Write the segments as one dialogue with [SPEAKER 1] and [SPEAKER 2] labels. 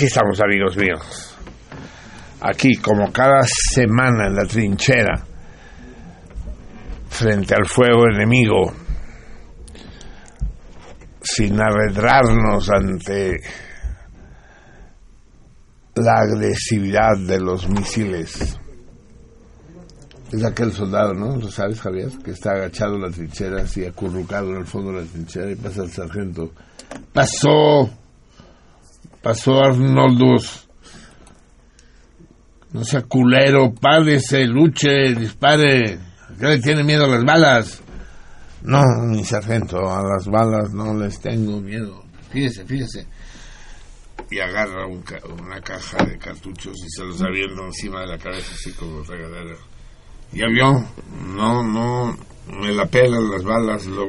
[SPEAKER 1] Aquí estamos, amigos míos. Aquí, como cada semana en la trinchera, frente al fuego enemigo, sin arredrarnos ante la agresividad de los misiles. Es aquel soldado, ¿no? ¿Lo sabes, Javier? Que está agachado en la trinchera, así acurrucado en el fondo de la trinchera y pasa el sargento. ¡Pasó! Pasó Arnoldus. No sea culero, párese, luche, dispare. ¿Qué le tiene miedo a las balas? No, mi sargento, a las balas no les tengo miedo. Fíjese, fíjese. Y agarra un ca- una caja de cartuchos y se los avienta encima de la cabeza, así como regadera. ¿Ya vio? No, no, me la pelan las balas. Lo,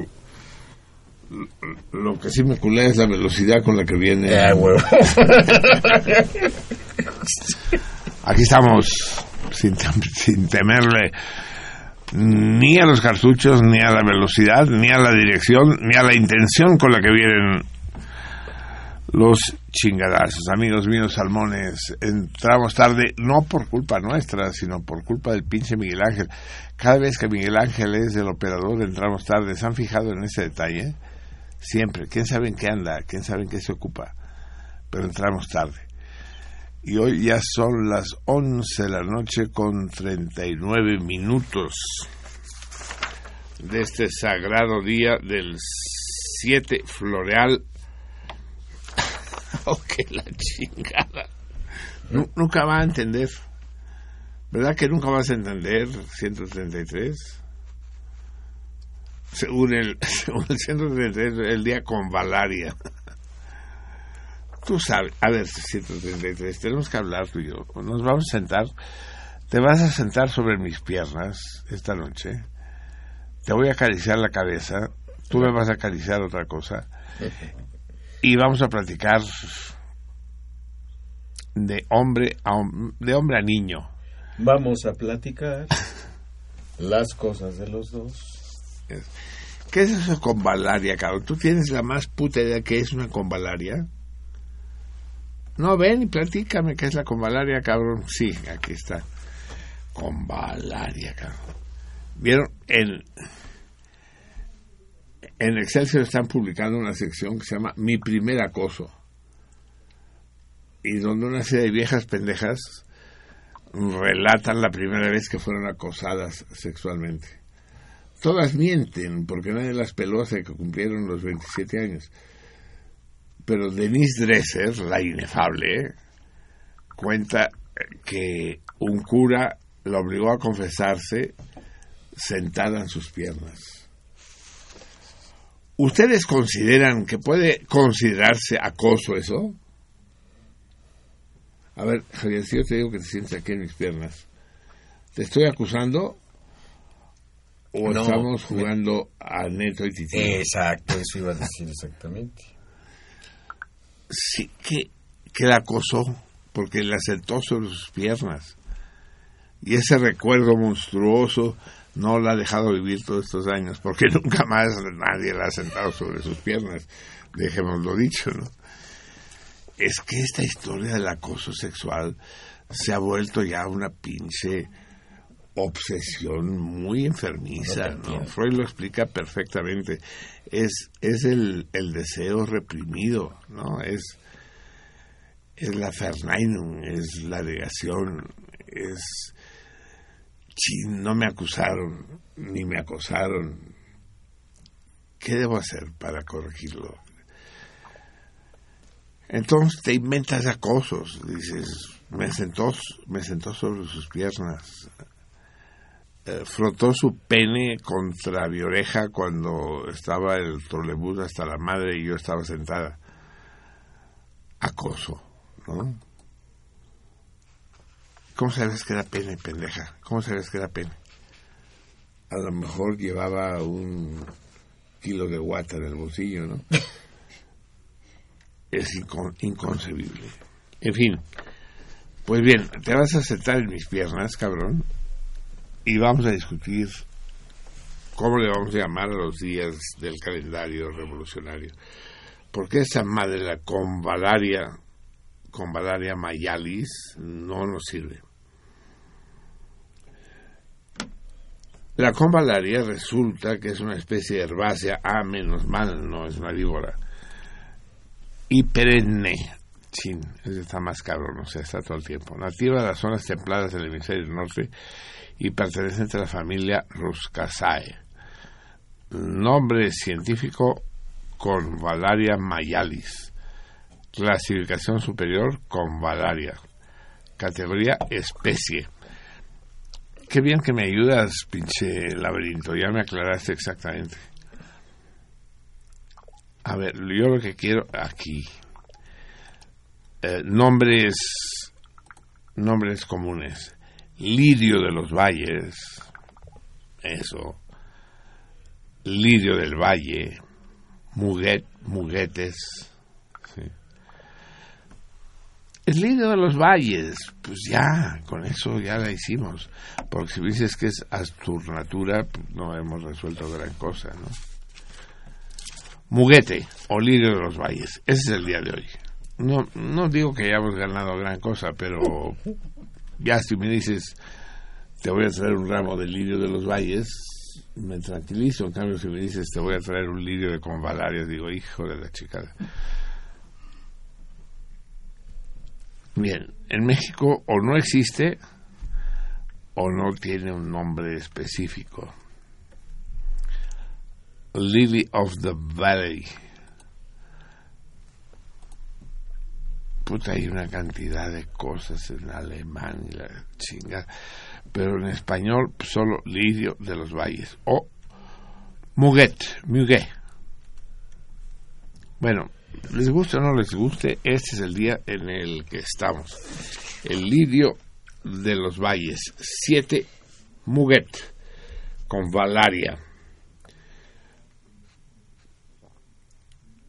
[SPEAKER 1] lo que sí me culea es la velocidad con la que viene. Aquí estamos, sin temerle ni a los cartuchos, ni a la velocidad, ni a la dirección, ni a la intención con la que vienen los chingadazos. Amigos míos, salmones, entramos tarde, no por culpa nuestra, sino por culpa del pinche Miguel Ángel. Cada vez que Miguel Ángel es el operador, entramos tarde. ¿Se han fijado en ese detalle? Siempre. ¿Quién sabe en qué anda? ¿Quién sabe en qué se ocupa? Pero entramos tarde. Y hoy ya son las 11 de la noche con 39 minutos de este sagrado día del 7 floreal. ¡Oh, qué la chingada! Nu- nunca va a entender. ¿Verdad que nunca vas a entender 133? Según el, según el 133, el día con Valaria. Tú sabes, a ver, 133, tenemos que hablar tú y yo. Nos vamos a sentar. Te vas a sentar sobre mis piernas esta noche. Te voy a acariciar la cabeza. Tú me vas a acariciar otra cosa. Y vamos a platicar de hombre a, de hombre a niño.
[SPEAKER 2] Vamos a platicar las cosas de los dos.
[SPEAKER 1] ¿Qué es eso con valaria, cabrón? ¿Tú tienes la más puta idea que es una convalaria? No, ven y platícame qué es la convalaria, cabrón. Sí, aquí está. Convalaria, cabrón. ¿Vieron? En, en Excelsior están publicando una sección que se llama Mi primer acoso. Y donde una serie de viejas pendejas relatan la primera vez que fueron acosadas sexualmente. Todas mienten porque nadie las peló hasta que cumplieron los 27 años. Pero Denise Dresser, la inefable, cuenta que un cura la obligó a confesarse sentada en sus piernas. ¿Ustedes consideran que puede considerarse acoso eso? A ver, Javier, si yo te digo que te sientes aquí en mis piernas, ¿te estoy acusando ¿O
[SPEAKER 2] No,
[SPEAKER 1] estamos jugando a Neto y Titi?
[SPEAKER 2] Exacto, eso iba a decir exactamente.
[SPEAKER 1] Sí, que, que la acosó porque la sentó sobre sus piernas. Y ese recuerdo monstruoso no la ha dejado vivir todos estos años, porque nunca más nadie la ha sentado sobre sus piernas, dejémoslo dicho, ¿no? Es que esta historia del acoso sexual se ha vuelto ya una pinche obsesión muy enfermiza, ¿no? Freud lo explica perfectamente. Es, es el, el deseo reprimido, ¿no? Es, es la Verneinung, es la negación, es... Chin, no me acusaron, ni me acosaron. ¿Qué debo hacer para corregirlo? Entonces te inventas acosos, dices, me sentó, me sentó sobre sus piernas, eh, frotó su pene contra mi oreja cuando estaba el trolebús hasta la madre y yo estaba sentada. Acoso, ¿no? ¿Cómo sabes que era pene, pendeja? ¿Cómo sabes que era pene? A lo mejor llevaba un kilo de guata en el bolsillo, ¿no? es incon- inconcebible. En fin, pues bien, te vas a sentar en mis piernas, cabrón, y vamos a discutir cómo le vamos a llamar a los días del calendario revolucionario. Porque esa madre, la convalaria, convalaria mayalis, no nos sirve. La convalaria resulta que es una especie de herbácea, a menos mal, no es una víbora, y perenne. Chin, está más cabrón, o sea, está todo el tiempo. Nativa de las zonas templadas del hemisferio norte y perteneciente a la familia Ruscaceae. Nombre científico Convallaria mayalis. Clasificación superior Convallaria. Categoría especie. Qué bien que me ayudas, pinche laberinto. Ya me aclaraste exactamente. A ver, yo lo que quiero aquí. eh, nombres. Nombres comunes. Lirio de los Valles. Eso. Lirio del Valle. Muguet, muguetes. El lirio de los valles, pues ya, con eso ya la hicimos. Porque si dices que es asturnatura, pues no hemos resuelto gran cosa, ¿no? Muguete o lirio de los valles, ese es el día de hoy. No, no digo que hayamos ganado gran cosa, pero ya si me dices, te voy a traer un ramo de lirio de los valles, me tranquilizo. En cambio, si me dices, te voy a traer un lirio de convalarias, digo, hijo de la chicada. Bien, en México o no existe o no tiene un nombre específico. Lily of the Valley. Hay una cantidad de cosas en alemán y la chingada. Pero en español solo lirio de los valles. O muguet, muguet. Bueno, les guste o no les guste, este es el día en el que estamos. El lirio de los valles. Siete muguet con valaria.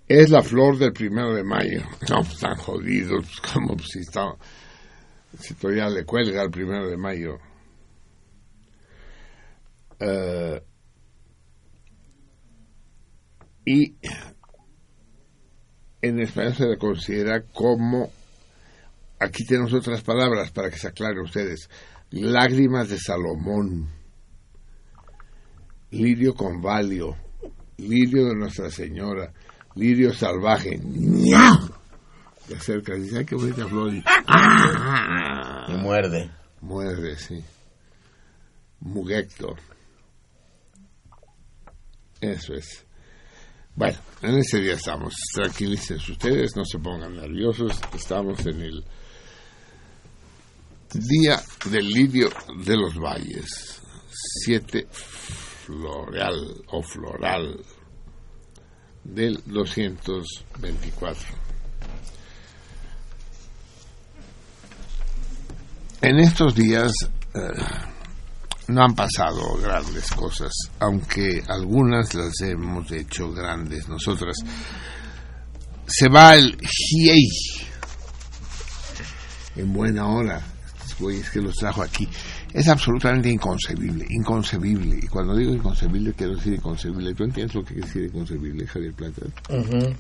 [SPEAKER 1] Es la flor del primero de mayo. No, están jodidos, como si está, si todavía le cuelga el primero de mayo. Eh, y en español se le considera como, aquí tenemos otras palabras para que se aclare a ustedes, lágrimas de Salomón, lirio convalio, lirio de Nuestra Señora, lirio salvaje, ¡Nya! de cerca, dice, ay, qué bonita flor, y, ¡ah!
[SPEAKER 2] Y muerde.
[SPEAKER 1] muerde, sí, mugecto, eso es. Bueno, en ese día estamos. Tranquilícense ustedes, no se pongan nerviosos. Estamos en el día del lirio de los valles. 7 floral o floral del 224. En estos días eh, no han pasado grandes cosas, aunque algunas las hemos hecho grandes nosotras. Se va el GIEI en buena hora, es que los trajo aquí. Es absolutamente inconcebible, inconcebible. Y cuando digo inconcebible, quiero decir inconcebible. ¿Tú entiendes lo que quiere decir inconcebible, Javier Plata?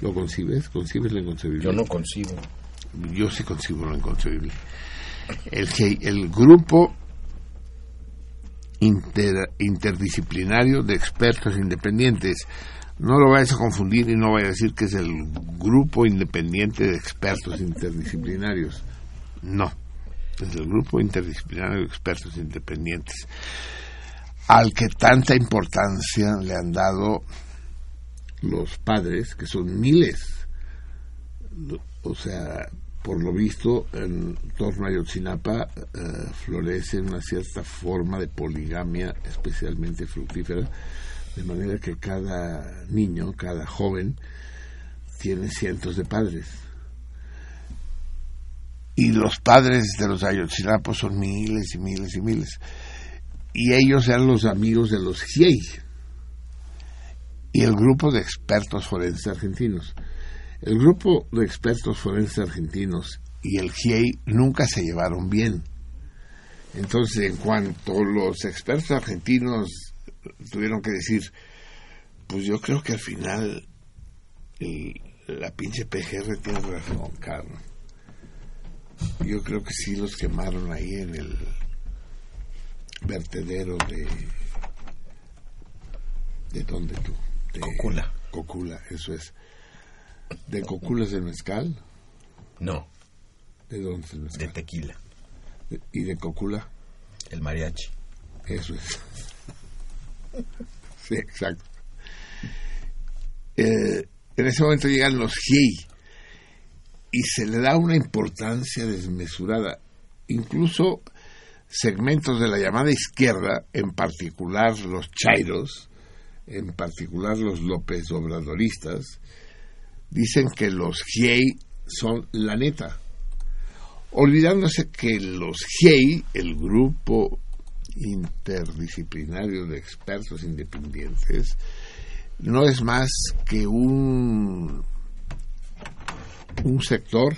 [SPEAKER 1] ¿Lo concibes? ¿Concibes lo inconcebible?
[SPEAKER 2] Yo no concibo.
[SPEAKER 1] Yo sí concibo lo inconcebible. El, el grupo interdisciplinario de expertos independientes. No lo vayas a confundir y no vayas a decir que es el grupo independiente de expertos interdisciplinarios. No, es el grupo interdisciplinario de expertos independientes al que tanta importancia le han dado los padres, que son miles. O sea, por lo visto, en torno a Yotzinapa eh, florece una cierta forma de poligamia especialmente fructífera, de manera que cada niño, cada joven, tiene cientos de padres. Y los padres de los Ayotzinapa son miles y miles y miles. Y ellos eran los amigos de los GIEI y el grupo de expertos forenses argentinos. El grupo de expertos forenses argentinos y el GIEI nunca se llevaron bien. Entonces, en cuanto los expertos argentinos tuvieron que decir, pues yo creo que al final la pinche PGR tiene razón, Carlos. Yo creo que sí los quemaron ahí en el vertedero de... ¿De dónde tú? De
[SPEAKER 2] Cocula.
[SPEAKER 1] Cocula, eso es. ¿De Cocula es del mezcal?
[SPEAKER 2] No.
[SPEAKER 1] ¿De dónde es el mezcal?
[SPEAKER 2] De tequila.
[SPEAKER 1] ¿Y de Cocula?
[SPEAKER 2] El mariachi.
[SPEAKER 1] Eso es. sí, exacto. Eh, en ese momento llegan los GI y se le da una importancia desmesurada. Incluso segmentos de la llamada izquierda, en particular los chairos, en particular los López Obradoristas, dicen que los GIEI son la neta, olvidándose que los GIEI, el grupo interdisciplinario de expertos independientes, no es más que un, un sector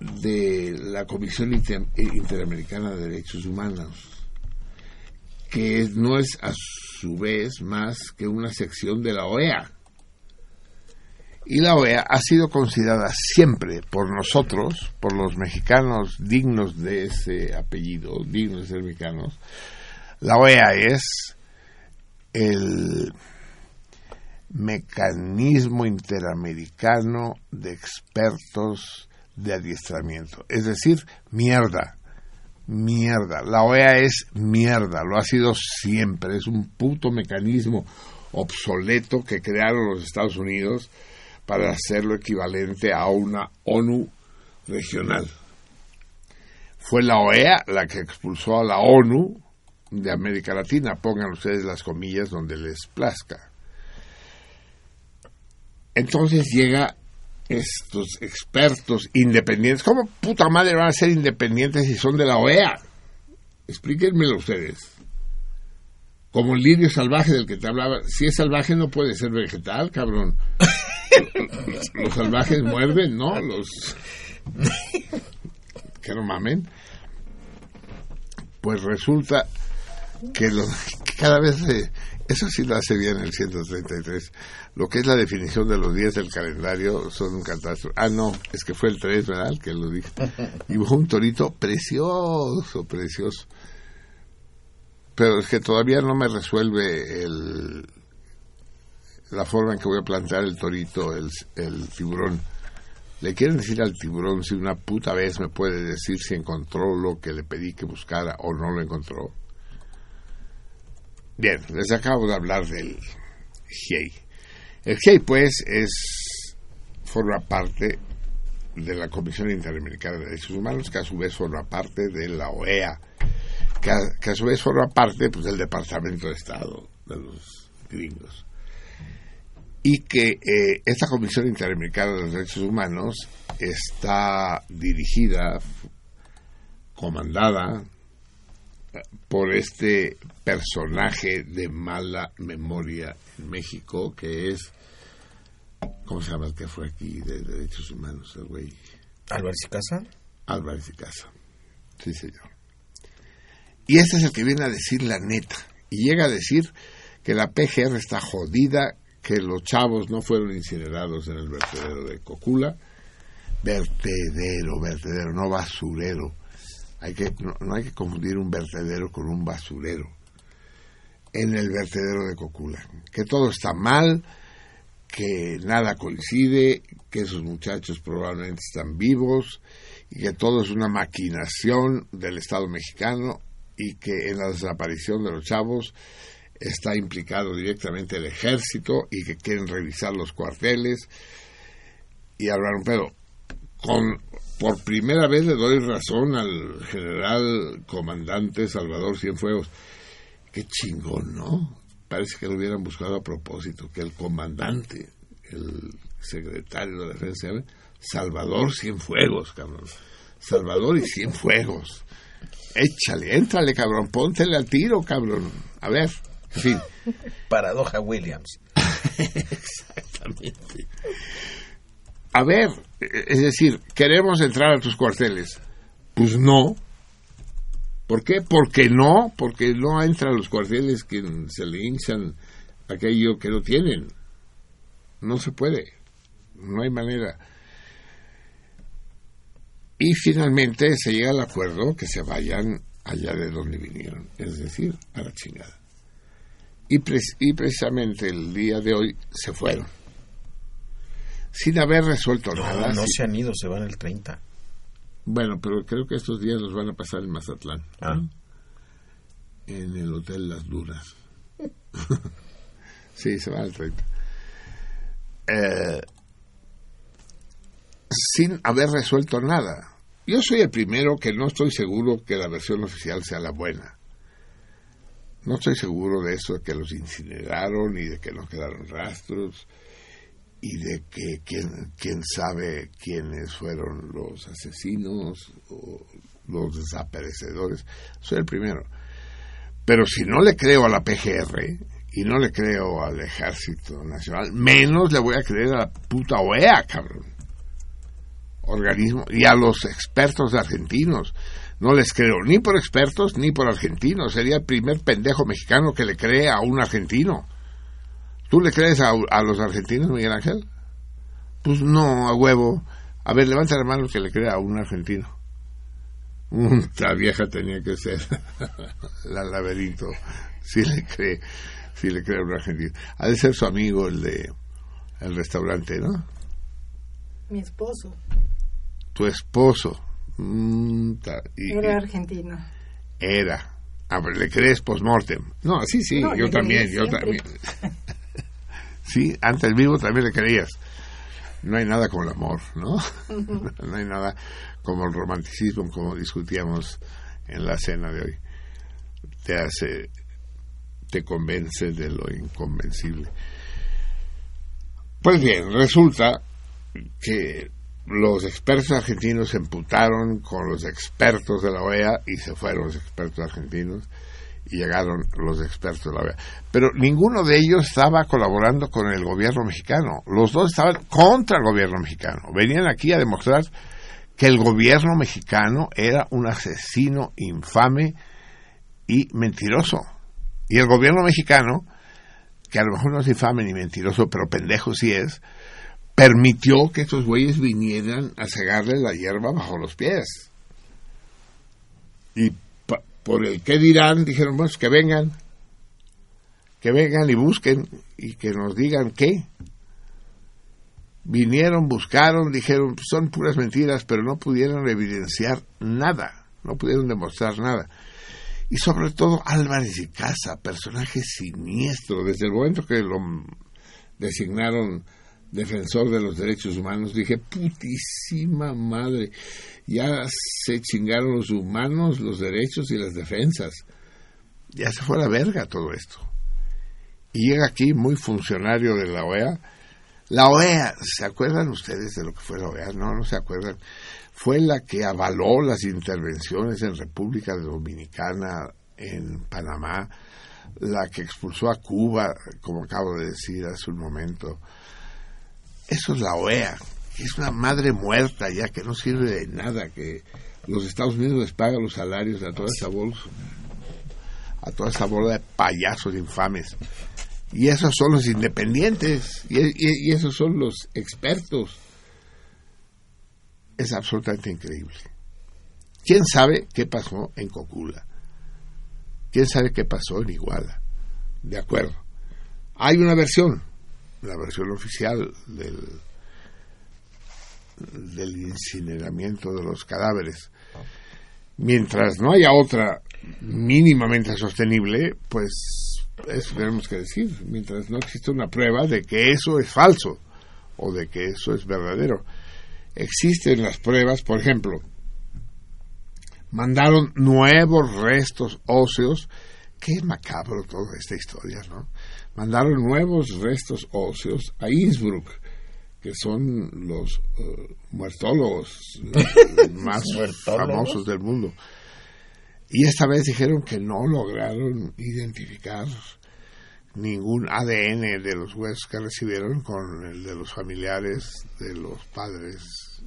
[SPEAKER 1] de la Comisión Interamericana de Derechos Humanos, que no es a su vez más que una sección de la OEA. Y la OEA ha sido considerada siempre por nosotros, por los mexicanos dignos de ese apellido, dignos de ser mexicanos, la OEA es el mecanismo interamericano de expertos de adiestramiento. Es decir, mierda, mierda. La OEA es mierda, lo ha sido siempre. Es un puto mecanismo obsoleto que crearon los Estados Unidos para hacerlo equivalente a una ONU regional. Fue la OEA la que expulsó a la ONU de América Latina. Pongan ustedes las comillas donde les plazca. Entonces llega estos expertos independientes. ¿Cómo puta madre van a ser independientes si son de la OEA? Explíquenmelo ustedes. Como el lirio salvaje del que te hablaba. Si es salvaje no puede ser vegetal, cabrón. Los salvajes muerden, ¿no? Los... Que no mamen. Pues resulta que, cada vez... eso sí lo hace bien el 133 lo que es la definición de los días del calendario son un catástrofe. Ah, no, es que fue el 3, ¿verdad? Que lo dije. Y fue un torito precioso, precioso. Pero es que todavía no me resuelve el, la forma en que voy a plantear el torito, el, el tiburón. ¿Le quieren decir al tiburón si una puta vez me puede decir si encontró lo que le pedí que buscara o no lo encontró? Bien, les acabo de hablar del GIEI. El GIEI, pues, es, forma parte de la Comisión Interamericana de Derechos Humanos, que a su vez forma parte de la OEA, que a, su vez forma parte pues, del Departamento de Estado de los gringos. Y que eh, esta Comisión Interamericana de Derechos Humanos está dirigida, comandada por este personaje de mala memoria en México, que es, ¿cómo se llama el que fue aquí de derechos humanos, el güey?
[SPEAKER 2] Álvarez y Casa.
[SPEAKER 1] Álvarez y Casa. Sí, señor. Y este es el que viene a decir la neta. Y llega a decir que la PGR está jodida, que los chavos no fueron incinerados en el vertedero de Cocula. Vertedero, vertedero, no basurero. Hay que, no, no hay que confundir un vertedero con un basurero. En el vertedero de Cocula. Que todo está mal, que nada coincide, que esos muchachos probablemente están vivos y que todo es una maquinación del Estado mexicano y que en la desaparición de los chavos está implicado directamente el ejército y que quieren revisar los cuarteles y hablar un pedo. Con, por primera vez le doy razón al general comandante Salvador Cienfuegos. Qué chingón, ¿no? Parece que lo hubieran buscado a propósito, que el comandante, el secretario de la defensa, Salvador Cienfuegos, cabrón. Salvador y Cienfuegos. Échale, éntrale, cabrón, póntele al tiro, cabrón. A ver, en fin.
[SPEAKER 2] Paradoja Williams.
[SPEAKER 1] Exactamente. A ver, es decir, queremos entrar a tus cuarteles. Pues no. ¿Por qué? Porque no, porque no entra a los cuarteles que se le hinchan aquello que no tienen. No se puede. No hay manera. Y finalmente se llega al acuerdo que se vayan allá de donde vinieron, es decir, a la chingada. Y, precisamente el día de hoy se fueron, sin haber resuelto
[SPEAKER 2] No,
[SPEAKER 1] nada.
[SPEAKER 2] no
[SPEAKER 1] sin-
[SPEAKER 2] se han ido, se van el 30.
[SPEAKER 1] Bueno, pero creo que estos días los van a pasar en Mazatlán,
[SPEAKER 2] Ah.
[SPEAKER 1] en el Hotel Las Dunas. sí, se van al 30. Eh, sin haber resuelto nada. Yo soy el primero que no estoy seguro que la versión oficial sea la buena. No estoy seguro de eso, de que los incineraron y de que no quedaron rastros y de que quién, quién sabe quiénes fueron los asesinos o los desaparecedores. Soy el primero. Pero si no le creo a la PGR y no le creo al Ejército Nacional, menos le voy a creer a la puta OEA, cabrón. Organismo y a los expertos argentinos. No les creo ni por expertos ni por argentinos. Sería el primer pendejo mexicano que le cree a un argentino. ¿Tú le crees a, a los argentinos, Miguel Ángel? Pues no, a huevo. A ver, levanta la mano que le crea a un argentino. Esta vieja tenía que ser la laberinto. Si le cree, si le cree a un argentino. Ha de ser su amigo el de el restaurante, ¿no?
[SPEAKER 3] Mi esposo
[SPEAKER 1] Tu esposo. Mm, ta- y-
[SPEAKER 3] era argentino.
[SPEAKER 1] Era. A ver, ¿le crees post-mortem? No, sí, sí,
[SPEAKER 3] No,
[SPEAKER 1] yo también, yo también. sí, antes vivo también le creías. No hay nada como el amor, ¿no? no hay nada como el romanticismo, como discutíamos en la cena de hoy. Te hace, te convence de lo inconvencible. Pues bien, resulta que los expertos argentinos se emputaron con los expertos de la OEA y se fueron los expertos argentinos llegaron los expertos de la OEA. Pero ninguno de ellos estaba colaborando con el gobierno mexicano. Los dos estaban contra el gobierno mexicano. Venían aquí a demostrar que el gobierno mexicano era un asesino infame y mentiroso. Y el gobierno mexicano, que a lo mejor no es infame ni mentiroso, pero pendejo sí es, permitió que estos güeyes vinieran a cegarle la hierba bajo los pies. Y por el que dirán, dijeron, pues que vengan, que vengan y busquen y que nos digan qué. Vinieron, buscaron, dijeron, son puras mentiras, pero no pudieron evidenciar nada, no pudieron demostrar nada. Y sobre todo Álvarez y Casa, personaje siniestro, desde el momento que lo designaron defensor de los derechos humanos, dije, putísima madre, ya se chingaron los humanos, los derechos y las defensas. Ya se fue a la verga todo esto. Y llega aquí muy funcionario de la OEA. La OEA, ¿se acuerdan ustedes de lo que fue la OEA? No, no se acuerdan. Fue la que avaló las intervenciones en República Dominicana en Panamá, la que expulsó a Cuba, como acabo de decir hace un momento. Eso es la OEA, es una madre muerta ya que no sirve de nada, que los Estados Unidos les pagan los salarios a toda esa bolsa, a toda esa bola de payasos infames. Y esos son los independientes, y, y esos son los expertos. Es absolutamente increíble. ¿Quién sabe qué pasó en Cocula? ¿Quién sabe qué pasó en Iguala? De acuerdo. Hay una versión, la versión oficial del, del incineramiento de los cadáveres. Mientras no haya otra mínimamente sostenible, pues eso tenemos que decir. Mientras no existe una prueba de que eso es falso o de que eso es verdadero. Existen las pruebas, por ejemplo, mandaron nuevos restos óseos. Qué macabro toda esta historia, ¿no? Mandaron nuevos restos óseos a Innsbruck, que son los uh, muertólogos más famosos del mundo. Y esta vez dijeron que no lograron identificar ningún ADN de los huesos que recibieron con el de los familiares de los padres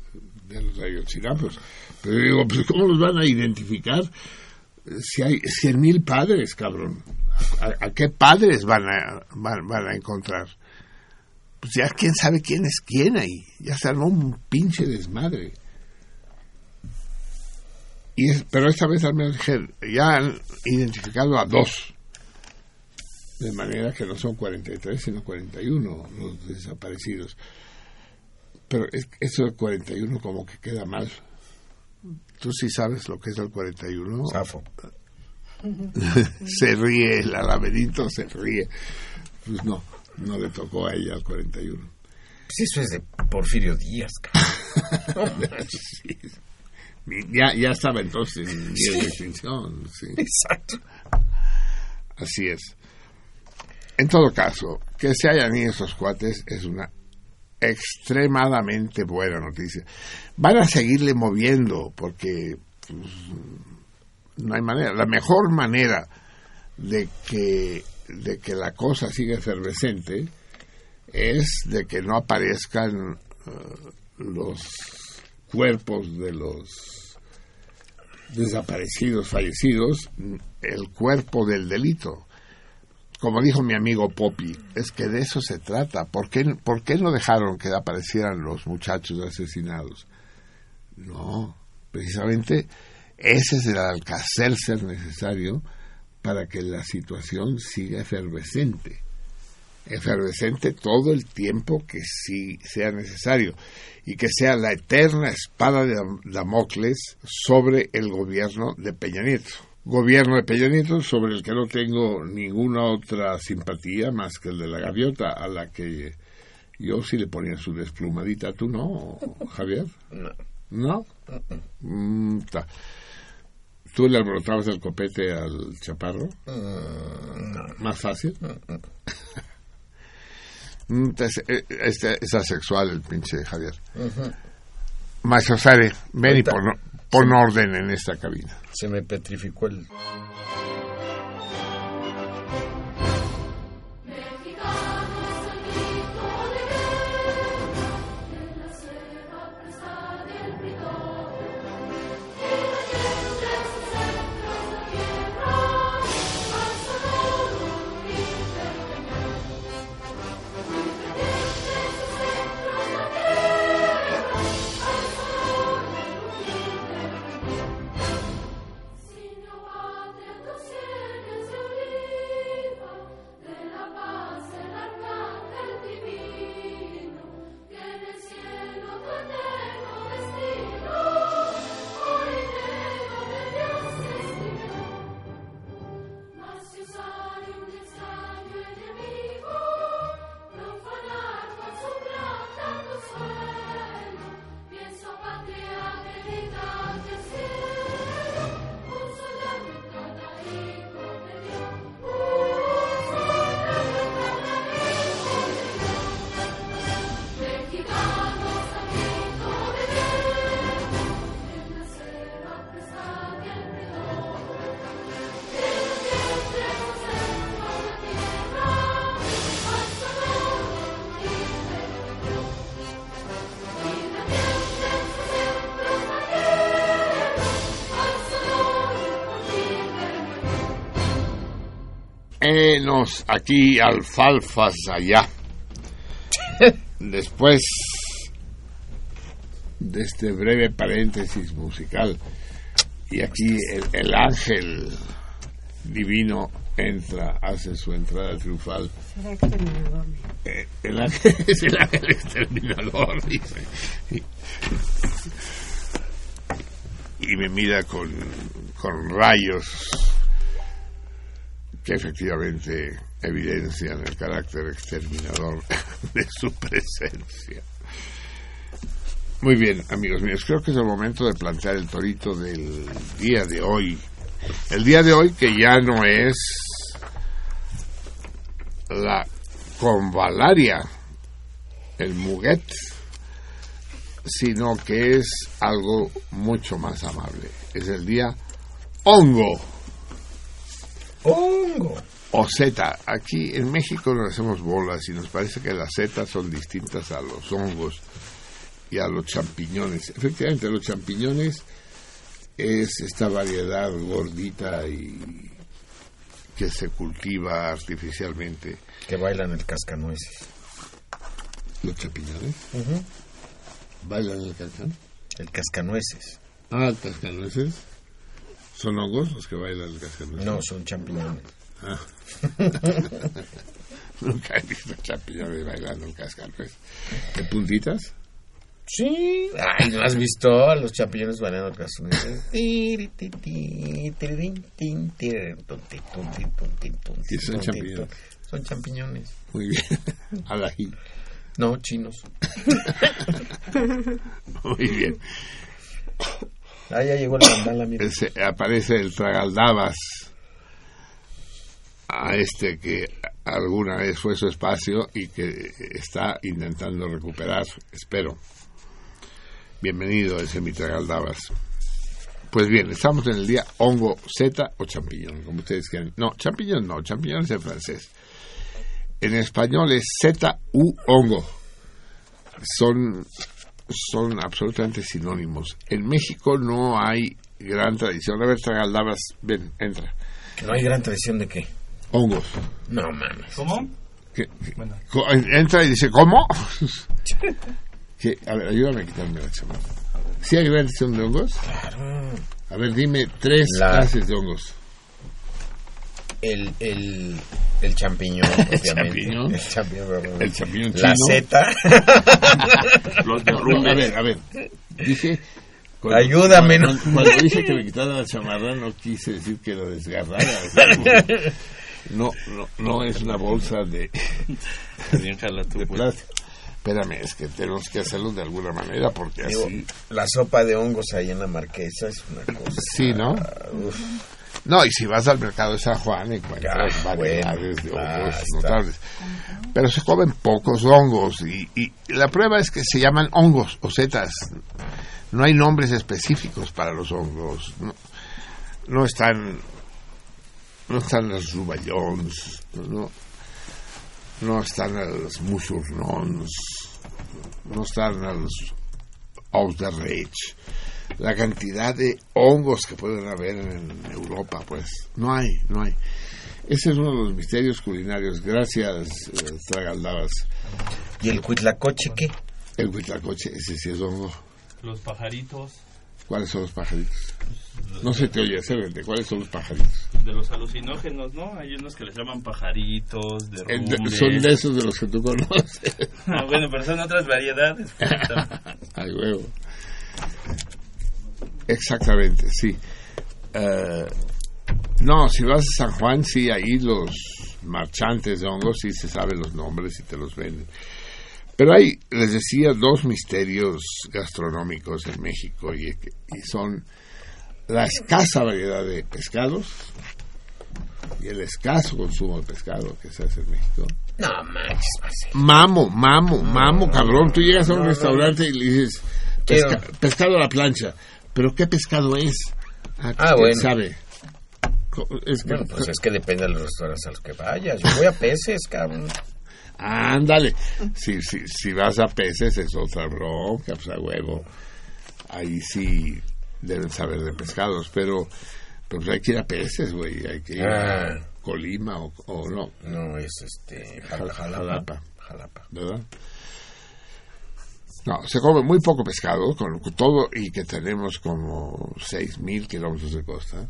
[SPEAKER 1] de los rayochinapos. Pero digo, pues ¿cómo los van a identificar si hay cien mil padres, cabrón? ¿A, qué padres van a, van, a encontrar? Pues ya quién sabe quién es quién ahí. Ya se armó un pinche desmadre. Y pero esta vez al menos ya han identificado a dos. De manera que no son 43, sino 41 los desaparecidos. Pero eso del 41 como que queda mal. Tú sí sabes lo que es el 41.
[SPEAKER 2] Safo.
[SPEAKER 1] se ríe, el alabedito se ríe. Pues no, no le tocó a ella al 41.
[SPEAKER 2] Pues eso es de Porfirio Díaz.
[SPEAKER 1] ya, ya estaba entonces en de extinción.
[SPEAKER 2] Exacto.
[SPEAKER 1] Así es. En todo caso, que se hayan ido esos cuates es una extremadamente buena noticia. Van a seguirle moviendo porque pues, no hay manera. La mejor manera de que, de que la cosa siga efervescente es de que no aparezcan eh, los cuerpos de los desaparecidos, fallecidos, el cuerpo del delito como dijo mi amigo Poppy, es que de eso se trata. ¿Por qué, ¿Por qué no dejaron que aparecieran los muchachos asesinados? No, precisamente ese es el ser necesario para que la situación siga efervescente. Efervescente todo el tiempo que sí sea necesario y que sea la eterna espada de Damocles sobre el gobierno de Peña Nieto gobierno de Peña Nieto sobre el que no tengo ninguna otra simpatía más que el de la gaviota, a la que yo sí le ponía su desplumadita. ¿Tú no, Javier?
[SPEAKER 2] No.
[SPEAKER 1] ¿No? Mm, ¿Tú le alborotabas el copete al chaparro?
[SPEAKER 2] Mm,
[SPEAKER 1] ¿Más fácil? Mm, eh, este, es asexual el pinche Javier. Maestro Sare, ven y pon orden en esta cabina
[SPEAKER 2] se me petrificó el...
[SPEAKER 1] Enos aquí, alfalfas allá. Después de este breve paréntesis musical, y aquí el, el ángel divino entra, hace su entrada triunfal.
[SPEAKER 3] Será exterminador.
[SPEAKER 1] Eh, el ángel es el ángel exterminador, dice. Y me mira con, con rayos que efectivamente evidencian el carácter exterminador de su presencia. Muy bien, amigos míos, creo que es el momento de plantear el torito del día de hoy. El día de hoy que ya no es la convalaria, el muguet, sino que es algo mucho más amable. Es el día hongo
[SPEAKER 2] ¡Hongo!
[SPEAKER 1] o zeta. Aquí en México nos hacemos bolas y nos parece que las zetas son distintas a los hongos y a los champiñones. Efectivamente, los champiñones es esta variedad gordita y que se cultiva artificialmente.
[SPEAKER 2] Que bailan el cascanueces.
[SPEAKER 1] Los champiñones bailan el canción.
[SPEAKER 2] El cascanueces.
[SPEAKER 1] Ah, el cascanueces. ¿Son hongos los que bailan el cascanueces?
[SPEAKER 2] No, son champiñones.
[SPEAKER 1] Ah. Nunca he visto champiñones bailando el cascanueces. ¿De puntitas?
[SPEAKER 2] Sí. Ay, ¿no has visto a los champiñones bailando el cascanueces? Tiri, ti, ti, tirirín, tin, tirirín, tun, ti, tun, ti, tun, ti, tun, ti,
[SPEAKER 1] ¿Y son champiñones?
[SPEAKER 2] tun. Son champiñones.
[SPEAKER 1] Muy bien. Al ají.
[SPEAKER 2] No, chinos.
[SPEAKER 1] Muy bien.
[SPEAKER 2] Ah, ya llegó la mandala, mira.
[SPEAKER 1] Aparece el tragaldabas a este que alguna vez fue su espacio y que está intentando recuperar, espero. Bienvenido ese mi tragaldabas. Pues bien, estamos en el día hongo, zeta o champiñón, como ustedes quieran. No, champiñón no, champiñón es en francés. En español es zeta u hongo. Son son absolutamente sinónimos. En México no hay gran tradición. A ver, tragaldabas, ven, entra.
[SPEAKER 2] Que no hay gran tradición de qué.
[SPEAKER 1] Hongos.
[SPEAKER 2] No mames.
[SPEAKER 4] ¿Cómo?
[SPEAKER 1] ¿Qué- qué-
[SPEAKER 4] Bueno.
[SPEAKER 1] co- entra y dice, ¿cómo? Que- a ver, ayúdame a quitarme la chamarra. ¿Sí hay gran tradición de hongos?
[SPEAKER 2] Claro.
[SPEAKER 1] A ver, dime tres
[SPEAKER 2] La-
[SPEAKER 1] clases de hongos.
[SPEAKER 2] El, el, el champiñón, obviamente.
[SPEAKER 1] champiñón.
[SPEAKER 2] El champiñón. obviamente.
[SPEAKER 1] El champiñón
[SPEAKER 2] La
[SPEAKER 1] chino.
[SPEAKER 2] zeta.
[SPEAKER 5] Los
[SPEAKER 1] No,
[SPEAKER 5] derrumbes.
[SPEAKER 1] a ver, a ver. Dije...
[SPEAKER 2] Ayúdame, ¿no?
[SPEAKER 1] Cuando, cuando dije que me quitara la chamarra, no quise decir que lo desgarrara. o sea, no, no, no es una bolsa de, de
[SPEAKER 5] pues.
[SPEAKER 1] plástico. Espérame, es que tenemos que hacerlo de alguna manera porque
[SPEAKER 2] Digo,
[SPEAKER 1] así...
[SPEAKER 2] la sopa de hongos ahí en la marquesa es una cosa.
[SPEAKER 1] Sí, ¿no?
[SPEAKER 2] Uf,
[SPEAKER 1] No, y si vas al mercado de San Juan encuentras
[SPEAKER 2] Ah,
[SPEAKER 1] variedades de hongos notables. Pero se comen pocos hongos y, y la prueba es que se llaman hongos o setas. No hay nombres específicos para los hongos. No, no están no están los ruballons, no, no están los mushurnons, no están los ous de reich la cantidad de hongos que pueden haber en Europa, pues no hay, no hay. Ese es uno de los misterios culinarios. Gracias, eh, Tragaldabas.
[SPEAKER 2] ¿Y el cuitlacoche qué?
[SPEAKER 1] El huitlacoche, ese sí es hongo.
[SPEAKER 4] Los pajaritos
[SPEAKER 1] ¿Cuáles son los pajaritos? No se te oye, Cérvete, ¿cuáles son los pajaritos?
[SPEAKER 4] de los alucinógenos, ¿no? Hay unos que les llaman pajaritos,
[SPEAKER 1] de- son de esos de los que tú conoces.
[SPEAKER 4] Ah, bueno, pero son otras variedades.
[SPEAKER 1] Ay, huevo. Exactamente, sí. Eh, no, si vas a San Juan, sí, ahí los marchantes de hongos sí se saben los nombres y te los venden. Pero hay, les decía, dos misterios gastronómicos en México y, y son la escasa variedad de pescados y el escaso consumo de pescado que se hace en México.
[SPEAKER 2] No manches, Marcelo.
[SPEAKER 1] Mamo, mamo, mamo, cabrón. Tú llegas a un restaurante y le dices
[SPEAKER 2] Quiero-
[SPEAKER 1] "Pesca- pescado a la plancha. ¿Pero qué pescado es? Ah,
[SPEAKER 2] Ah,
[SPEAKER 1] ¿quién
[SPEAKER 2] bueno.
[SPEAKER 1] sabe? Es que,
[SPEAKER 2] Bueno, pues es que depende de los restaurantes a los que vayas. Yo voy a peces, cabrón.
[SPEAKER 1] Ándale. Si, si, si vas a peces es otra bronca, pues a huevo. Ahí sí deben saber de pescados, pero pues hay que ir a peces, güey. Hay que ir a
[SPEAKER 2] Ah.
[SPEAKER 1] Colima o, o no,
[SPEAKER 2] No, es este.
[SPEAKER 1] Jal-
[SPEAKER 2] Jalapa.
[SPEAKER 1] Jalapa.
[SPEAKER 2] Jalapa.
[SPEAKER 1] ¿verdad? No, se come muy poco pescado con todo y que tenemos como 6.000 kilómetros de costa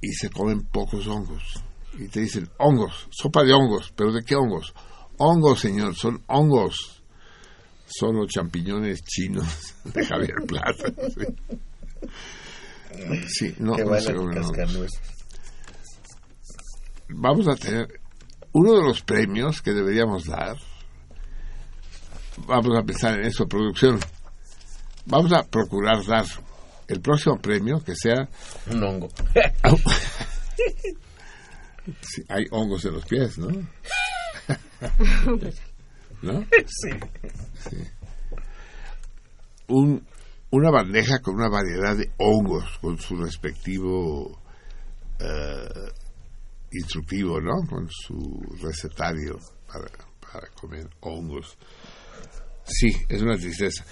[SPEAKER 1] y se comen pocos hongos. Y te dicen, hongos, sopa de hongos, pero ¿de qué hongos? Hongos, señor, son hongos. Son los champiñones chinos de Javier Plata. Sí, Sí, no,
[SPEAKER 2] Qué
[SPEAKER 1] no se comen hongos vamos a tener uno de los premios que deberíamos dar. Vamos a pensar en eso, producción. Vamos a procurar dar el próximo premio que sea.
[SPEAKER 2] Un hongo.
[SPEAKER 1] Sí, hay hongos en los pies, ¿no? ¿No?
[SPEAKER 2] sí.
[SPEAKER 1] Un, una bandeja con una variedad de hongos, con su respectivo eh, instructivo, ¿no? Con su recetario para, para comer hongos. Sí, es una tristeza.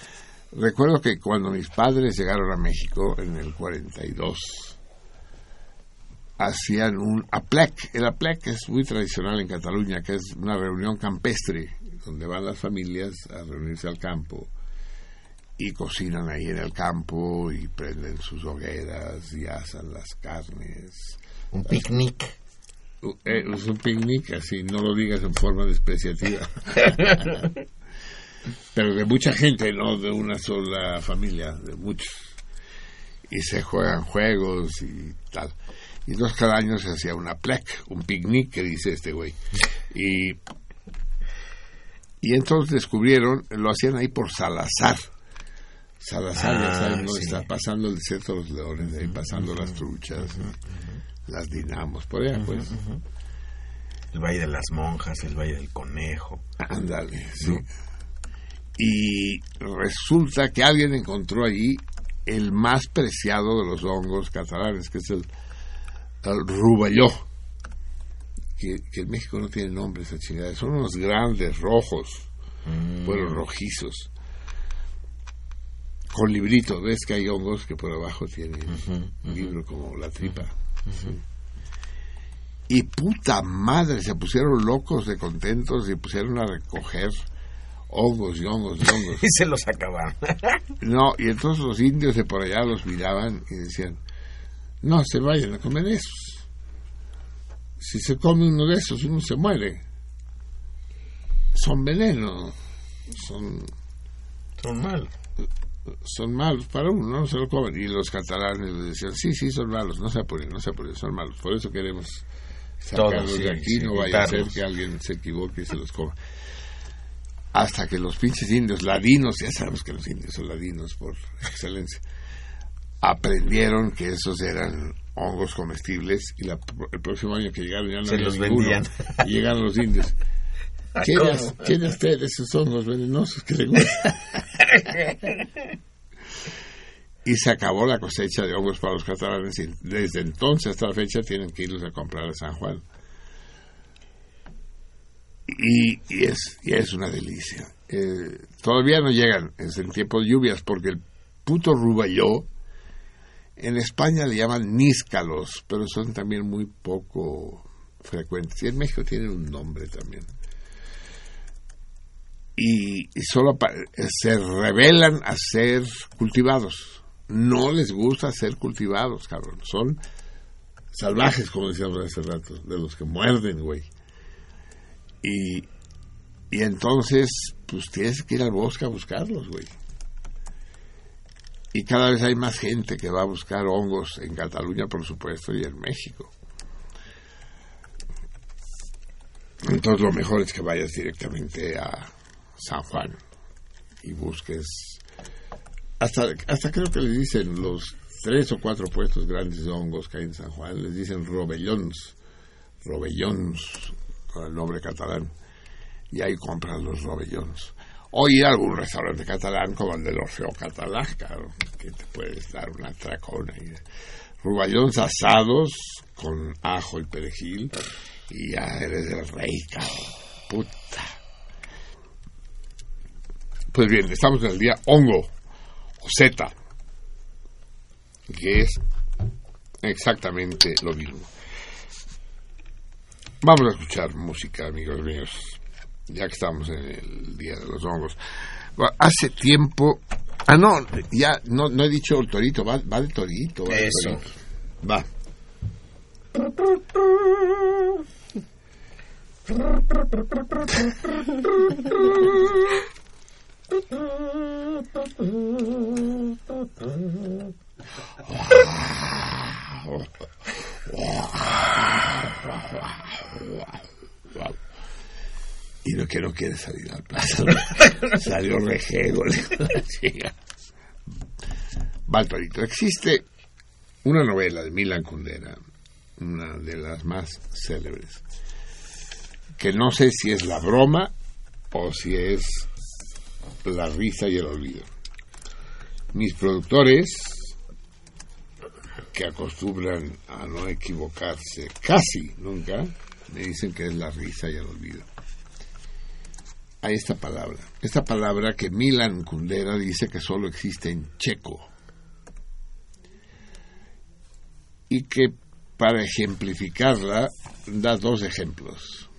[SPEAKER 1] Recuerdo que cuando mis padres llegaron a México en el 42, hacían un aplec. El aplec es muy tradicional en Cataluña, que es una reunión campestre, donde van las familias a reunirse al campo y cocinan ahí en el campo y prenden sus hogueras y asan las carnes.
[SPEAKER 2] Un picnic.
[SPEAKER 1] Uh, eh, es un picnic, así, no lo digas en forma despreciativa. Pero de mucha gente, no de una sola familia, de muchos. Y se juegan juegos y tal. Y entonces cada año se hacía una plec, un picnic, que dice este güey. Y, y entonces descubrieron, lo hacían ahí por Salazar. Salazar, ya
[SPEAKER 2] Ah,
[SPEAKER 1] saben, ¿no?
[SPEAKER 2] sí.
[SPEAKER 1] está pasando el desierto de los leones, ahí pasando las truchas, las dinamos, por allá, pues.
[SPEAKER 2] El Valle de las Monjas, el Valle del Conejo.
[SPEAKER 1] Ándale, sí. Y resulta que alguien encontró allí el más preciado de los hongos catalanes, que es el, el ruballó. Que, que en México no tiene nombre esa chingada. Son unos grandes rojos, bueno, rojizos. Con librito, ves que hay hongos que por abajo tienen un libro como la tripa. Sí. Y puta madre, se pusieron locos de contentos y pusieron a recoger hongos y hongos y hongos.
[SPEAKER 2] Y se los acabaron.
[SPEAKER 1] No, y entonces los indios de por allá los miraban y decían, no se vayan a comer esos. Si se come uno de esos, uno se muere. Son veneno, son,
[SPEAKER 2] Son malos.
[SPEAKER 1] son malos para uno, no se lo comen. Y los catalanes les decían, sí, sí, son malos, no se apuren, no se apuren, son malos. Por eso queremos sacarlos
[SPEAKER 2] Todos, sí,
[SPEAKER 1] de aquí,
[SPEAKER 2] sí,
[SPEAKER 1] no vaya a ser que alguien se equivoque y se los coma. Hasta que los pinches indios ladinos, ya sabemos que los indios son ladinos por excelencia, aprendieron que esos eran hongos comestibles y la- el próximo año que llegaron ya no
[SPEAKER 2] Se los
[SPEAKER 1] ninguno.
[SPEAKER 2] vendían.
[SPEAKER 1] Y llegaron los indios. ¿Quiere, quiere usted esos hongos venenosos que le gustan? y se acabó la cosecha de hongos para los catalanes y desde entonces hasta la fecha tienen que irlos a comprar a San Juan. Y, y es, y es una delicia. Eh, todavía no llegan, es en tiempo de lluvias, porque el puto ruballó, en España le llaman níscalos, pero son también muy poco frecuentes. Y en México tienen un nombre también. Y, solo pa- se revelan a ser cultivados. No les gusta ser cultivados, cabrón. Son salvajes, como decíamos hace rato, de los que muerden, güey. Y, y entonces, pues tienes que ir al bosque a buscarlos, güey. Y cada vez hay más gente que va a buscar hongos en Cataluña, por supuesto, y en México. Entonces lo mejor es que vayas directamente a San Juan y busques hasta, hasta creo que le dicen los tres o cuatro puestos grandes de hongos que hay en San Juan, les dicen robellons, robellons, el nombre catalán, y ahí compran los robellons. O ir a algún restaurante catalán como el del Orfeo Catalán, claro, que te puedes dar una tracona. Y, ruballons asados con ajo y perejil, y ya eres el rey, cabrón. Puta. Pues bien, estamos en el día hongo, o zeta, que es exactamente lo mismo. Vamos a escuchar música, amigos míos, ya que estamos en el Día de los Hongos. Hace tiempo... Ah, no, ya no, no he dicho el torito, va, va de torito. Va de
[SPEAKER 2] Eso.
[SPEAKER 1] torito. Va. Y no que no quiere salir al plazo. Salió rejego. la chica. Va el torito. Existe una novela de Milan Kundera, una de las más célebres, que no sé si es la broma o si es la risa y el olvido. Mis productores, que acostumbran a no equivocarse casi nunca, me dicen que es la risa y el olvido. A esta palabra, esta palabra que Milan Kundera dice que solo existe en checo y que para ejemplificarla da dos ejemplos.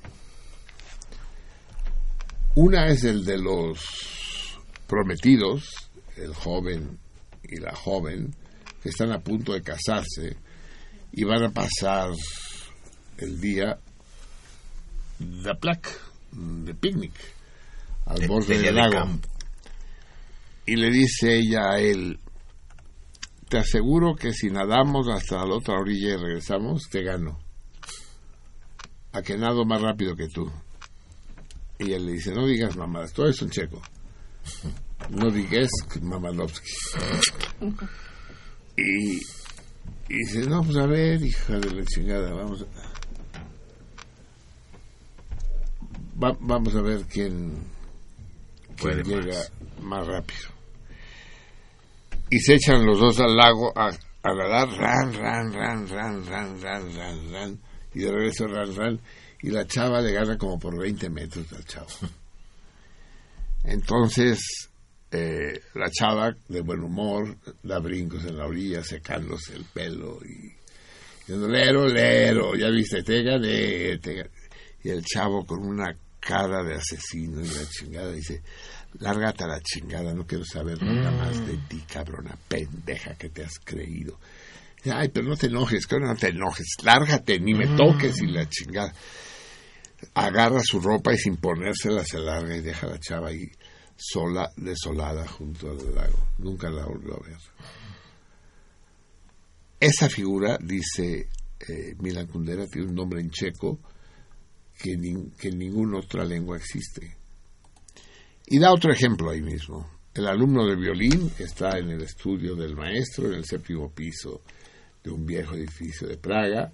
[SPEAKER 1] Una es el de los prometidos, el joven y la joven, están a punto de casarse y van a pasar el día de de picnic, al
[SPEAKER 2] De-
[SPEAKER 1] borde
[SPEAKER 2] de
[SPEAKER 1] del
[SPEAKER 2] de
[SPEAKER 1] lago.
[SPEAKER 2] campo.
[SPEAKER 1] Y le dice ella a él, te aseguro que si nadamos hasta la otra orilla y regresamos, te gano. A que nado más rápido que tú. Y él le dice, no digas mamadas, todo eso en checo. No digas mamadovsky. Y, y dice, no, pues a ver, hija de la chingada, vamos a... va- vamos a ver quién, quién llega
[SPEAKER 2] más.
[SPEAKER 1] más rápido y se echan los dos al lago a, a nadar, ran, ran, ran, ran, ran, ran, ran, ran, y de regreso ran, ran, y la chava le gana como por 20 metros al chavo. Entonces, eh, la chava, de buen humor, da brincos en la orilla, secándose el pelo y diciendo, lero, lero, ya viste, te gané, te gané". Y el chavo con una cara de asesino y la chingada dice, lárgate a la chingada, no quiero saber nada más de ti, cabrona pendeja que te has creído. Dice, Ay, pero no te enojes, que no te enojes, lárgate, ni me toques y la chingada. Agarra su ropa y sin ponérsela se larga y deja a la chava ahí sola, desolada junto al lago. Nunca la volvió a ver. Esa figura, dice eh, Milan Kundera, tiene un nombre en checo que, que en ninguna otra lengua existe. Y da otro ejemplo ahí mismo. El alumno de violín está en el estudio del maestro en el séptimo piso de un viejo edificio de Praga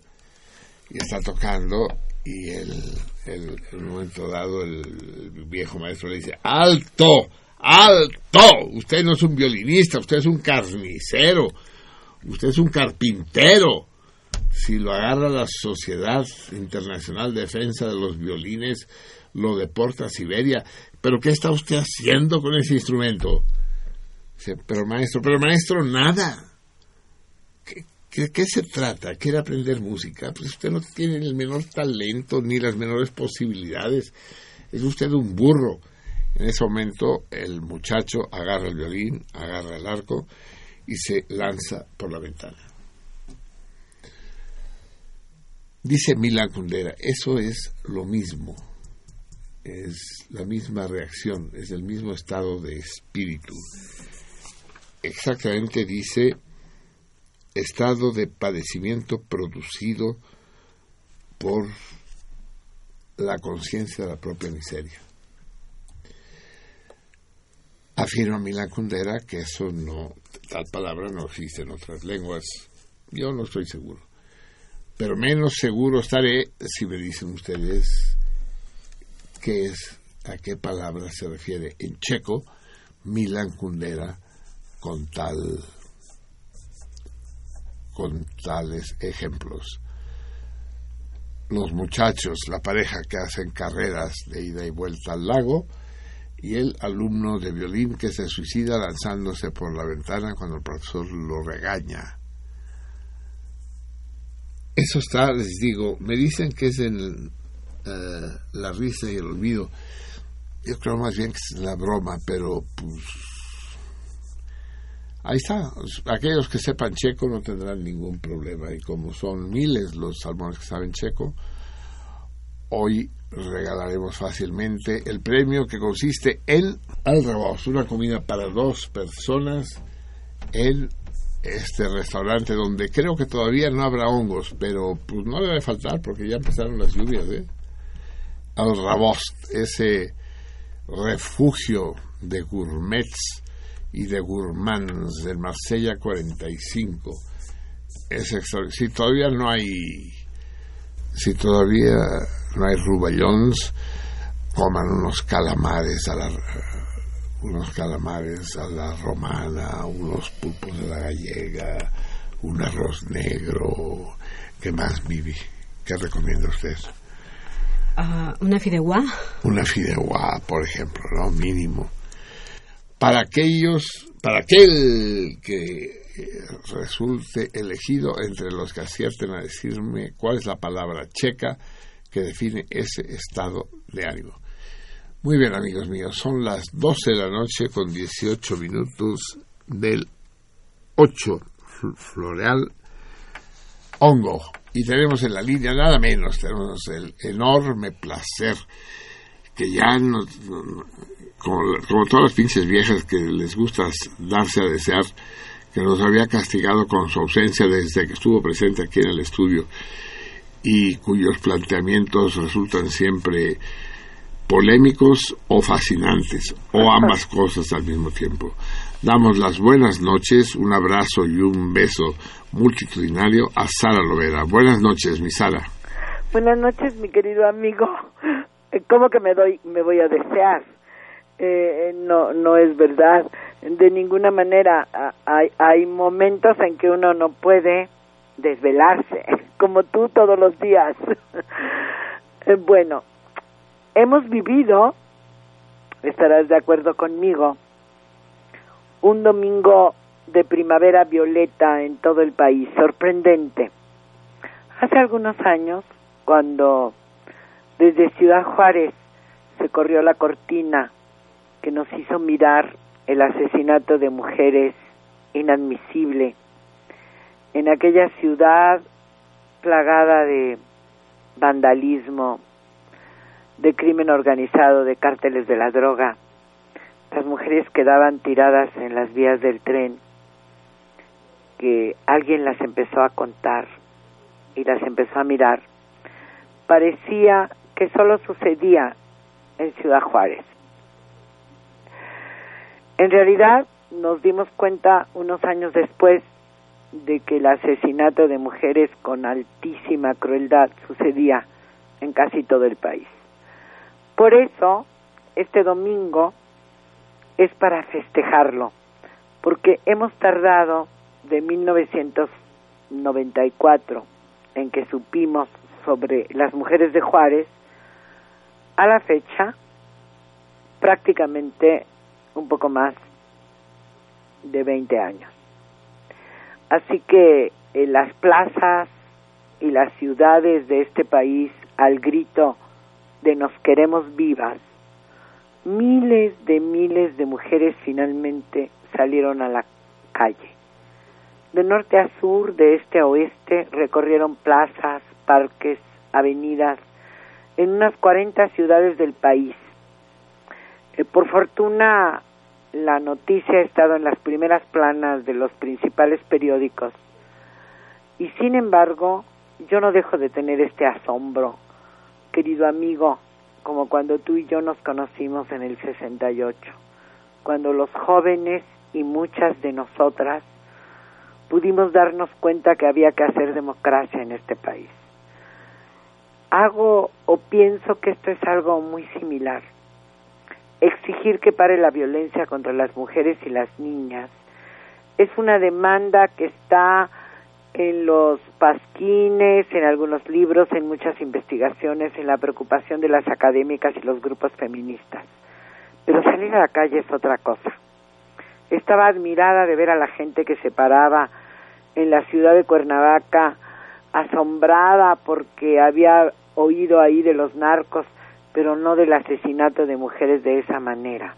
[SPEAKER 1] y está tocando y el, el- en un momento dado el, viejo maestro le dice ¡Alto! ¡Alto! Usted no es un violinista, usted es un carnicero, usted es un carpintero. Si lo agarra la Sociedad Internacional de Defensa de los Violines, lo deporta a Siberia. ¿Pero qué está usted haciendo con ese instrumento? Dice, pero maestro, pero maestro, nada. ¿Qué, qué, qué se trata? ¿Quiere aprender música? Pues usted no tiene el menor talento ni las menores posibilidades. Es usted un burro. En ese momento el muchacho agarra el violín, agarra el arco y se lanza por la ventana. Dice Milan Kundera, eso es lo mismo, es la misma reacción, es el mismo estado de espíritu. Exactamente dice estado de padecimiento producido por la conciencia de la propia miseria. Afirma Milan Kundera que eso no, tal palabra no existe en otras lenguas. Yo no estoy seguro. Pero menos seguro estaré si me dicen ustedes qué es, a qué palabra se refiere en checo Milan Kundera con tal con tales ejemplos. Los muchachos, la pareja que hacen carreras de ida y vuelta al lago, y el alumno de violín que se suicida lanzándose por la ventana cuando el profesor lo regaña. Eso está, les digo, me dicen que es en eh, la risa y el olvido. Yo creo más bien que es la broma, pero pues ahí está. Aquellos que sepan checo no tendrán ningún problema y como son miles los salmones que saben checo, hoy regalaremos fácilmente el premio que consiste en alrabos, una comida para dos personas en este restaurante donde creo que todavía no habrá hongos, pero pues no debe faltar porque ya empezaron las lluvias, ¿eh? Al Rabost, ese refugio de gourmets y de gourmands del Marsella 45. Es si todavía no hay si todavía no hay ruballons, coman unos calamares a la unos calamares a la romana, unos pulpos de la gallega, un arroz negro. ¿Qué más, Vivi? ¿Qué recomienda usted?
[SPEAKER 6] Ah, una fideuá.
[SPEAKER 1] Una fideuá, por ejemplo, ¿no? Mínimo. Para aquellos, para aquel que resulte elegido entre los que acierten a decirme cuál es la palabra checa que define ese estado de ánimo. Muy bien, amigos míos, son las 12 de la noche con 18 minutos del 8 Floreal Hongo. Y tenemos en la línea nada menos, tenemos el enorme placer que ya, no, como, como, todas las pinches viejas que les gusta darse a desear, que nos había castigado con su ausencia desde que estuvo presente aquí en el estudio y cuyos planteamientos resultan siempre polémicos o fascinantes, o ambas cosas al mismo tiempo. Damos las buenas noches, un abrazo y un beso multitudinario a Sara Lovera. Buenas noches, mi Sara.
[SPEAKER 7] Buenas noches, mi querido amigo. ¿Cómo que me doy, me voy a desear? Eh, no, no es verdad. De ninguna manera. Hay, hay momentos en que uno no puede desvelarse, como tú todos los días. bueno, hemos vivido, estarás de acuerdo conmigo, un domingo de primavera violeta en todo el país, sorprendente. Hace algunos años, cuando desde Ciudad Juárez se corrió la cortina que nos hizo mirar el asesinato de mujeres inadmisible en aquella ciudad plagada de vandalismo, de crimen organizado, de cárteles de la droga. Las mujeres quedaban tiradas en las vías del tren, que alguien las empezó a contar y las empezó a mirar. Parecía que solo sucedía en Ciudad Juárez. En realidad nos dimos cuenta unos años después de que el asesinato de mujeres con altísima crueldad sucedía en casi todo el país. Por eso, este domingo es para festejarlo, porque hemos tardado de 1994, en que supimos sobre las mujeres de Juárez, a la fecha prácticamente un poco más de 20 años. Así que en las plazas y las ciudades de este país, al grito de nos queremos vivas, miles de miles de mujeres finalmente salieron a la calle. De norte a sur, de este a oeste, recorrieron plazas, parques, avenidas, en unas 40 ciudades del país. Eh, por fortuna, la noticia ha estado en las primeras planas de los principales periódicos. Y sin embargo, yo no dejo de tener este asombro, querido amigo, como cuando tú y yo nos conocimos en el 68, cuando los jóvenes y muchas de nosotras pudimos darnos cuenta que había que hacer democracia en este país. Hago o pienso que esto es algo muy similar exigir que pare la violencia contra las mujeres y las niñas. Es una demanda que está en los pasquines, en algunos libros, en muchas investigaciones, en la preocupación de las académicas y los grupos feministas. Pero salir a la calle es otra cosa. Estaba admirada de ver a la gente que se paraba en la ciudad de Cuernavaca, asombrada porque había oído ahí de los narcos, pero no del asesinato de mujeres de esa manera.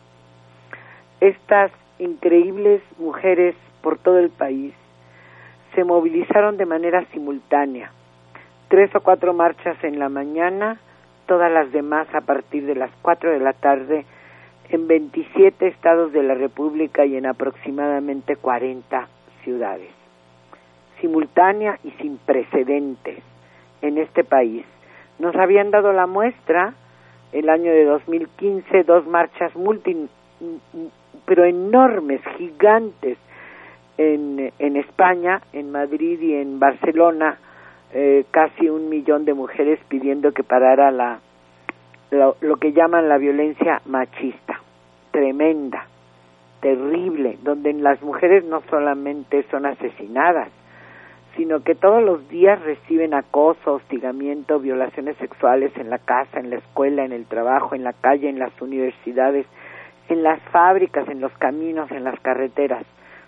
[SPEAKER 7] Estas increíbles mujeres por todo el país se movilizaron de manera simultánea. Tres o cuatro marchas en la mañana, todas las demás a partir de las cuatro de la tarde en 27 estados de la República y en aproximadamente 40 ciudades. Simultánea y sin precedentes en este país. Nos habían dado la muestra el año de 2015 dos marchas multi pero enormes, gigantes en, en España, en Madrid y en Barcelona, eh, casi un millón de mujeres pidiendo que parara la, lo, que llaman la violencia machista, tremenda, terrible, donde las mujeres no solamente son asesinadas, sino que todos los días reciben acoso, hostigamiento, violaciones sexuales en la casa, en la escuela, en el trabajo, en la calle, en las universidades, en las fábricas, en los caminos, en las carreteras.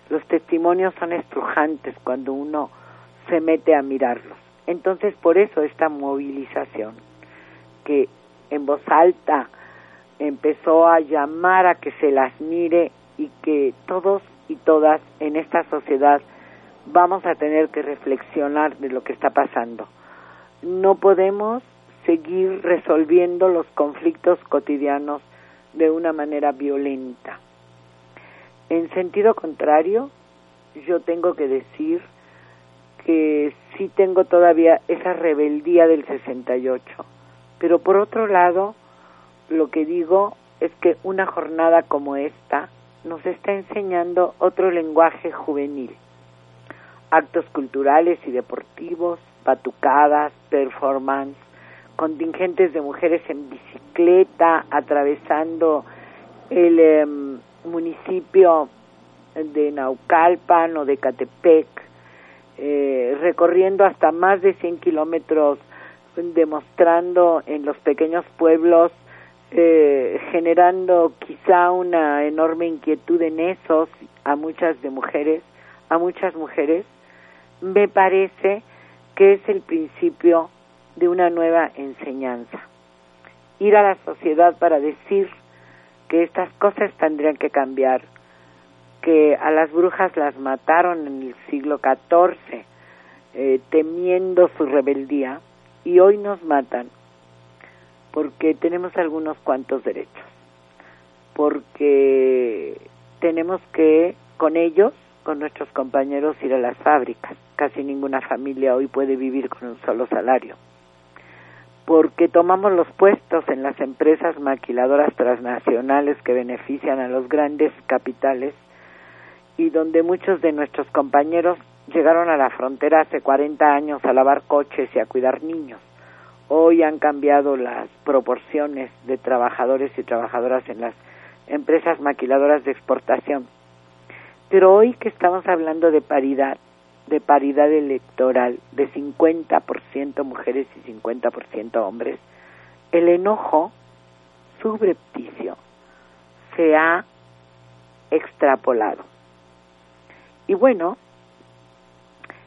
[SPEAKER 7] Los testimonios son estrujantes cuando uno se mete a mirarlos. Entonces, por eso esta movilización, que en voz alta empezó a llamar a que se las mire y que todos y todas en esta sociedad vamos a tener que reflexionar de lo que está pasando. No podemos seguir resolviendo los conflictos cotidianos de una manera violenta. En sentido contrario, yo tengo que decir que sí tengo todavía esa rebeldía del 68, pero por otro lado, lo que digo es que una jornada como esta nos está enseñando otro lenguaje juvenil. Actos culturales y deportivos, batucadas, performance, contingentes de mujeres en bicicleta atravesando el em, municipio de Naucalpan o de Catepec, eh, recorriendo hasta más de 100 kilómetros, demostrando en los pequeños pueblos, eh, generando quizá una enorme inquietud en esos a muchas de mujeres, a muchas mujeres, me parece que es el principio de una nueva enseñanza. Ir a la sociedad para decir que estas cosas tendrían que cambiar, que a las brujas las mataron en el siglo XIV, eh, temiendo su rebeldía, y hoy nos matan porque tenemos algunos cuantos derechos, porque tenemos que con ellos, con nuestros compañeros, ir a las fábricas. Casi ninguna familia hoy puede vivir con un solo salario porque tomamos los puestos en las empresas maquiladoras transnacionales que benefician a los grandes capitales y donde muchos de nuestros compañeros llegaron a la frontera hace 40 años a lavar coches y a cuidar niños. Hoy han cambiado las proporciones de trabajadores y trabajadoras en las empresas maquiladoras de exportación. Pero hoy que estamos hablando de paridad, de paridad electoral de 50% mujeres y 50% hombres, el enojo subrepticio se ha extrapolado. Y bueno,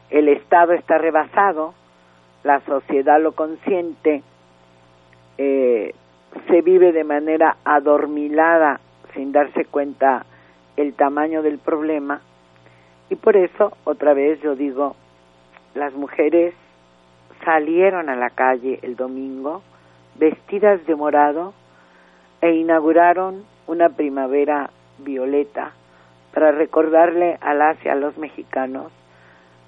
[SPEAKER 7] el Estado está rebasado, la sociedad lo consiente, eh, se vive de manera adormilada sin darse cuenta el tamaño del problema y por eso, otra vez yo digo, las mujeres salieron a la calle el domingo vestidas de morado e inauguraron una primavera violeta para recordarle a las y a los mexicanos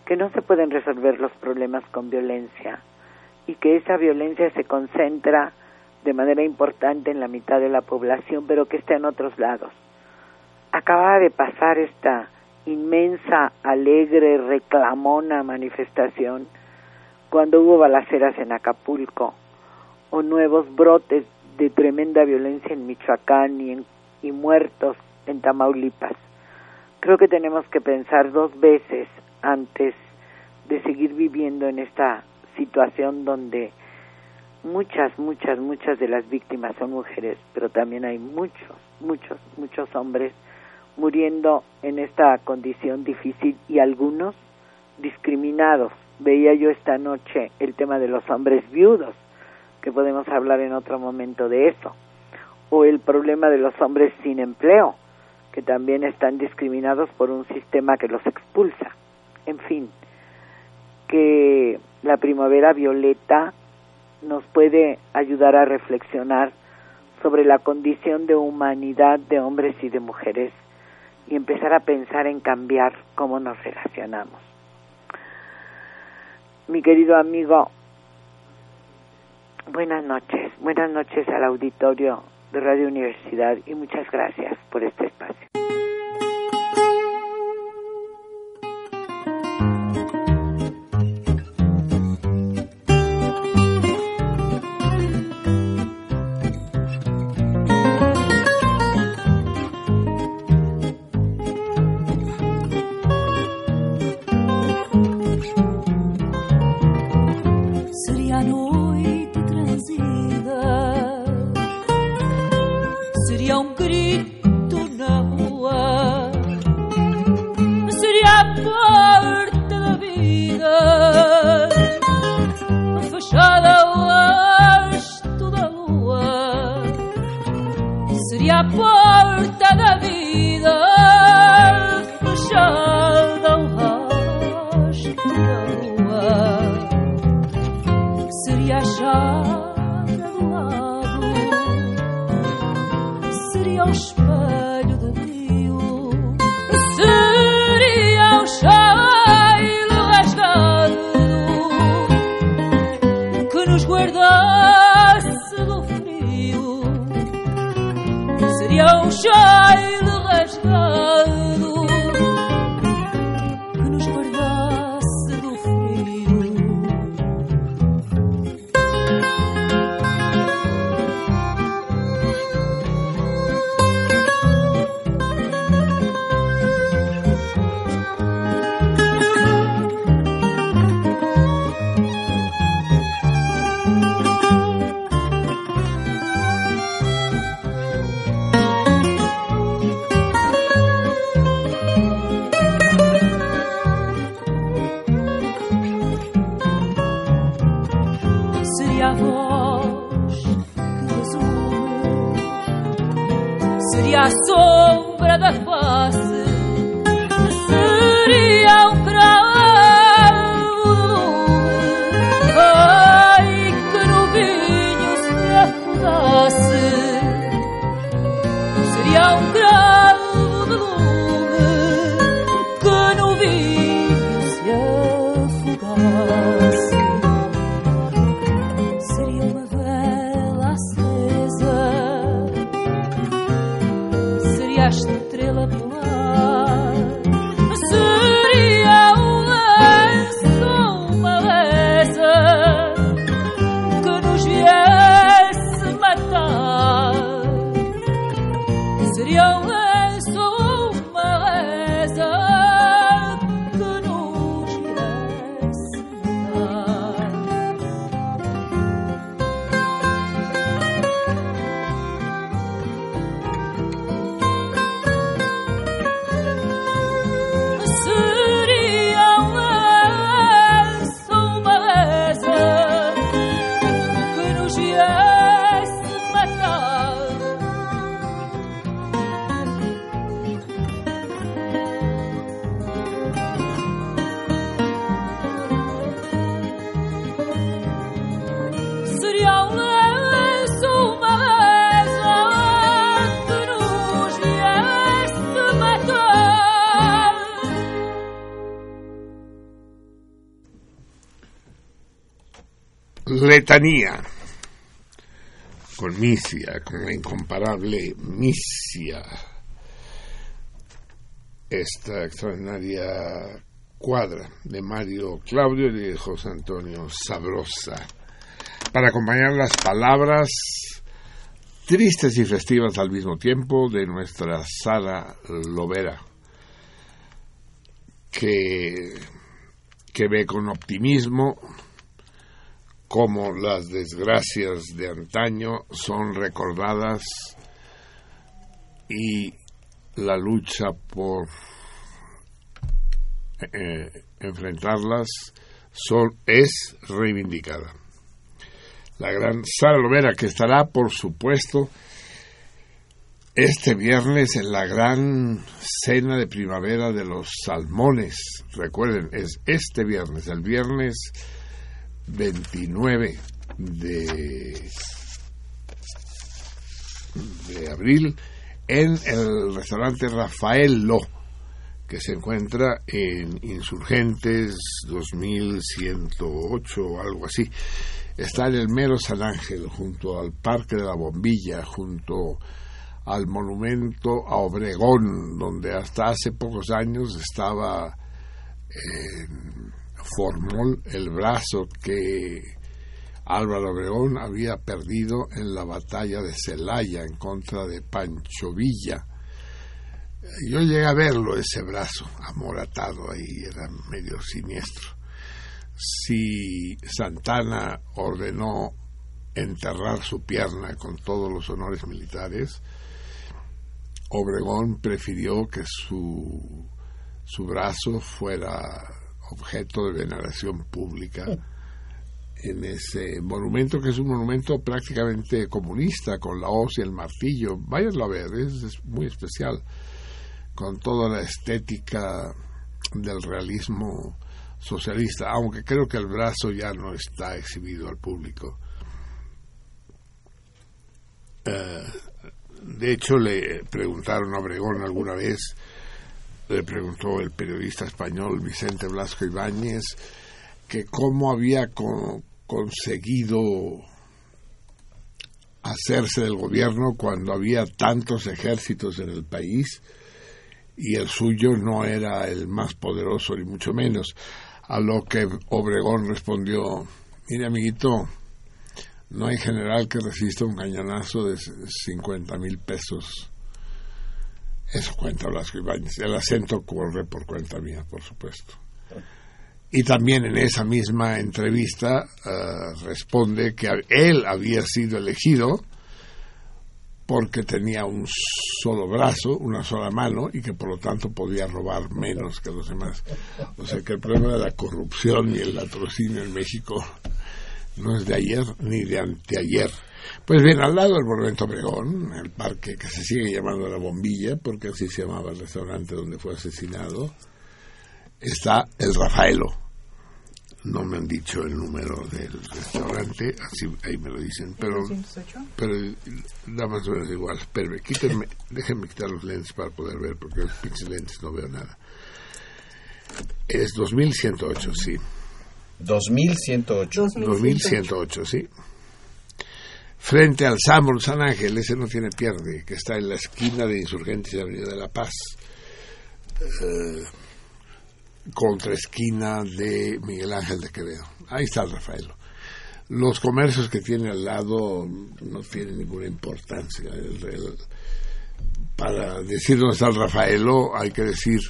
[SPEAKER 7] que no se pueden resolver los problemas con violencia y que esa violencia se concentra de manera importante en la mitad de la población, pero que está en otros lados. Acaba de pasar esta inmensa, alegre, reclamona manifestación cuando hubo balaceras en Acapulco o nuevos brotes de tremenda violencia en Michoacán y, y muertos en Tamaulipas. Creo que tenemos que pensar dos veces antes de seguir viviendo en esta situación donde muchas, muchas, muchas de las víctimas son mujeres, pero también hay muchos, muchos, muchos hombres muriendo en esta condición difícil y algunos discriminados. Veía yo esta noche el tema de los hombres viudos,
[SPEAKER 8] que podemos hablar en otro momento de eso, o el problema de los hombres sin empleo, que también están discriminados por un sistema que los expulsa. En fin, que la primavera violeta nos puede ayudar a reflexionar sobre la condición de humanidad de hombres y de mujeres y empezar a pensar en cambiar cómo nos relacionamos. Mi querido amigo, buenas noches, buenas noches al auditorio de Radio Universidad y muchas gracias por este espacio.
[SPEAKER 1] Letanía. Con Misia, con la incomparable Misia. Esta extraordinaria cuadra de Mario Claudio y de José Antonio Sabrosa. Para acompañar las palabras tristes y festivas al mismo tiempo de nuestra Sara Lovera, que, que ve con optimismo cómo las desgracias de antaño son recordadas y la lucha por eh, enfrentarlas es reivindicada. la gran Sara que estará, por supuesto, este viernes en la gran cena de primavera de los salmones. Recuerden, es este viernes, el viernes 29 de, de abril, en el restaurante Rafaelo, que se encuentra en Insurgentes 2108 o algo así. Está en el mero San Ángel, junto al Parque de la Bombilla, junto al monumento a Obregón, donde hasta hace pocos años estaba en Formol el brazo que Álvaro Obregón había perdido en la batalla de Celaya en contra de Pancho Villa. Yo llegué a verlo, ese brazo amoratado ahí, era medio siniestro. Si Santana ordenó enterrar su pierna con todos los honores militares, Obregón prefirió que su, su brazo fuera objeto de veneración pública en ese monumento que es un monumento prácticamente comunista con la hoz y el martillo. Váyanlo a ver, es, muy especial con toda la estética del realismo socialista, aunque creo que el brazo ya no está exhibido al público. Eh, de hecho, le preguntaron a Obregón alguna vez, le preguntó el periodista español Vicente Blasco Ibáñez, que cómo había co- conseguido hacerse del gobierno cuando había tantos ejércitos en el país y el suyo no era el más poderoso ni mucho menos. A lo que Obregón respondió, mire amiguito, no hay general que resista un cañonazo de 50 mil pesos. Eso cuenta Blasco Ibáñez. El acento corre por cuenta mía, por supuesto. Y también en esa misma entrevista eh, responde que él había sido elegido porque tenía un solo brazo, una sola mano y que por lo tanto podía robar menos que los demás. O sea que el problema de la corrupción y el latrocinio en México no es de ayer ni de anteayer. Pues bien, al lado del Monumento Obregón, el parque que se sigue llamando La Bombilla, porque así se llamaba el restaurante donde fue asesinado, está el Rafaelo. No me han dicho el número del restaurante, así ahí me lo dicen, pero, pero da más o menos igual. Espérenme, quítenme, déjenme quitar los lentes para poder ver, porque los pinches lentes no veo nada. Es 2108, sí.
[SPEAKER 2] 2108.
[SPEAKER 1] 2108, sí. Frente al Samur San Ángel, ese no tiene pierde, que está en la esquina de Insurgentes y Avenida de la Paz. Eh, contra esquina de Miguel Ángel de Quevedo. Ahí está el Rafaelo. Los comercios que tiene al lado no tienen ninguna importancia. El- para decir dónde está el Rafaelo, hay que decir,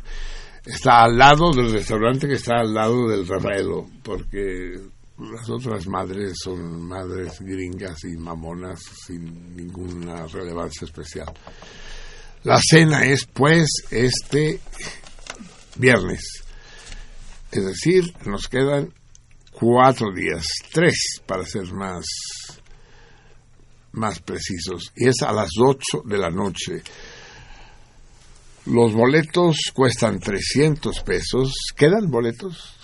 [SPEAKER 1] está al lado del restaurante que está al lado del Rafaelo, porque las otras madres son madres gringas y mamonas sin ninguna relevancia especial. La cena es, pues, este viernes. Es decir, nos quedan cuatro días, tres para ser más, más precisos, y es a las ocho de la noche. Los boletos cuestan 300 pesos. ¿Quedan boletos?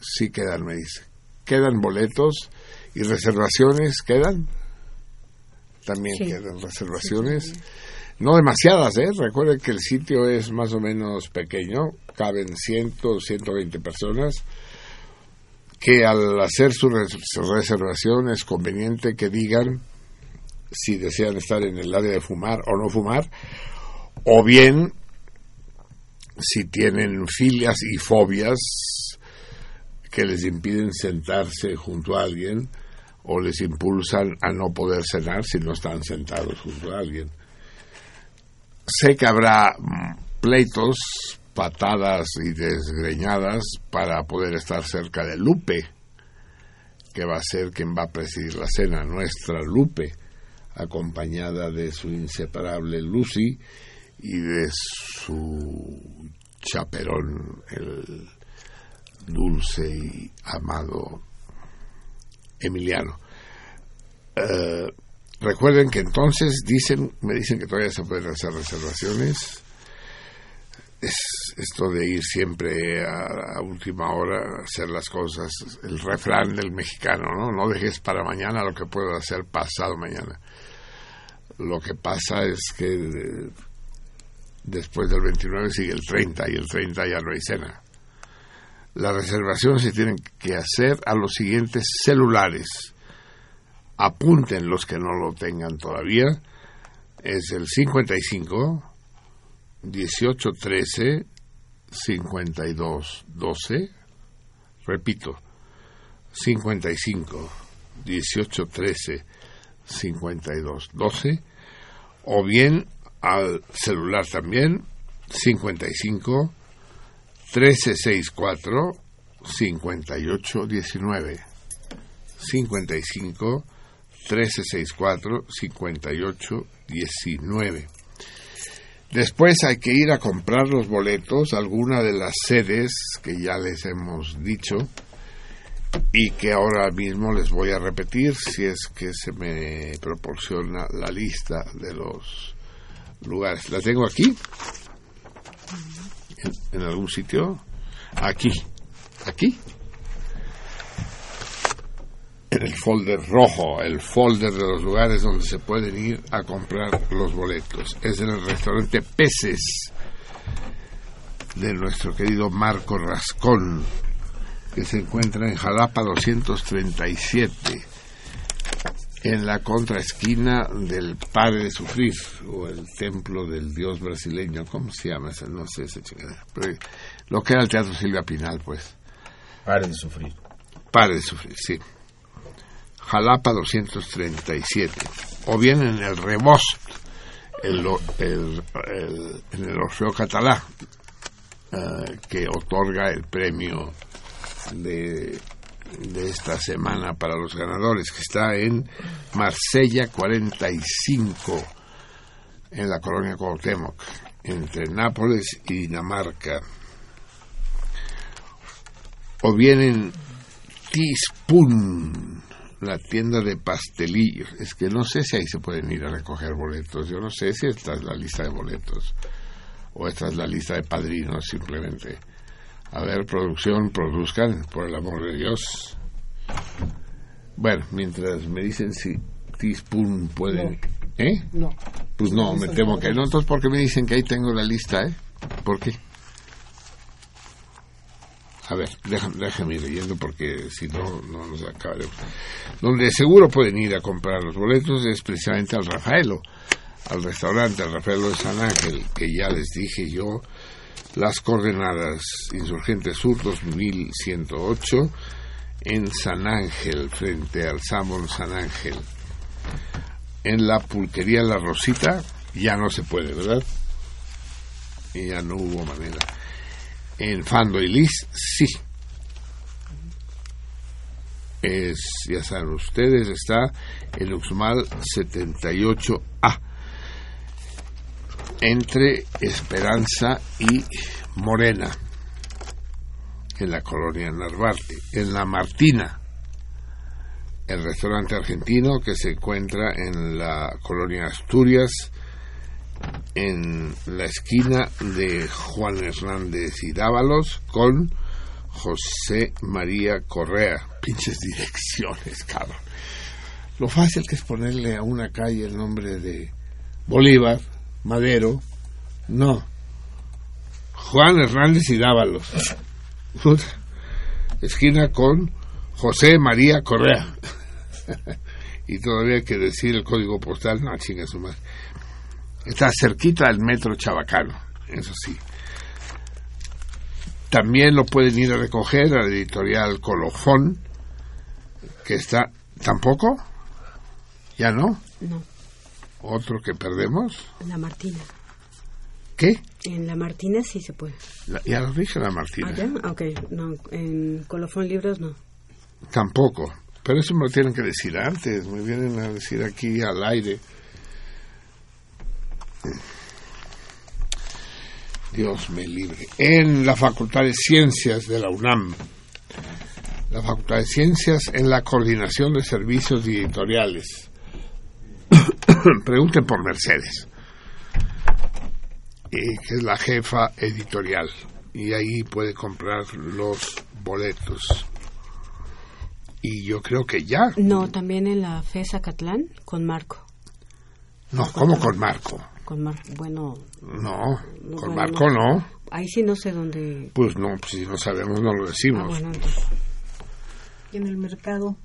[SPEAKER 1] Sí quedan, me dice. ¿Quedan boletos y reservaciones? ¿Quedan? También
[SPEAKER 6] Sí.
[SPEAKER 1] quedan reservaciones. No demasiadas, ¿eh? Recuerden que el sitio es más o menos pequeño, caben 100, 120 personas, que al hacer su res- su reservación es conveniente que digan si desean estar en el área de fumar o no fumar, o bien si tienen filias y fobias que les impiden sentarse junto a alguien o les impulsan a no poder cenar si no están sentados junto a alguien. Sé que habrá mm, pleitos, patadas y desgreñadas para poder estar cerca de Lupe, que va a ser quien va a presidir la cena, nuestra Lupe, acompañada de su inseparable Lucy y de su chaperón, el dulce y amado Emiliano. Eh, recuerden que entonces dicen, me dicen que todavía se pueden hacer reservaciones. Es esto de ir siempre a, a última hora a hacer las cosas, el refrán del mexicano, ¿no? No dejes para mañana lo que puedo hacer pasado mañana. Lo que pasa es que eh, después del 29 sigue el 30 y el 30 ya no hay cena. Las reservaciones se tienen que hacer a los siguientes celulares. Apunten los que no lo tengan todavía. Es el 55 18 13 52 12. Repito, 55 18 13 52 12. O bien al celular también 55 1364 5819 55 1364 5819 Después hay que ir a comprar los boletos alguna de las sedes que ya les hemos dicho y que ahora mismo les voy a repetir si es que se me proporciona la lista de los lugares. La tengo aquí, en, en algún sitio, aquí, aquí, en el folder rojo, el folder de los lugares donde se pueden ir a comprar los boletos. Es en el restaurante Peces de nuestro querido Marco Rascón, que se encuentra en Jalapa 237, en la contraesquina del Padre de Sufrir, o el templo del dios brasileño, ¿cómo se llama? ese? No sé ese chingadera. Pero lo que era el Teatro Silvia Pinal, pues.
[SPEAKER 2] Pare de sufrir.
[SPEAKER 1] Padre de Sufrir, sí. Jalapa 237. O bien en el Rebost, el, el- el- en el Orfeo Catalá, eh, que otorga el premio de, de esta semana para los ganadores, que está en Marsella 45, en la colonia Cuauhtémoc, entre Nápoles y Dinamarca. O bien en la tienda de pastelillos. Es que no sé si ahí se pueden ir a recoger boletos. Yo no sé si esta es la lista de boletos o esta es la lista de padrinos simplemente. A ver, producción, produzcan, por el amor de Dios. Bueno, mientras me dicen si Teaspoon pueden... ¿Eh?
[SPEAKER 3] No.
[SPEAKER 1] Pues no, me temo que no. Entonces, ¿por qué me dicen que ahí tengo la lista, eh? ¿Por qué? A ver, déjame, déjame ir leyendo porque si no, no nos acabaremos. Donde seguro pueden ir a comprar los boletos es precisamente al Rafaelo, al restaurante, al Rafaelo de San Ángel, que ya les dije yo, las coordenadas Insurgente Sur 2108 en San Ángel, frente al Samón San Ángel. En la pulquería La Rosita ya no se puede, ¿verdad? Y ya no hubo manera. En Fando y sí. Es, ya saben ustedes, está el Uxmal 78A. Entre Esperanza y Morena. En la colonia Narvarte. En la Martina. El restaurante argentino que se encuentra en la colonia Asturias en la esquina de Juan Hernández y Dávalos con José María Correa. Pinches direcciones, cabrón. Lo fácil que es ponerle a una calle el nombre de Bolívar, Madero. No. Juan Hernández y Dávalos. Esquina con José María Correa. y todavía hay que decir el código postal. No, chinga su madre. Está cerquita del metro Chabacano, eso sí. También lo pueden ir a recoger a la editorial Colofón, que está... ¿Tampoco? ¿Ya no?
[SPEAKER 6] No,
[SPEAKER 1] ¿Otro que perdemos?
[SPEAKER 6] la Martina.
[SPEAKER 1] ¿Qué?
[SPEAKER 6] En la Martina sí se puede.
[SPEAKER 1] La- ya lo dije la Martina.
[SPEAKER 6] ¿Ah, ya? Ok, no, en Colofón Libros no.
[SPEAKER 1] Tampoco. Pero eso me lo tienen que decir antes. Me vienen a decir aquí al aire. Dios me libre. En la Facultad de Ciencias de la UNAM. la Facultad de Ciencias en la coordinación de servicios editoriales. Pregunten por Mercedes, y que es la jefa editorial, y ahí puede comprar los boletos. Y yo creo que ya.
[SPEAKER 6] No, también en la FESA Catlán con Marco.
[SPEAKER 1] No, ¿cómo con Marco?
[SPEAKER 6] Con Marco, bueno,
[SPEAKER 1] No,
[SPEAKER 6] No,
[SPEAKER 1] con
[SPEAKER 6] bueno,
[SPEAKER 1] Marco no.
[SPEAKER 6] ahí sí no sé dónde.
[SPEAKER 1] Pues no, pues si no sabemos no lo
[SPEAKER 6] Ah,
[SPEAKER 1] decimos.
[SPEAKER 6] bueno, entonces.
[SPEAKER 3] Y en el mercado,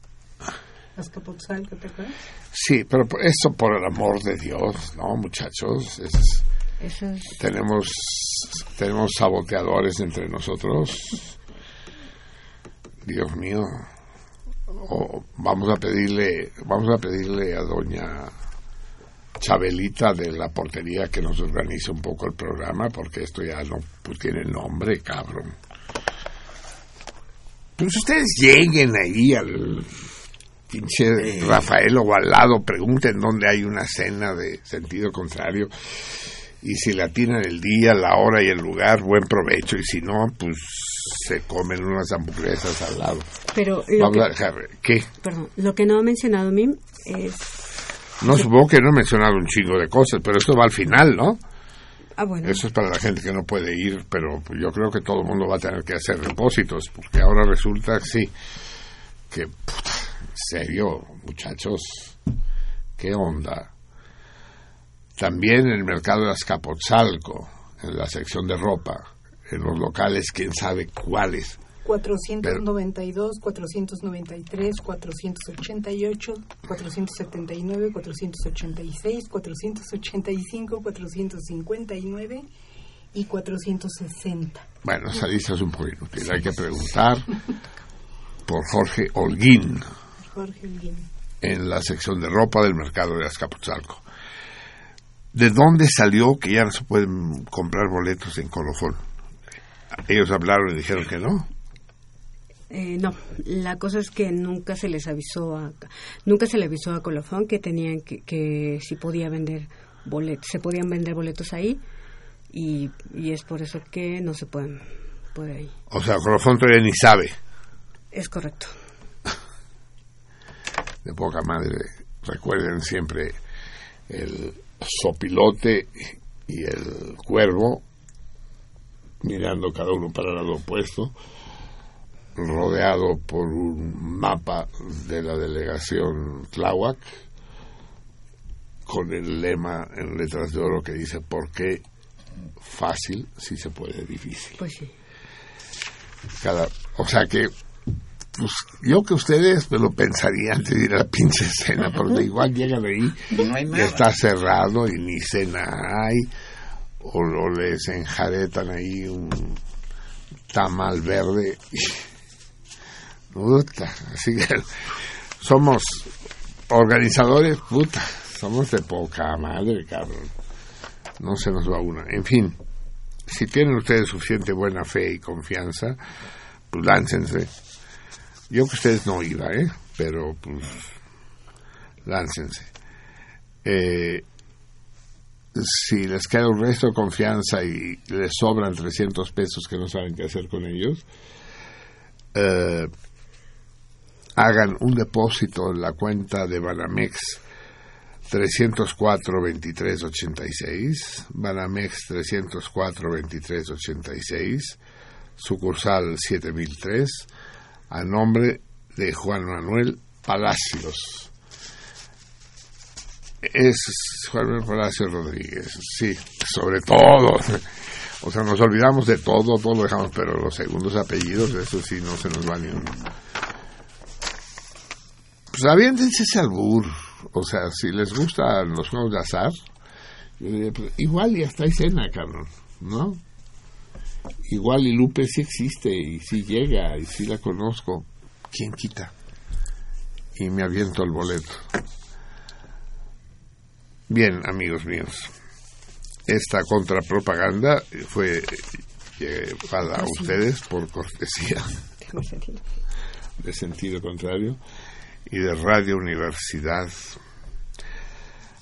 [SPEAKER 3] Azcapotzalco, ¿te acuerdas?
[SPEAKER 1] Sí, pero por- eso por el amor de Dios, ¿no, muchachos? Es-
[SPEAKER 6] Eso es.
[SPEAKER 1] tenemos, tenemos saboteadores entre nosotros. Dios mío. O vamos a pedirle, vamos a pedirle a doña Chabelita de la portería que nos organice un poco el programa, porque esto ya no pues, tiene nombre, cabrón. Pues ustedes lleguen ahí al pinche Rafael o al lado, pregunten dónde hay una cena de sentido contrario y si la tienen el día, la hora y el lugar, buen provecho y si no, pues se comen unas hamburguesas al lado.
[SPEAKER 6] Pero lo
[SPEAKER 1] Vamos
[SPEAKER 6] que,
[SPEAKER 1] a dejar, ¿qué?
[SPEAKER 6] perdón, lo que no ha mencionado Mim es.
[SPEAKER 1] No supongo que no he mencionado un chingo de cosas, pero esto va al final, ¿no?
[SPEAKER 6] Ah, bueno.
[SPEAKER 1] Eso es para la gente que no puede ir, pero yo creo que todo el mundo va a tener que hacer depósitos, porque ahora resulta que sí, que, puta, serio, muchachos, ¿qué onda? También en el mercado de Azcapotzalco, en la sección de ropa, en los locales, quién sabe cuáles.
[SPEAKER 3] 492, 493, 488, 479, 486, 485, 459 y 460.
[SPEAKER 1] Bueno, esa lista es un poco inútil, hay que preguntar por Jorge Holguín.
[SPEAKER 3] Jorge Holguín.
[SPEAKER 1] en la sección de ropa del mercado de Azcapotzalco. ¿De dónde salió que ya no se pueden comprar boletos en colofón? Ellos hablaron y dijeron que no.
[SPEAKER 6] Eh, no, la cosa es que nunca se les avisó a nunca se le avisó a Colofón que tenían que, que si podía vender boletos, se podían vender boletos ahí y, y es por eso que no se pueden puede ahí.
[SPEAKER 1] O sea, colofón todavía ni sabe.
[SPEAKER 6] Es correcto.
[SPEAKER 1] De poca madre. Recuerden siempre el sopilote y el cuervo mirando cada uno para el lado opuesto, rodeado por un mapa de la delegación Tláhuac, con el lema en letras de oro que dice ¿por qué fácil si se puede difícil?
[SPEAKER 6] Pues sí.
[SPEAKER 1] Cada, o sea que pues yo que ustedes me lo pensaría antes de ir a la pinche cena, porque igual llegan ahí
[SPEAKER 2] No hay
[SPEAKER 1] y
[SPEAKER 2] nada.
[SPEAKER 1] está cerrado y ni cena hay, o, o les enjaretan ahí un tamal verde. Puta, así que somos organizadores, puta, somos de poca madre, cabrón. No se nos va una. En fin, si tienen ustedes suficiente buena fe y confianza, pues láncense. Yo que ustedes no iba, ¿eh? Pero pues láncense. Eh, si les queda un resto de confianza y les sobran 300 pesos que no saben qué hacer con ellos, eh, hagan un depósito en la cuenta de Banamex 304 23 86 Banamex 304 23 86 sucursal 7003 a nombre de Juan Manuel Palacios es Juan Manuel Palacios Rodríguez sí, sobre todo o sea, nos olvidamos de todo, todo lo dejamos, pero los segundos apellidos, eso sí, no se nos va ni uno. Pues aviéntense ese albur. O sea, si les gustan los juegos de azar, pues, igual y hasta hay cena, cabrón, ¿no? Igual y Lupe sí existe y sí llega y sí la conozco. ¿Quién quita? Y me aviento el boleto. Bien, amigos míos. Esta contrapropaganda fue llevada a ustedes por cortesía de sentido contrario y de Radio Universidad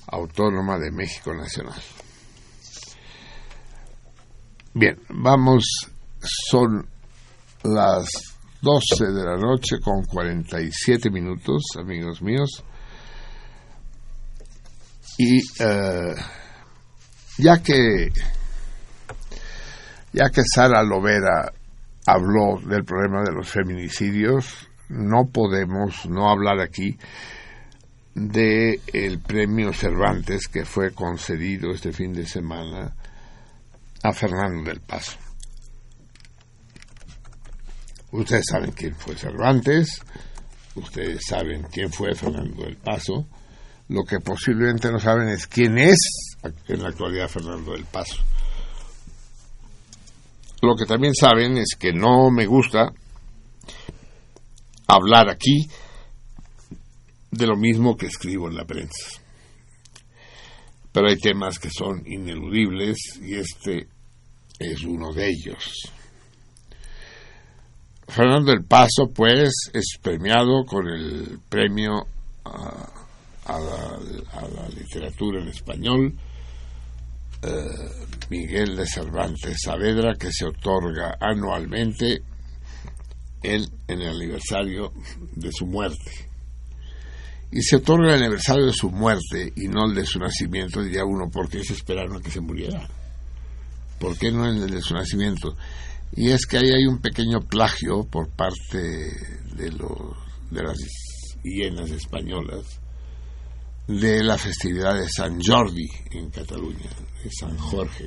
[SPEAKER 1] Autónoma de México Nacional. Bien, vamos, son las 12 de la noche con 47 minutos, amigos míos. Y eh, ya que ya que Sara Lovera habló del problema de los feminicidios, no podemos no hablar aquí de el premio Cervantes que fue concedido este fin de semana a Fernando del Paso. Ustedes saben quién fue Cervantes, ustedes saben quién fue Fernando del Paso, lo que posiblemente no saben es quién es en la actualidad Fernando del Paso. Lo que también saben es que no me gusta hablar aquí de lo mismo que escribo en la prensa. Pero hay temas que son ineludibles y este es uno de ellos. Fernando del Paso, pues, es premiado con el premio a, la, literatura en español eh, Miguel de Cervantes Saavedra, que se otorga anualmente en, en el aniversario de su muerte. Y se otorga el aniversario de su muerte y no el de su nacimiento, diría uno, ¿por qué se esperaron a que se muriera? ¿Por qué no el de su nacimiento? Y es que ahí hay un pequeño plagio por parte de, los, de las hienas españolas de la festividad de San Jordi en Cataluña, de San Jorge.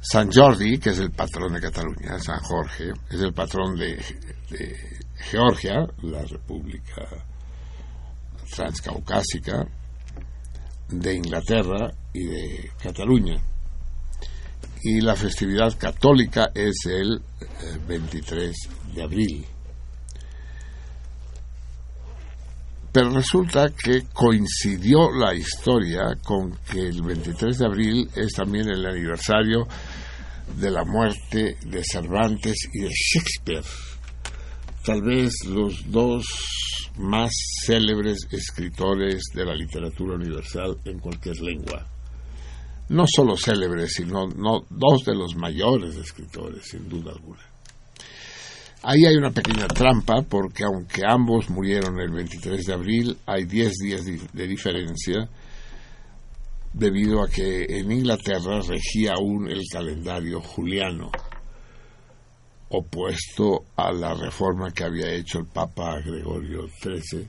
[SPEAKER 1] San Jordi, que es el patrón de Cataluña, San Jorge, es el patrón de Georgia, la República Transcaucásica, de Inglaterra y de Cataluña. Y la festividad católica es el eh, 23 de abril. Pero resulta que coincidió la historia con que el 23 de abril es también el aniversario de la muerte de Cervantes y de Shakespeare. Tal vez los dos más célebres escritores de la literatura universal en cualquier lengua. No solo célebres, sino no, dos de los mayores escritores, sin duda alguna. Ahí hay una pequeña trampa porque aunque ambos murieron el 23 de abril, hay 10 días de diferencia debido a que en Inglaterra regía aún el calendario juliano, opuesto a la reforma que había hecho el Papa Gregorio XIII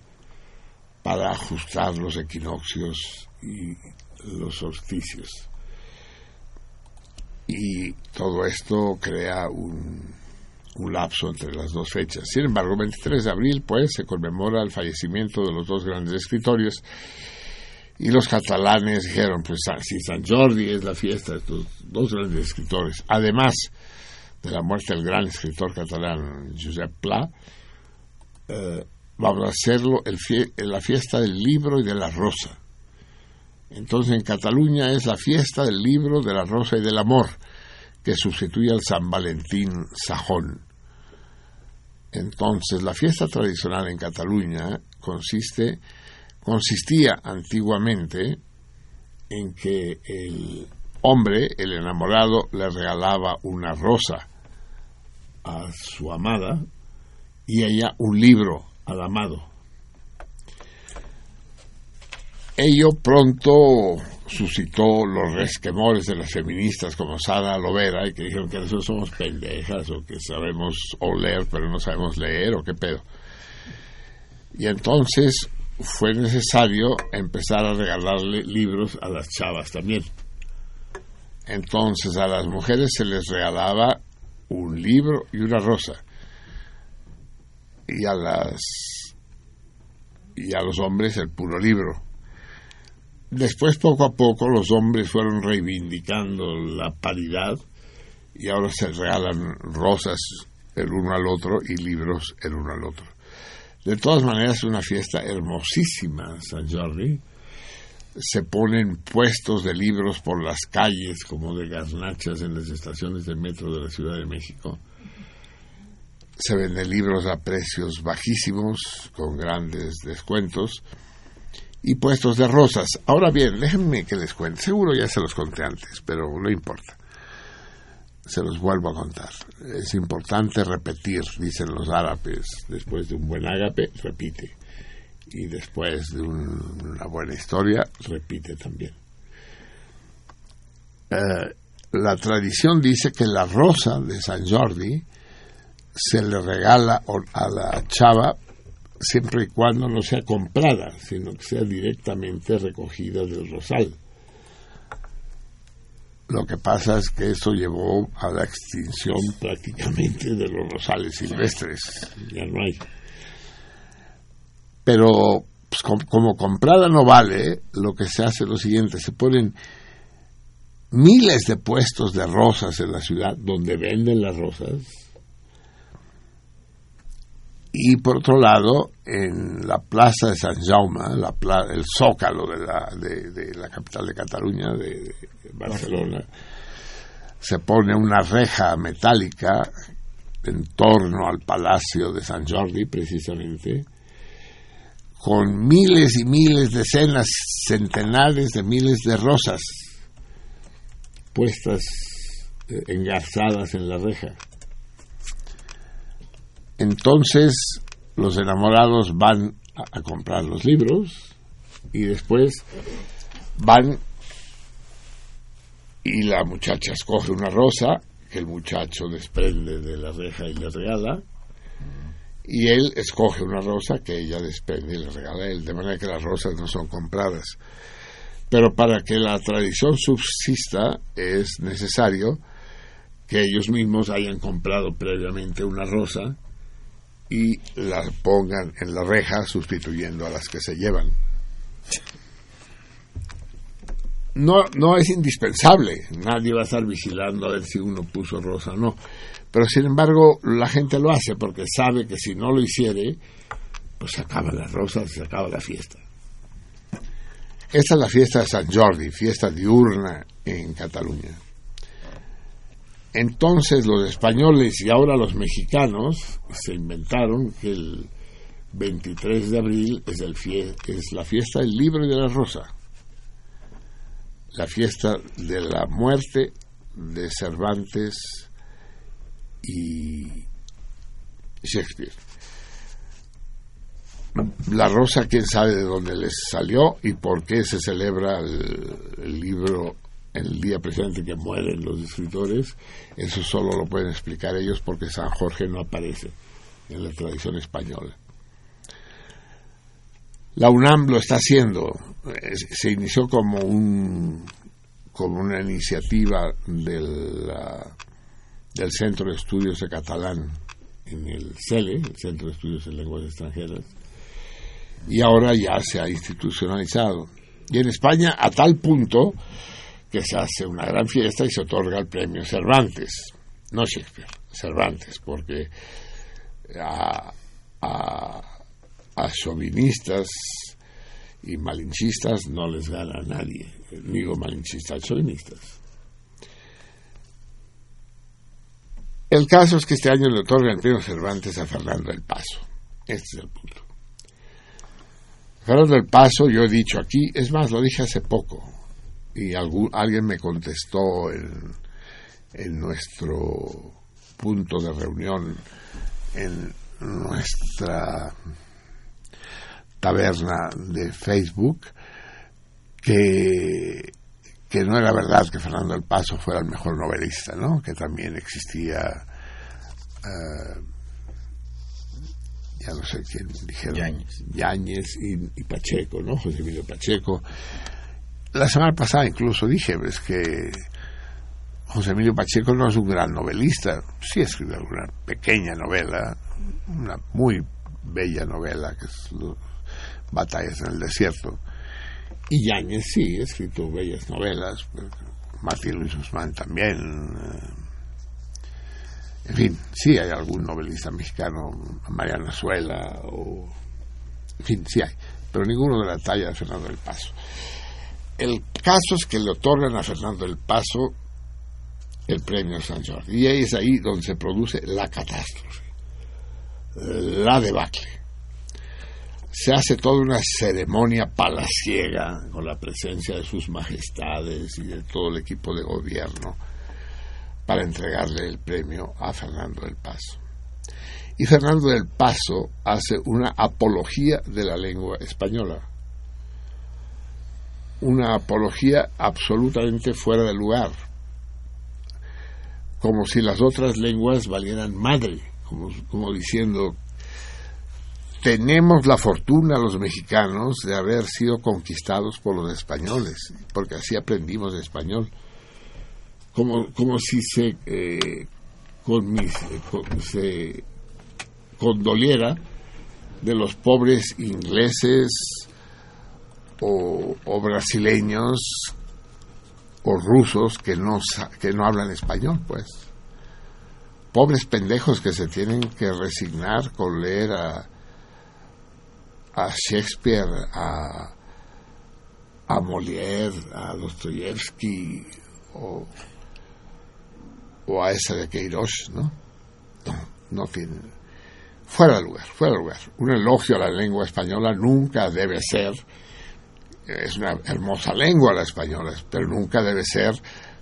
[SPEAKER 1] para ajustar los equinoccios y los solsticios. Y todo esto crea un, un lapso entre las dos fechas. Sin embargo, el 23 de abril, pues, se conmemora el fallecimiento de los dos grandes escritores y los catalanes dijeron, pues si San Jordi es la fiesta de estos dos grandes escritores, además de la muerte del gran escritor catalán Josep Pla, eh, vamos a hacerlo el fie la fiesta del libro y de la rosa. Entonces en Cataluña es la fiesta del libro, de la rosa y del amor, que sustituye al San Valentín sajón. Entonces la fiesta tradicional en Cataluña consiste consistía antiguamente en que el hombre, el enamorado, le regalaba una rosa a su amada y ella un libro al amado. Ello pronto suscitó los resquemores de las feministas como Sara Lovera y que dijeron que nosotros somos pendejas o que sabemos oler pero no sabemos leer o qué pedo. Y entonces fue necesario empezar a regalarle libros a las chavas también. Entonces a las mujeres se les regalaba un libro y una rosa. Y a las y a los hombres el puro libro. Después poco a poco los hombres fueron reivindicando la paridad y ahora se regalan rosas el uno al otro y libros el uno al otro. De todas maneras, es una fiesta hermosísima, San Jordi. Se ponen puestos de libros por las calles, como de garnachas en las estaciones de metro de la Ciudad de México. Se venden libros a precios bajísimos, con grandes descuentos, y puestos de rosas. Ahora bien, déjenme que les cuente. Seguro ya se los conté antes, pero no importa. se los vuelvo a contar. Es importante repetir, dicen los árabes, después de un buen ágape, repite. Y después de un- una buena historia, repite también. Eh, la tradición dice que la rosa de San Jordi se le regala a la chava siempre y cuando no sea comprada, sino que sea directamente recogida del rosal. Lo que pasa es que eso llevó a la extinción prácticamente de los rosales silvestres. Ya no hay. Pero pues, com- como comprada no vale, lo que se hace es lo siguiente, se ponen miles de puestos de rosas en la ciudad donde venden las rosas. Y por otro lado, en la plaza de San Jaume, el zócalo de la, de, la capital de Cataluña, de, de Barcelona, se pone una reja metálica en torno al palacio de San Jordi, precisamente, con miles y miles, decenas, centenares de miles de rosas puestas, eh, engarzadas en la reja. Entonces los enamorados van a, comprar los libros y después van y la muchacha escoge una rosa que el muchacho desprende de la reja y le regala y él escoge una rosa que ella desprende y le regala a él, de manera que las rosas no son compradas. Pero para que la tradición subsista es necesario que ellos mismos hayan comprado previamente una rosa y la pongan en la reja sustituyendo a las que se llevan. No, no es indispensable, nadie va a estar vigilando a ver si uno puso rosa o no, pero sin embargo la gente lo hace porque sabe que si no lo hiciere, pues se acaban las rosas y se acaba la fiesta. Esta es la fiesta de San Jordi, fiesta diurna en Cataluña. Entonces los españoles y ahora los mexicanos se inventaron que el 23 de abril es, el fie- es la fiesta del libro y de la rosa, la fiesta de la muerte de Cervantes y Shakespeare. La rosa, quién sabe de dónde les salió y por qué se celebra el, el libro el día precisamente que mueren los escritores. Eso solo lo pueden explicar ellos porque San Jorge no aparece en la tradición española. La UNAM lo está haciendo. Se inició como un como una iniciativa del, ah, del Centro de Estudios de Catalán en el CELE, el Centro de Estudios en Lenguas Extranjeras, y ahora ya se ha institucionalizado. Y en España a tal punto que se hace una gran fiesta y se otorga el premio Cervantes, no Shakespeare, Cervantes, porque a, a, a chauvinistas y malinchistas no les gana a nadie. Digo malinchistas, chauvinistas. El caso es que este año le otorgan el premio Cervantes a Fernando del Paso. Este es el punto. Fernando del Paso, yo he dicho aquí, es más, lo dije hace poco, y algún, alguien me contestó en, en nuestro punto de reunión, en nuestra taberna de Facebook, que, que no era verdad que Fernando del Paso fuera el mejor novelista, ¿no? que también existía, eh, ya no sé quién dijeron,
[SPEAKER 2] Yáñez.
[SPEAKER 1] Yáñez y, y Pacheco, ¿no? José Emilio Pacheco. La semana pasada incluso dije, es que José Emilio Pacheco no es un gran novelista, sí escribió una pequeña novela, una muy bella novela que es Batallas en el Desierto. Y Yáñez sí, ha escrito bellas novelas, Martín Luis Guzmán también. eh, En fin, sí hay algún novelista mexicano, Mariana Suela, o. En fin, sí hay, pero ninguno de la talla de Fernando del Paso. El caso es que le otorgan a Fernando del Paso el premio San Jordi. Y ahí es ahí donde se produce la catástrofe, la debacle. Se hace toda una ceremonia palaciega con la presencia de sus majestades y de todo el equipo de gobierno para entregarle el premio a Fernando del Paso. Y Fernando del Paso hace una apología de la lengua española. Una apología absolutamente fuera de lugar. Como si las otras lenguas valieran madre. Como, diciendo, tenemos la fortuna los mexicanos de haber sido conquistados por los españoles, porque así aprendimos español. Como, como si se, eh, con mis, eh, se condoliera de los pobres ingleses o, brasileños o rusos que no, que no hablan español, pues. Pobres pendejos que se tienen que resignar con leer a, a Shakespeare, a, a Molière, a Dostoyevsky o, o a esa de Queiroz, ¿no? No, no tiene. Fuera de lugar, fuera de lugar. Un elogio a la lengua española nunca debe ser, es una hermosa lengua la española, pero nunca debe ser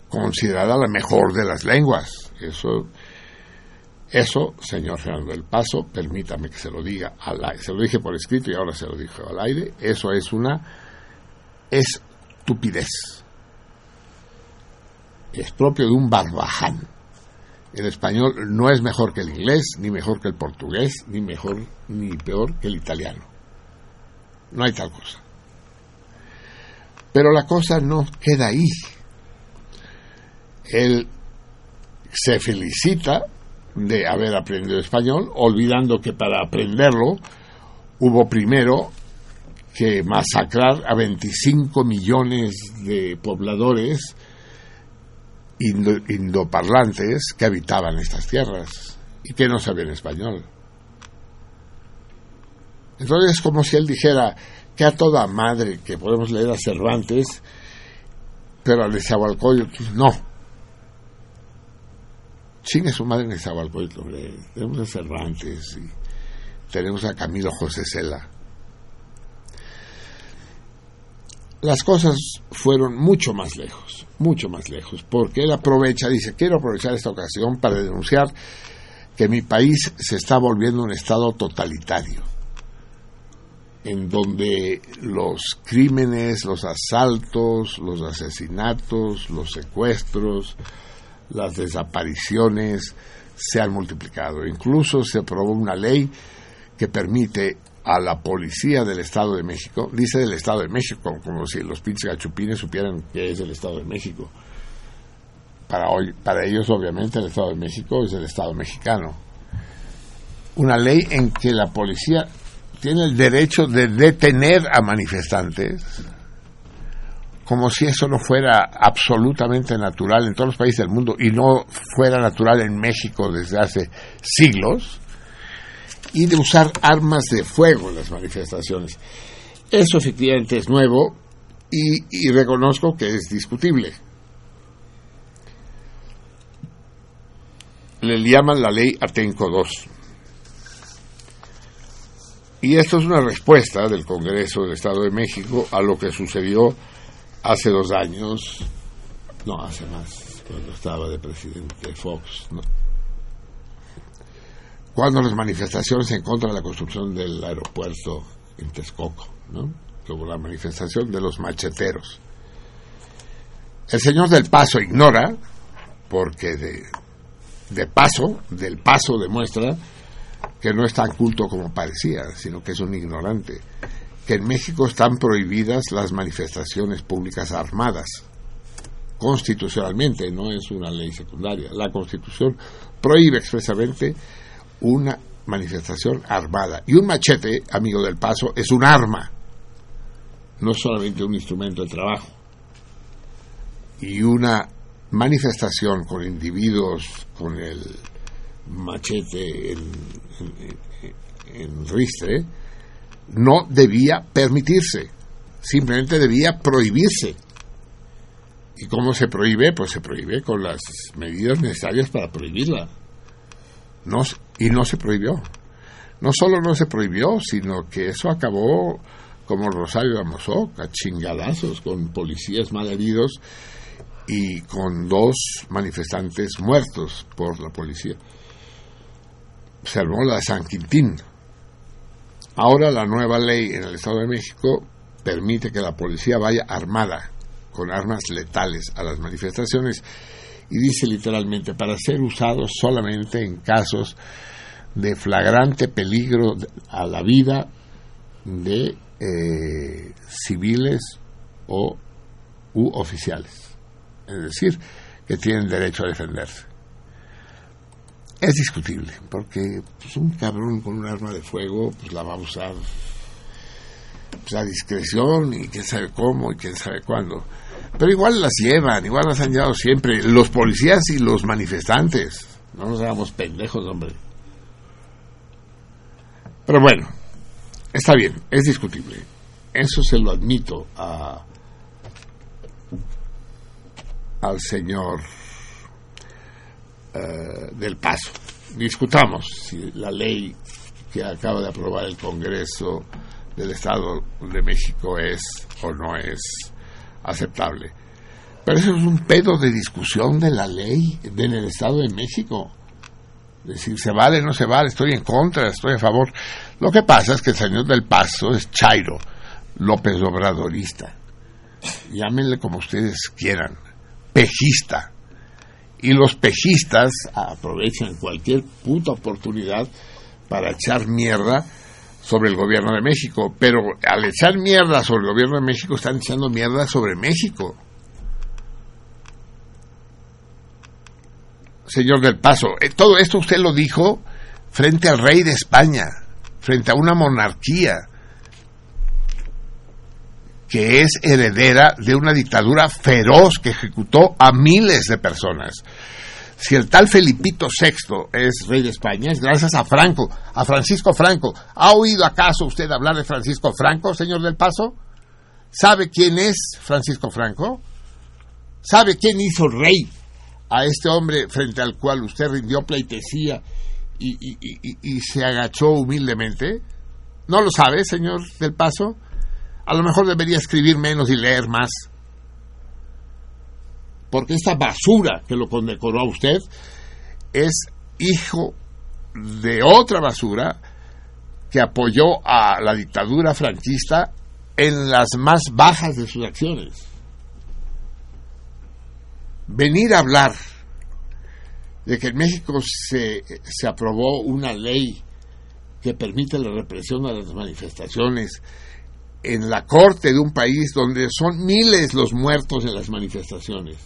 [SPEAKER 1] considerada la mejor de las lenguas. Eso eso, señor Fernando del Paso, permítame que se lo diga al aire. Se lo dije por escrito y ahora se lo dije al aire. Eso es una estupidez. Es propio de un barbaján. El español no es mejor que el inglés, ni mejor que el portugués, ni mejor ni peor que el italiano. No hay tal cosa. Pero la cosa no queda ahí. Él se felicita de haber aprendido español, olvidando que para aprenderlo hubo primero que masacrar a 25 millones de pobladores indo- indoparlantes que habitaban estas tierras y que no sabían español. Entonces es como si él dijera que a toda madre que podemos leer a Cervantes, pero al Nezahualcóyotl no. Chingue su madre Nezahualcóyotl, hombre. Tenemos a Cervantes y tenemos a Camilo José Cela. Las cosas fueron mucho más lejos, mucho más lejos, porque él aprovecha, dice, quiero aprovechar esta ocasión para denunciar que mi país se está volviendo un estado totalitario, en donde los crímenes, los asaltos, los asesinatos, los secuestros, las desapariciones se han multiplicado. Incluso se aprobó una ley que permite a la policía del Estado de México, dice del Estado de México, como si los pinches gachupines supieran que es el Estado de México. Para, hoy, para ellos, obviamente, el Estado de México es el Estado mexicano. Una ley en que la policía tiene el derecho de detener a manifestantes, como si eso no fuera absolutamente natural en todos los países del mundo y no fuera natural en México desde hace siglos, y de usar armas de fuego en las manifestaciones. Eso efectivamente es nuevo y, reconozco que es discutible. Le llaman la ley Atenco II. Y esto es una respuesta del Congreso del Estado de México a lo que sucedió hace dos años, no, hace más, cuando estaba de presidente Fox, ¿no? cuando las manifestaciones en contra de la construcción del aeropuerto en Texcoco, ¿no? Como la manifestación de los macheteros. El señor del Paso ignora, porque de, de paso, del paso demuestra que no es tan culto como parecía, sino que es un ignorante, que en México están prohibidas las manifestaciones públicas armadas, constitucionalmente, no es una ley secundaria. La Constitución prohíbe expresamente una manifestación armada. Y un machete, amigo del paso, es un arma, no solamente un instrumento de trabajo. Y una manifestación con individuos con el machete en, en, ristre no debía permitirse, simplemente debía prohibirse. ¿Y cómo se prohíbe? Pues se prohíbe con las medidas necesarias para prohibirla. Y no se prohibió. No solo no se prohibió, sino que eso acabó como Rosario Amozoc, a chingadazos, con policías mal heridos y con dos manifestantes muertos por la policía. Se armó la de San Quintín. Ahora la nueva ley en el Estado de México permite que la policía vaya armada con armas letales a las manifestaciones y dice literalmente para ser usados solamente en casos de flagrante peligro a la vida de eh, civiles o u oficiales, es decir, que tienen derecho a defenderse. Es discutible, porque pues, un cabrón con un arma de fuego pues la va a usar pues, a discreción y quién sabe cómo y quién sabe cuándo. Pero igual las llevan, igual las han llevado siempre, los policías y los manifestantes. No nos hagamos pendejos, hombre. Pero bueno, está bien, es discutible. Eso se lo admito a, al señor eh, del Paso. Discutamos si la ley que acaba de aprobar el Congreso del Estado de México es o no es aceptable. Pero eso es un pedo de discusión de la ley en el Estado de México. Decir, se vale, no se vale, estoy en contra, estoy a favor. Lo que pasa es que el señor del Paso es Chairo, López Obradorista. Llámenle como ustedes quieran, pejista. Y los pejistas aprovechan cualquier puta oportunidad para echar mierda sobre el gobierno de México. Pero al echar mierda sobre el gobierno de México, están echando mierda sobre México. Señor del Paso, eh, todo esto usted lo dijo frente al rey de España, frente a una monarquía que es heredera de una dictadura feroz que ejecutó a miles de personas. Si el tal Felipito VI es rey de España, es gracias a Franco, a Francisco Franco. ¿Ha oído acaso usted hablar de Francisco Franco, señor del Paso? ¿Sabe quién es Francisco Franco? ¿Sabe quién hizo rey a este hombre frente al cual usted rindió pleitesía y, y- se agachó humildemente? ¿No lo sabe, señor del Paso? A lo mejor debería escribir menos y leer más. Porque esta basura que lo condecoró a usted es hijo de otra basura que apoyó a la dictadura franquista en las más bajas de sus acciones. Venir a hablar de que en México se, se aprobó una ley que permite la represión a las manifestaciones en la corte de un país donde son miles los muertos en las manifestaciones.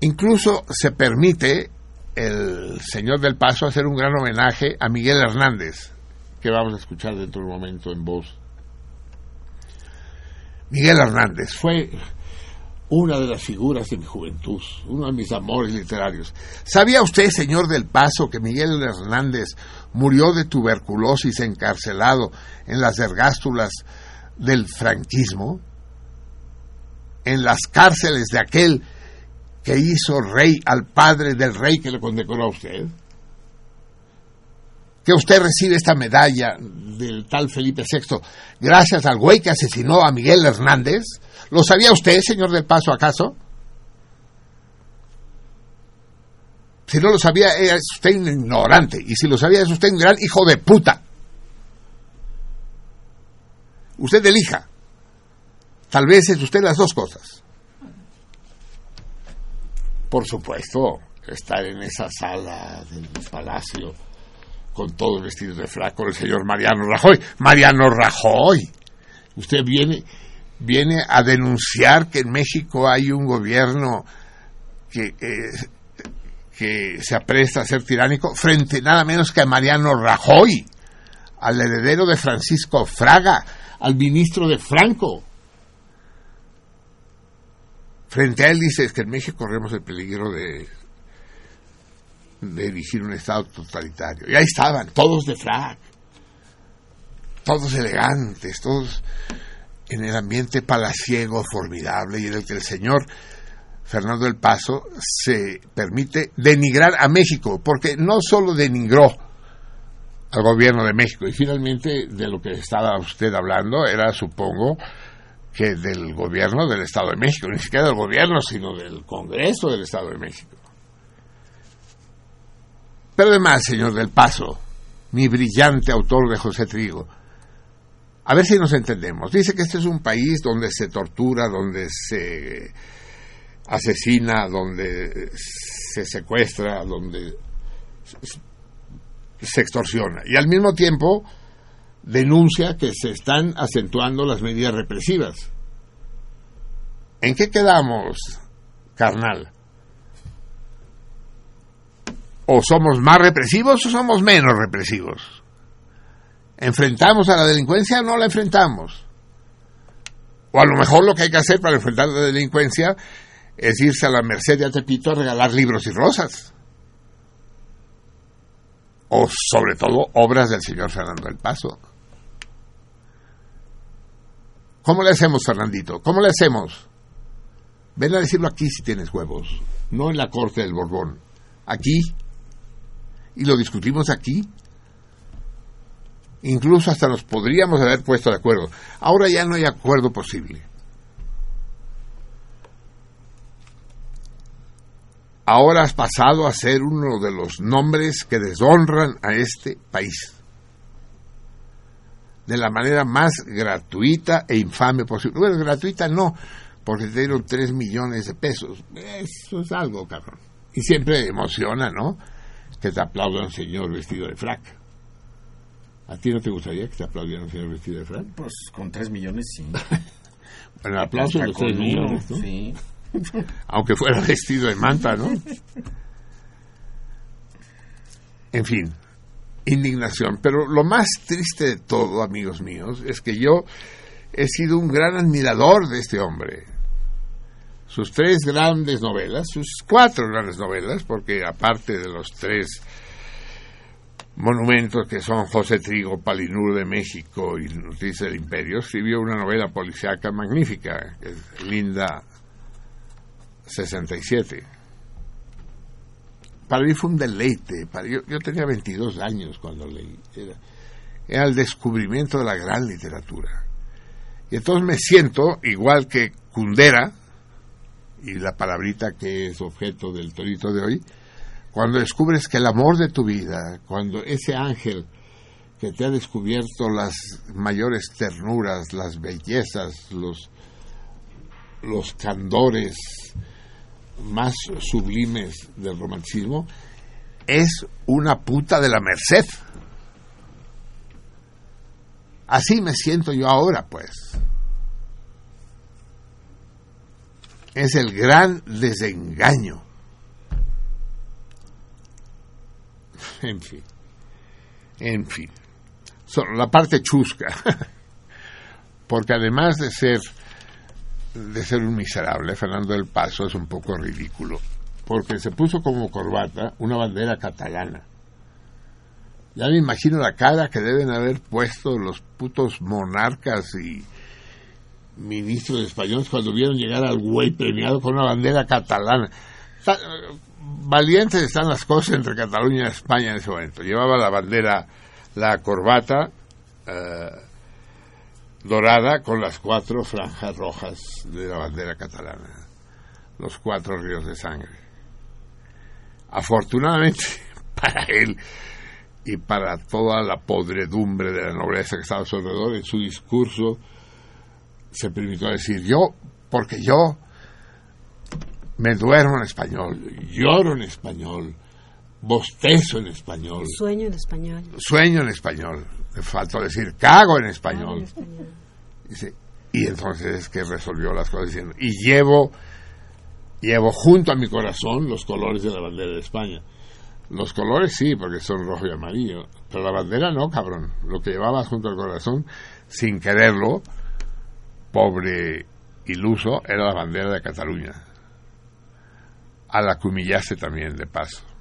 [SPEAKER 1] Incluso se permite el señor del Paso hacer un gran homenaje a Miguel Hernández, que vamos a escuchar dentro de un momento en voz. Miguel Hernández fue una de las figuras de mi juventud, uno de mis amores literarios. ¿Sabía usted, señor del Paso, que Miguel Hernández murió de tuberculosis encarcelado en las ergástulas del franquismo? En las cárceles de aquel que hizo rey al padre del rey que le condecoró a usted? Que usted recibe esta medalla del tal Felipe VI gracias al güey que asesinó a Miguel Hernández. ¿Lo sabía usted, señor del Paso, acaso? Si no lo sabía, es usted ignorante. Y si lo sabía, es usted un gran hijo de puta. Usted elija. Tal vez es usted las dos cosas. Por supuesto, estar en esa sala del palacio con todo vestido de flaco el señor Mariano Rajoy. Mariano Rajoy. Usted viene, viene a denunciar que en México hay un gobierno que, eh, que se apresta a ser tiránico frente nada menos que a Mariano Rajoy, al heredero de Francisco Fraga, al ministro de Franco. Frente a él dice que en México corremos el peligro de, de erigir un Estado totalitario. Y ahí estaban, todos de frac, todos elegantes, todos en el ambiente palaciego formidable y en el que el señor Fernando del Paso se permite denigrar a México, porque no solo denigró al gobierno de México, y finalmente de lo que estaba usted hablando era, supongo, que del gobierno del Estado de México, ni siquiera del gobierno, sino del Congreso del Estado de México. Pero además, señor del Paso, mi brillante autor de José Trigo, a ver si nos entendemos. Dice que este es un país donde se tortura, donde se asesina, donde se secuestra, donde se extorsiona. Y al mismo tiempo denuncia que se están acentuando las medidas represivas. ¿En qué quedamos, carnal? ¿O somos más represivos o somos menos represivos? ¿Enfrentamos a la delincuencia o no la enfrentamos? O a lo mejor lo que hay que hacer para enfrentar la delincuencia es irse a la Merced de Tepito a regalar libros y rosas. O sobre todo obras del señor Fernando del Paso. ¿Cómo le hacemos, Fernandito? ¿Cómo le hacemos? Ven a decirlo aquí si tienes huevos, no en la corte del Borbón, aquí. Y lo discutimos aquí. Incluso hasta nos podríamos haber puesto de acuerdo. Ahora ya no hay acuerdo posible. Ahora has pasado a ser uno de los nombres que deshonran a este país. De la manera más gratuita e infame posible. Bueno, gratuita no, porque te dieron 3 millones de pesos. Eso es algo, cabrón. Y siempre emociona, ¿no? Que te aplauda un señor vestido de frac. ¿A ti no te gustaría que te aplaudiera un señor vestido de frac?
[SPEAKER 2] Pues con 3 millones sí.
[SPEAKER 1] Bueno, aplauso de los 3
[SPEAKER 2] Con uno,
[SPEAKER 1] millones, ¿no?
[SPEAKER 2] Sí.
[SPEAKER 1] aunque fuera vestido de manta, ¿no? En fin, indignación. Pero lo más triste de todo, amigos míos, es que yo he sido un gran admirador de este hombre. Sus tres grandes novelas, sus cuatro grandes novelas, porque aparte de los tres monumentos que son José Trigo, Palinur de México y Noticias del Imperio, escribió una novela policíaca magnífica, que es Linda 67. Para mí fue un deleite. Yo, tenía 22 años cuando leí. Era, era el descubrimiento de la gran literatura. Y entonces me siento, igual que Kundera, y la palabrita que es objeto del torito de hoy, cuando descubres que el amor de tu vida, cuando ese ángel que te ha descubierto las mayores ternuras, las bellezas, los, los candores, más sublimes del romanticismo es una puta de la merced. Así me siento yo ahora, pues. Es el gran desengaño. En fin. En fin. Solo la parte chusca. Porque además de ser de ser un miserable, Fernando del Paso es un poco ridículo, porque se puso como corbata una bandera catalana. Ya me imagino la cara que deben haber puesto los putos monarcas y ministros españoles cuando vieron llegar al güey premiado con una bandera catalana. Valientes están las cosas entre Cataluña y España en ese momento. Llevaba la bandera, la corbata, eh, dorada con las cuatro franjas rojas de la bandera catalana, los cuatro ríos de sangre. Afortunadamente para él y para toda la podredumbre de la nobleza que estaba a su alrededor, en su discurso se permitió decir yo, porque yo me duermo en español, lloro en español, bostezo en español,
[SPEAKER 6] Sueño en español.
[SPEAKER 1] sueño en español. Me faltó decir cago en español.
[SPEAKER 6] en español.
[SPEAKER 1] Dice, y entonces es que resolvió las cosas diciendo, y llevo, llevo junto a mi corazón los colores de la bandera de España. Los colores sí, porque son rojo y amarillo, pero la bandera no, cabrón. Lo que llevabas junto al corazón, sin quererlo, pobre iluso, era la bandera de Cataluña. A la que humillaste también, de paso.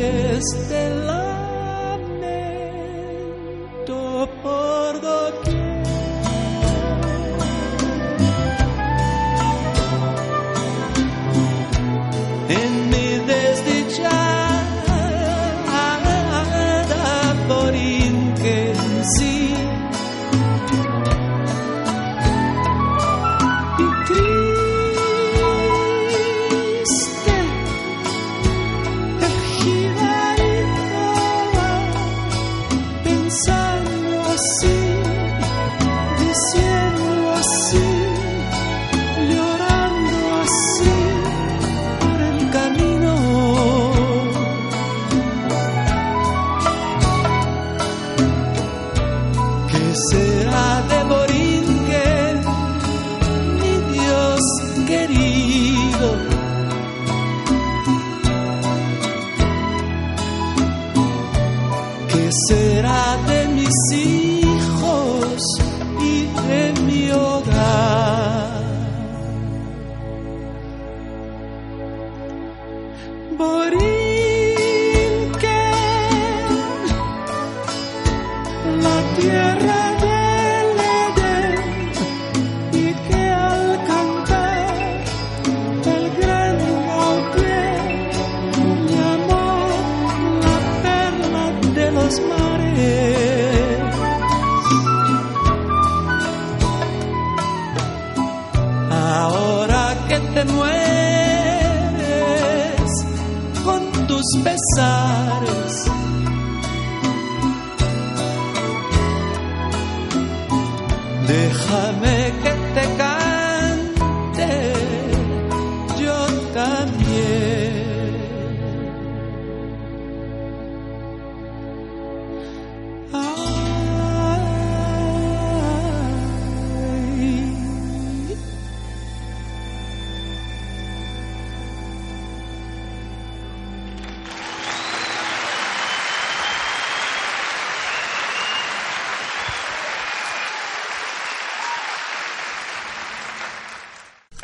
[SPEAKER 9] Este lamento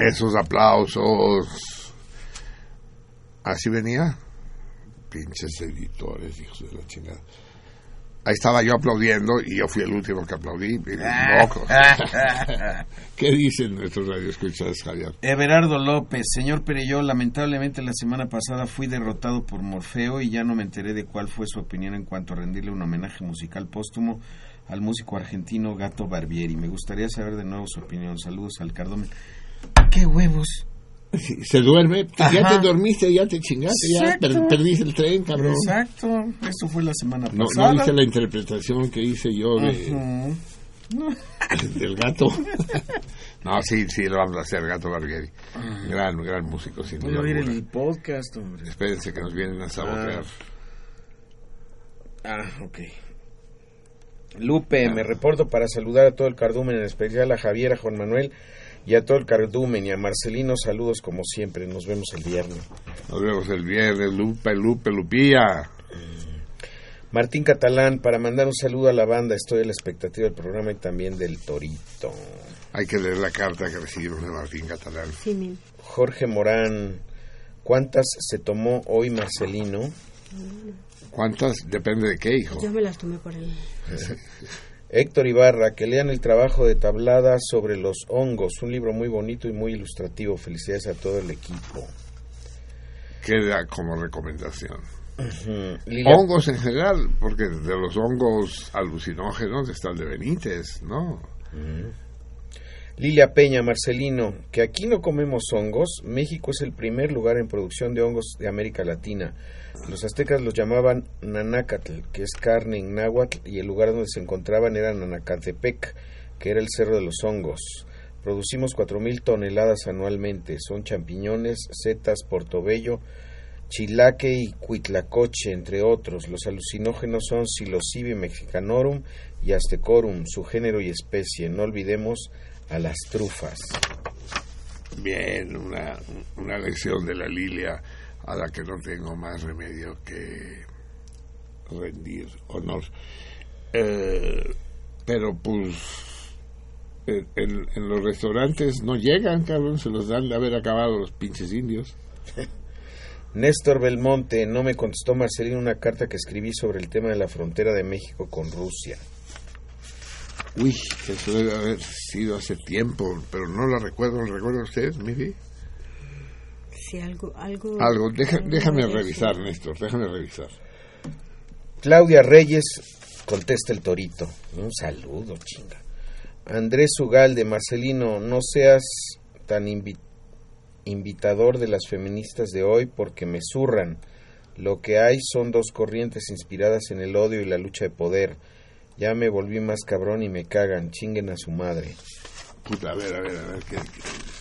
[SPEAKER 1] Esos aplausos. Así venía. Pinches editores, hijos de la chingada. Ahí estaba yo aplaudiendo y yo fui el último que aplaudí. ¿Qué dicen nuestros radioescuchas, Javier?
[SPEAKER 2] Everardo López, señor Pereyó, lamentablemente la semana pasada fui derrotado por Morfeo y ya no me enteré de cuál fue su opinión en cuanto a rendirle un homenaje musical póstumo al músico argentino Gato Barbieri. Me gustaría saber de nuevo su opinión. Saludos al Cardomen. ¡Qué huevos!
[SPEAKER 1] Sí, Se duerme, ya
[SPEAKER 2] Ajá.
[SPEAKER 1] te dormiste, ya te chingaste, ya per- perdiste el tren, cabrón.
[SPEAKER 2] Exacto, eso fue la semana
[SPEAKER 1] No,
[SPEAKER 2] pasada.
[SPEAKER 1] no hice la interpretación que hice yo de,
[SPEAKER 2] Ujú.
[SPEAKER 1] del gato. no, sí, sí, lo vamos a hacer, Gato Barbieri. Gran, gran músico, sin duda
[SPEAKER 2] oír el podcast, hombre.
[SPEAKER 1] Espérense que nos vienen a sabotear.
[SPEAKER 2] Ah, ok. Lupe, me reporto para saludar a todo el cardumen, en especial a Javier, a Juan Manuel y a todo el cardumen y a Marcelino. Saludos como siempre. Nos vemos el viernes.
[SPEAKER 1] Nos vemos el viernes, Lupe, Lupe, Lupía.
[SPEAKER 2] Martín Catalán, para mandar un saludo a la banda. Estoy a la expectativa del programa y también del Torito.
[SPEAKER 1] Hay que leer la carta que recibimos de Martín Catalán.
[SPEAKER 6] Sí, mi-
[SPEAKER 2] Jorge Morán, ¿cuántas se tomó hoy Marcelino?
[SPEAKER 1] ¿Cuántas? Depende de qué, hijo.
[SPEAKER 6] Yo me las tomé por el...
[SPEAKER 2] Héctor Ibarra, que lean el trabajo de tablada sobre los hongos, un libro muy bonito y muy ilustrativo. Felicidades a todo el equipo.
[SPEAKER 1] Queda como recomendación. Hongos en general, porque de los hongos alucinógenos está el de Benítez, ¿no?
[SPEAKER 2] Lilia Peña, Marcelino, que aquí no comemos hongos. México es el primer lugar en producción de hongos de América Latina. Los aztecas los llamaban Nanacatl, que es carne en náhuatl, y el lugar donde se encontraban era Nanacatepec, que era el cerro de los hongos. Producimos 4.000 toneladas anualmente. Son champiñones, setas, portobello, chilaque y cuitlacoche, entre otros. Los alucinógenos son Psilocibe mexicanorum y Aztecorum, su género y especie. No olvidemos a las trufas.
[SPEAKER 1] Bien, una, una lección de la Lilia a la que no tengo más remedio que rendir honor. Eh, pero pues en, en- en los restaurantes no llegan, cabrón, se los dan de haber acabado los pinches indios.
[SPEAKER 2] Néstor Belmonte, no me contestó Marcelino una carta que escribí sobre el tema de la frontera de México con Rusia.
[SPEAKER 1] Uy, que eso debe haber sido hace tiempo, pero no lo recuerdo, ¿lo recuerda usted, maybe?
[SPEAKER 6] Sí, algo... Algo,
[SPEAKER 1] Algo, deja-
[SPEAKER 6] algo
[SPEAKER 1] déjame
[SPEAKER 6] eso.
[SPEAKER 1] revisar, Néstor, déjame revisar.
[SPEAKER 2] Claudia Reyes, contesta el torito. Un saludo, chinga. Andrés Ugalde, Marcelino, no seas tan invi- invitador de las feministas de hoy porque me zurran. Lo que hay son dos corrientes inspiradas en el odio y la lucha de poder. Ya me volví más cabrón y me cagan. Chinguen a su madre.
[SPEAKER 1] Puta, a ver, a ver, a ver, ¿qué, qué,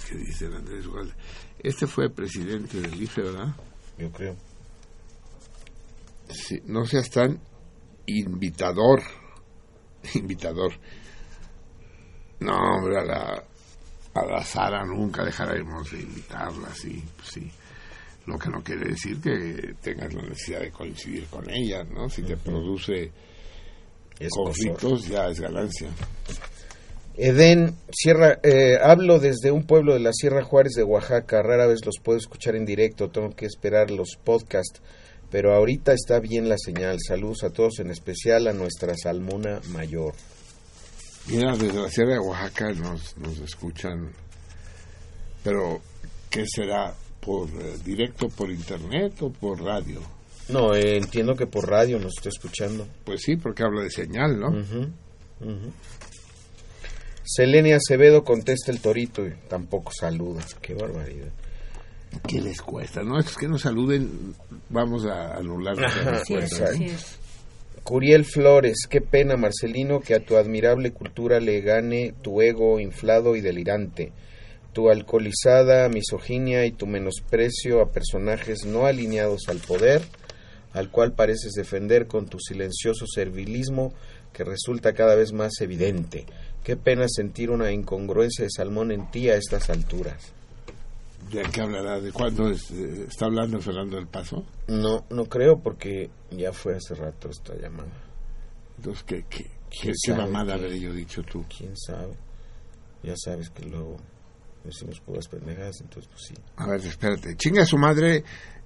[SPEAKER 1] qué dice el Andrés Ugalde? Este fue presidente del IFE, ¿verdad?
[SPEAKER 2] Yo creo.
[SPEAKER 1] Sí, no seas tan invitador. Invitador. No, hombre, a la, a la Sara nunca dejaremos de invitarla, sí, pues sí. Lo que no quiere decir que tengas la necesidad de coincidir con ella, ¿no? Si te produce
[SPEAKER 2] Es
[SPEAKER 1] conflictos, ya es ganancia.
[SPEAKER 2] Edén, Sierra, eh, hablo desde un pueblo de la Sierra Juárez de Oaxaca. Rara vez los puedo escuchar en directo, tengo que esperar los podcasts. Pero ahorita está bien la señal. Saludos a todos, en especial a nuestra Salmona Mayor.
[SPEAKER 1] Mira, desde la Sierra de Oaxaca nos, nos escuchan. Pero, ¿qué será? ¿Por eh, directo por internet o por radio?
[SPEAKER 2] No, eh, entiendo que por radio nos está escuchando.
[SPEAKER 1] Pues sí, porque habla de señal, ¿no?
[SPEAKER 2] Selenia Acevedo contesta el torito y tampoco saluda. Qué barbaridad.
[SPEAKER 1] ¿Qué les cuesta? No, es que nos saluden, vamos a anular la respuesta.
[SPEAKER 2] Curiel Flores, qué pena, Marcelino, que a tu admirable cultura le gane tu ego inflado y delirante, tu alcoholizada misoginia y tu menosprecio a personajes no alineados al poder, al cual pareces defender con tu silencioso servilismo que resulta cada vez más evidente. Qué pena sentir una incongruencia de Salmón en ti a estas alturas.
[SPEAKER 1] ¿De qué hablará? ¿De cuándo es, eh, está hablando Fernando del Paso?
[SPEAKER 2] No, no creo porque ya fue hace rato esta llamada.
[SPEAKER 1] Entonces, ¿qué, qué, qué,
[SPEAKER 2] ¿Quién
[SPEAKER 1] qué mamada habré yo dicho tú?
[SPEAKER 2] ¿Quién sabe? Ya sabes que luego decimos puras pendejadas, entonces pues sí.
[SPEAKER 1] A ver, espérate. Chinga a su madre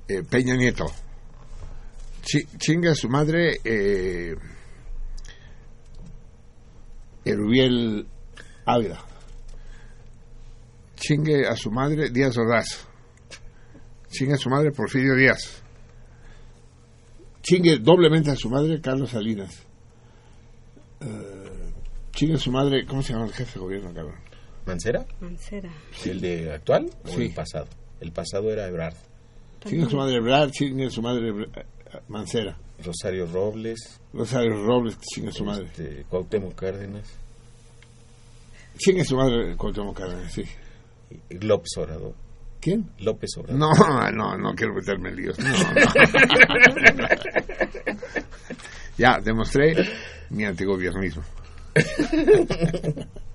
[SPEAKER 1] eh, Peña Nieto. Chi- chinga a su madre eh, Erubiel Ávila. Chingue a su madre Díaz Ordaz. Chingue a su madre Porfirio Díaz. Chingue doblemente a su madre Carlos Salinas. Eh, chingue a su madre, ¿cómo se llama el jefe de gobierno, cabrón?
[SPEAKER 2] ¿Mancera?
[SPEAKER 6] Mancera.
[SPEAKER 2] ¿El de actual o
[SPEAKER 1] Sí.
[SPEAKER 2] el pasado? El pasado era Ebrard.
[SPEAKER 1] Chingue a su madre Ebrard, chingue a su madre eh, Mancera.
[SPEAKER 2] Rosario Robles.
[SPEAKER 1] Rosario Robles, chingue a su madre.
[SPEAKER 2] Este, Cuauhtémoc Cárdenas.
[SPEAKER 1] Chingue a su madre Cuauhtémoc Cárdenas, sí.
[SPEAKER 2] López Obrador.
[SPEAKER 1] ¿Quién?
[SPEAKER 2] López Obrador.
[SPEAKER 1] No, no, no quiero meterme en líos. No, no. ya, demostré mi antigobiernismo.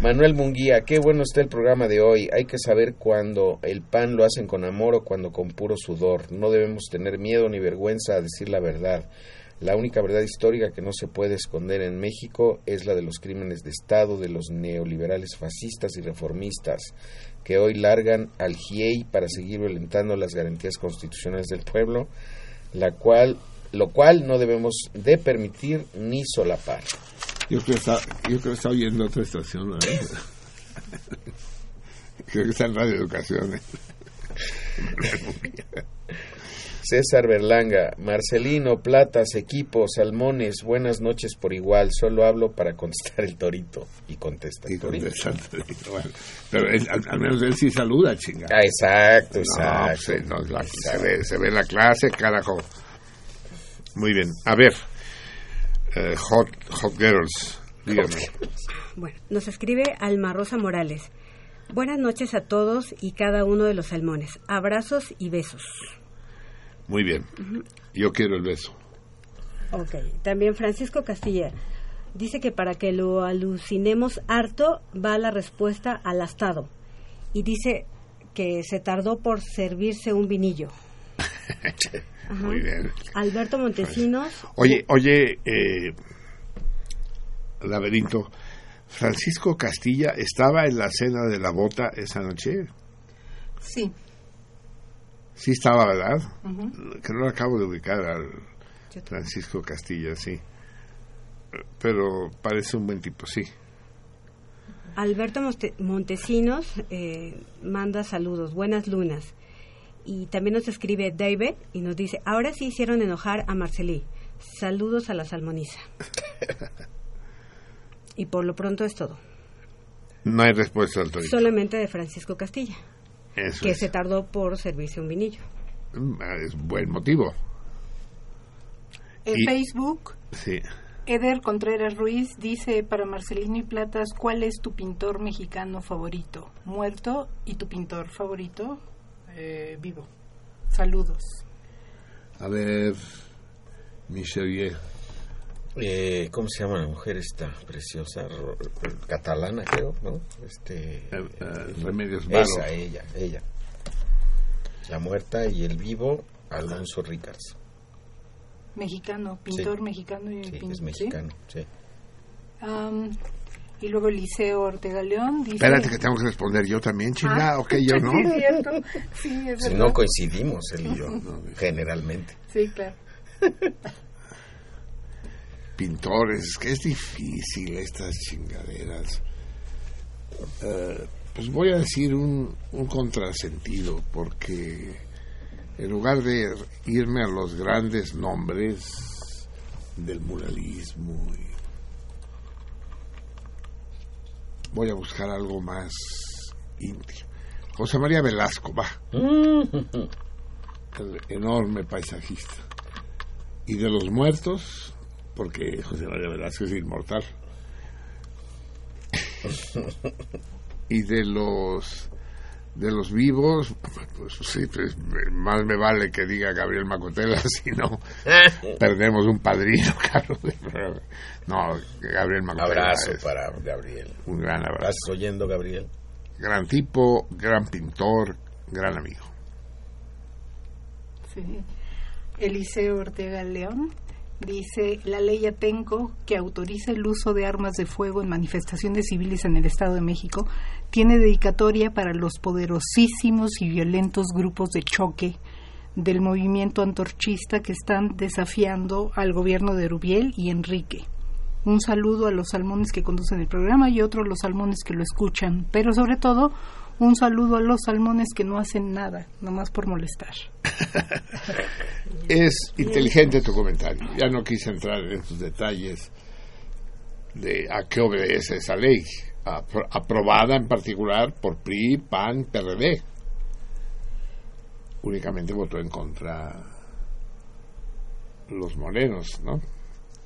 [SPEAKER 2] Manuel Munguía, qué bueno está el programa de hoy. Hay que saber cuando el pan lo hacen con amor o cuando con puro sudor. No debemos tener miedo ni vergüenza a decir la verdad. La única verdad histórica que no se puede esconder en México es la de los crímenes de Estado de los neoliberales fascistas y reformistas que hoy largan al GIEI para seguir violentando las garantías constitucionales del pueblo, la cual, lo cual no debemos de permitir ni solapar.
[SPEAKER 1] Yo creo que está, yo creo que está oyendo otra estación. creo que está en Radio Educación. ¿eh?
[SPEAKER 2] César Berlanga, Marcelino, Platas, Equipo, Salmones, buenas noches por igual. Solo hablo para contestar el torito. Y contesta el
[SPEAKER 1] Y
[SPEAKER 2] torito.
[SPEAKER 1] bueno, pero él- al, al menos él sí saluda, chinga.
[SPEAKER 2] Ah, exacto,
[SPEAKER 1] No,
[SPEAKER 2] exacto.
[SPEAKER 1] pues, no, la- se, ve, se ve la clase, carajo. Muy bien. A ver, eh, Hot, hot Girls, dígame.
[SPEAKER 6] Bueno, nos escribe Alma Rosa Morales. Buenas noches a todos y cada uno de los salmones. Abrazos y besos.
[SPEAKER 1] Muy bien. Yo quiero el beso.
[SPEAKER 6] Ok. También Francisco Castilla dice que para que lo alucinemos harto va la respuesta al astado. Y dice que se tardó por servirse un vinillo.
[SPEAKER 1] Muy bien.
[SPEAKER 6] Alberto Montesinos.
[SPEAKER 1] Oye, oye, eh, Laberinto, Francisco Castilla estaba en la cena de la bota esa noche.
[SPEAKER 3] Sí.
[SPEAKER 1] Sí estaba, ¿verdad? Que no lo acabo de ubicar al Francisco Castilla, sí. Pero parece un buen tipo, sí.
[SPEAKER 6] Alberto Monte- Montesinos eh, manda saludos, buenas lunas. Y también nos escribe David y nos dice, ahora sí hicieron enojar a Marcelí. Saludos a la salmoniza. y por lo pronto es todo.
[SPEAKER 1] No hay respuesta al torito.
[SPEAKER 6] Solamente de Francisco Castilla,
[SPEAKER 1] Eso
[SPEAKER 6] que
[SPEAKER 1] es.
[SPEAKER 6] se tardó por servirse un vinillo.
[SPEAKER 1] Mm, Es buen motivo.
[SPEAKER 3] En
[SPEAKER 1] Y-
[SPEAKER 3] Facebook,
[SPEAKER 1] Sí.
[SPEAKER 3] Eder Contreras Ruiz dice para Marcelino y Platas, ¿cuál es tu pintor mexicano favorito? Muerto y tu pintor favorito eh, vivo. Saludos.
[SPEAKER 1] A ver, Michelier.
[SPEAKER 2] Eh, ¿Cómo se llama la mujer esta preciosa? Catalana, creo, ¿no? Este,
[SPEAKER 1] Eh, eh, Remedios Varo.
[SPEAKER 2] esa, ella, ella. La muerta y el vivo, Alonso Ricards.
[SPEAKER 3] Mexicano, pintor
[SPEAKER 2] Sí.
[SPEAKER 3] mexicano y
[SPEAKER 2] Sí,
[SPEAKER 3] pin-
[SPEAKER 2] es mexicano, sí.
[SPEAKER 3] Y luego Eliseo Ortega León dice...
[SPEAKER 1] Espérate que tengo que responder yo también, chinga,
[SPEAKER 3] Ah,
[SPEAKER 1] ok, yo no.
[SPEAKER 3] Sí, es cierto. Sí, es
[SPEAKER 2] Si
[SPEAKER 3] verdad.
[SPEAKER 2] no coincidimos él y yo, generalmente.
[SPEAKER 3] Sí, claro.
[SPEAKER 1] Pintores, es que es difícil estas chingaderas. Eh, pues voy a decir un, un contrasentido, porque en lugar de irme a los grandes nombres del muralismo, y- voy a buscar algo más íntimo. José María Velasco, va. el enorme paisajista. Y de los muertos, porque José María Velasco es inmortal. y de los de los vivos, pues sí, pues, más me vale que diga Gabriel Macotela, si no perdemos un padrino, Carlos. No, Gabriel Macotela.
[SPEAKER 2] Abrazo
[SPEAKER 1] es
[SPEAKER 2] para Gabriel.
[SPEAKER 1] Un gran abrazo.
[SPEAKER 2] ¿Estás oyendo, Gabriel?
[SPEAKER 1] Gran tipo, gran pintor, gran amigo.
[SPEAKER 3] Sí. Eliseo Ortega León dice la ley Atenco que autoriza el uso de armas de fuego en manifestaciones civiles en el Estado de México tiene dedicatoria para los poderosísimos y violentos grupos de choque del movimiento antorchista que están desafiando al gobierno de Rubiel y Enrique. Un saludo a los salmones que conducen el programa y otro a los salmones que lo escuchan, pero sobre todo un saludo a los salmones que no hacen nada, nomás por molestar.
[SPEAKER 1] Es inteligente tu comentario. Ya no quise entrar en sus detalles de a qué obedece esa ley, apro- aprobada en particular por PRI, PAN, PRD. Únicamente votó en contra los morenos, ¿no?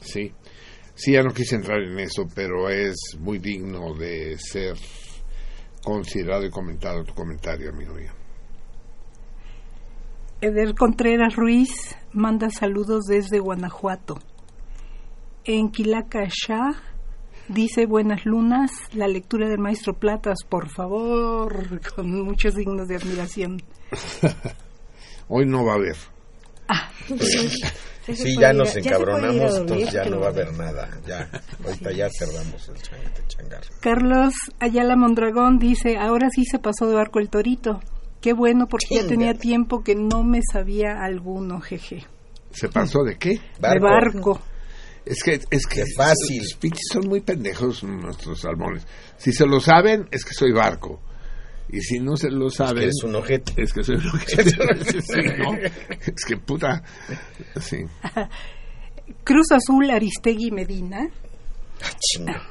[SPEAKER 1] Sí. Sí, ya no quise entrar en eso, pero es muy digno de ser considerado y comentado tu comentario, amigo mío.
[SPEAKER 3] Eder Contreras Ruiz manda saludos desde Guanajuato. En Quilacachá dice buenas lunas, la lectura del maestro Platas, por favor, con muchos signos de admiración.
[SPEAKER 1] Hoy no va a haber.
[SPEAKER 2] Sí,
[SPEAKER 6] puede
[SPEAKER 2] ya
[SPEAKER 6] ir
[SPEAKER 2] nos encabronamos,
[SPEAKER 6] dormir,
[SPEAKER 2] entonces ya no va a haber nada. Ya, ahorita ya cerramos el changar.
[SPEAKER 3] Carlos Ayala Mondragón dice, ahora sí se pasó de barco el torito. Qué bueno, porque ya tenía tiempo que no me sabía alguno, jeje.
[SPEAKER 1] ¿Se pasó de qué?
[SPEAKER 3] De barco.
[SPEAKER 1] Es que, es que
[SPEAKER 2] fácil.
[SPEAKER 1] Los pinches son muy pendejos nuestros salmones. Si se lo saben, es que soy barco. Y si no se lo saben,
[SPEAKER 2] eres un ojete.
[SPEAKER 1] Es que soy un ojete. Sí, ¿no? Es que puta. Sí.
[SPEAKER 3] Cruz Azul Aristegui Medina
[SPEAKER 2] Ah, chinga.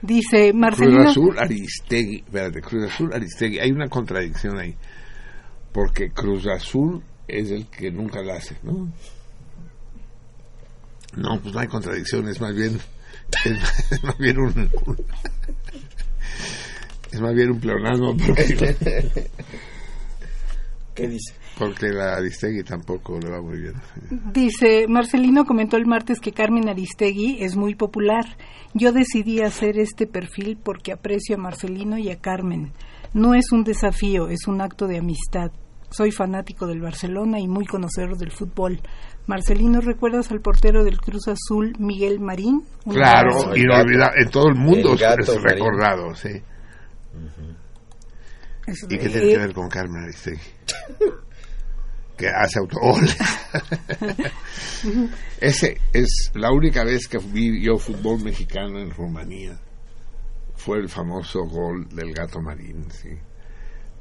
[SPEAKER 3] dice,
[SPEAKER 1] Cruz
[SPEAKER 3] Marcelino...
[SPEAKER 1] Azul Aristegui. Espérate, Cruz Azul Aristegui. Hay una contradicción ahí. Porque Cruz Azul es el que nunca la hace, ¿no? No, pues no hay contradicción, es más bien. Es, es más bien un. un- es más bien un pleonasmo porque,
[SPEAKER 2] ¿Qué dice?
[SPEAKER 1] porque la Aristegui tampoco le va muy bien.
[SPEAKER 3] Dice, Marcelino comentó el martes que Carmen Aristegui es muy popular. Yo decidí hacer este perfil porque aprecio a Marcelino y a Carmen. No es un desafío, es un acto de amistad. Soy fanático del Barcelona y muy conocedor del fútbol. Marcelino, ¿recuerdas al portero del Cruz Azul, Miguel Marín? Un
[SPEAKER 1] Claro, inolvidable. En todo el mundo
[SPEAKER 2] el
[SPEAKER 1] es
[SPEAKER 2] Marín.
[SPEAKER 1] recordado, sí. ¿Y qué tiene que ver con Carmen Aristegui? que hace autogoles. Ese es la única vez que vi yo fútbol mexicano en Rumanía. Fue el famoso gol del gato marín, sí.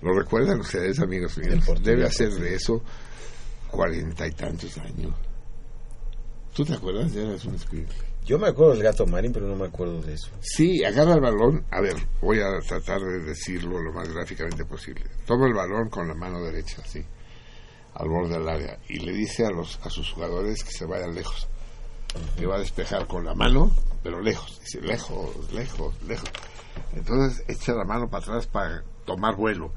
[SPEAKER 1] ¿Lo recuerdan ustedes, amigos míos? Debe hacer de eso cuarenta y tantos años. ¿Tú te acuerdas? Ya eras un espíritu.
[SPEAKER 2] Yo me acuerdo del gato marín, pero no me acuerdo de eso.
[SPEAKER 1] Sí, agarra el balón. A ver, voy a tratar de decirlo lo más gráficamente posible. Toma el balón con la mano derecha, así, al borde del área, y le dice a, los, a sus jugadores que se vayan lejos. Que va a despejar con la mano, pero lejos. Dice, lejos, lejos, lejos. Entonces echa la mano para atrás para tomar vuelo.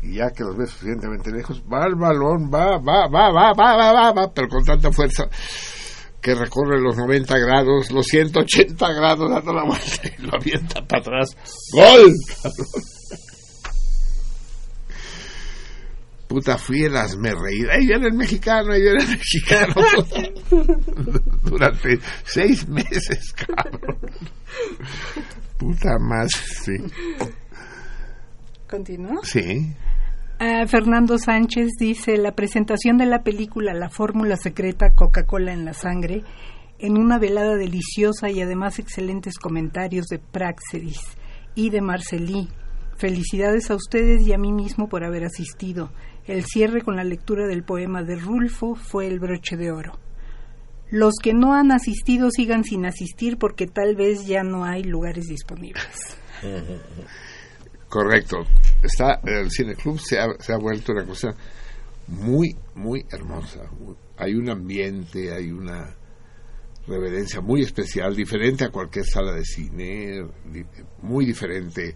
[SPEAKER 1] Y ya que los ve suficientemente lejos, va el balón, va, va, va, va, va, va, va, va, pero con tanta fuerza que recorre los 90 grados, los 180 grados dando la vuelta y lo avienta para atrás. ¡Gol! Puta, fui el hazme reír. Ahí viene el mexicano, ahí viene el mexicano. Durante seis meses, cabrón. Puta más, sí.
[SPEAKER 3] ¿Continúo?
[SPEAKER 1] Sí.
[SPEAKER 3] Ah, Fernando Sánchez dice, la presentación de la película La fórmula secreta Coca-Cola en la sangre, en una velada deliciosa y además excelentes comentarios de Praxedis y de Marcelí. Felicidades a ustedes y a mí mismo por haber asistido. El cierre con la lectura del poema de Rulfo fue el broche de oro. Los que no han asistido sigan sin asistir porque tal vez ya no hay lugares disponibles.
[SPEAKER 1] Correcto. Está el Cine Club se ha, se ha vuelto una cosa muy, muy hermosa. Hay un ambiente, hay una reverencia muy especial, diferente a cualquier sala de cine, muy diferente,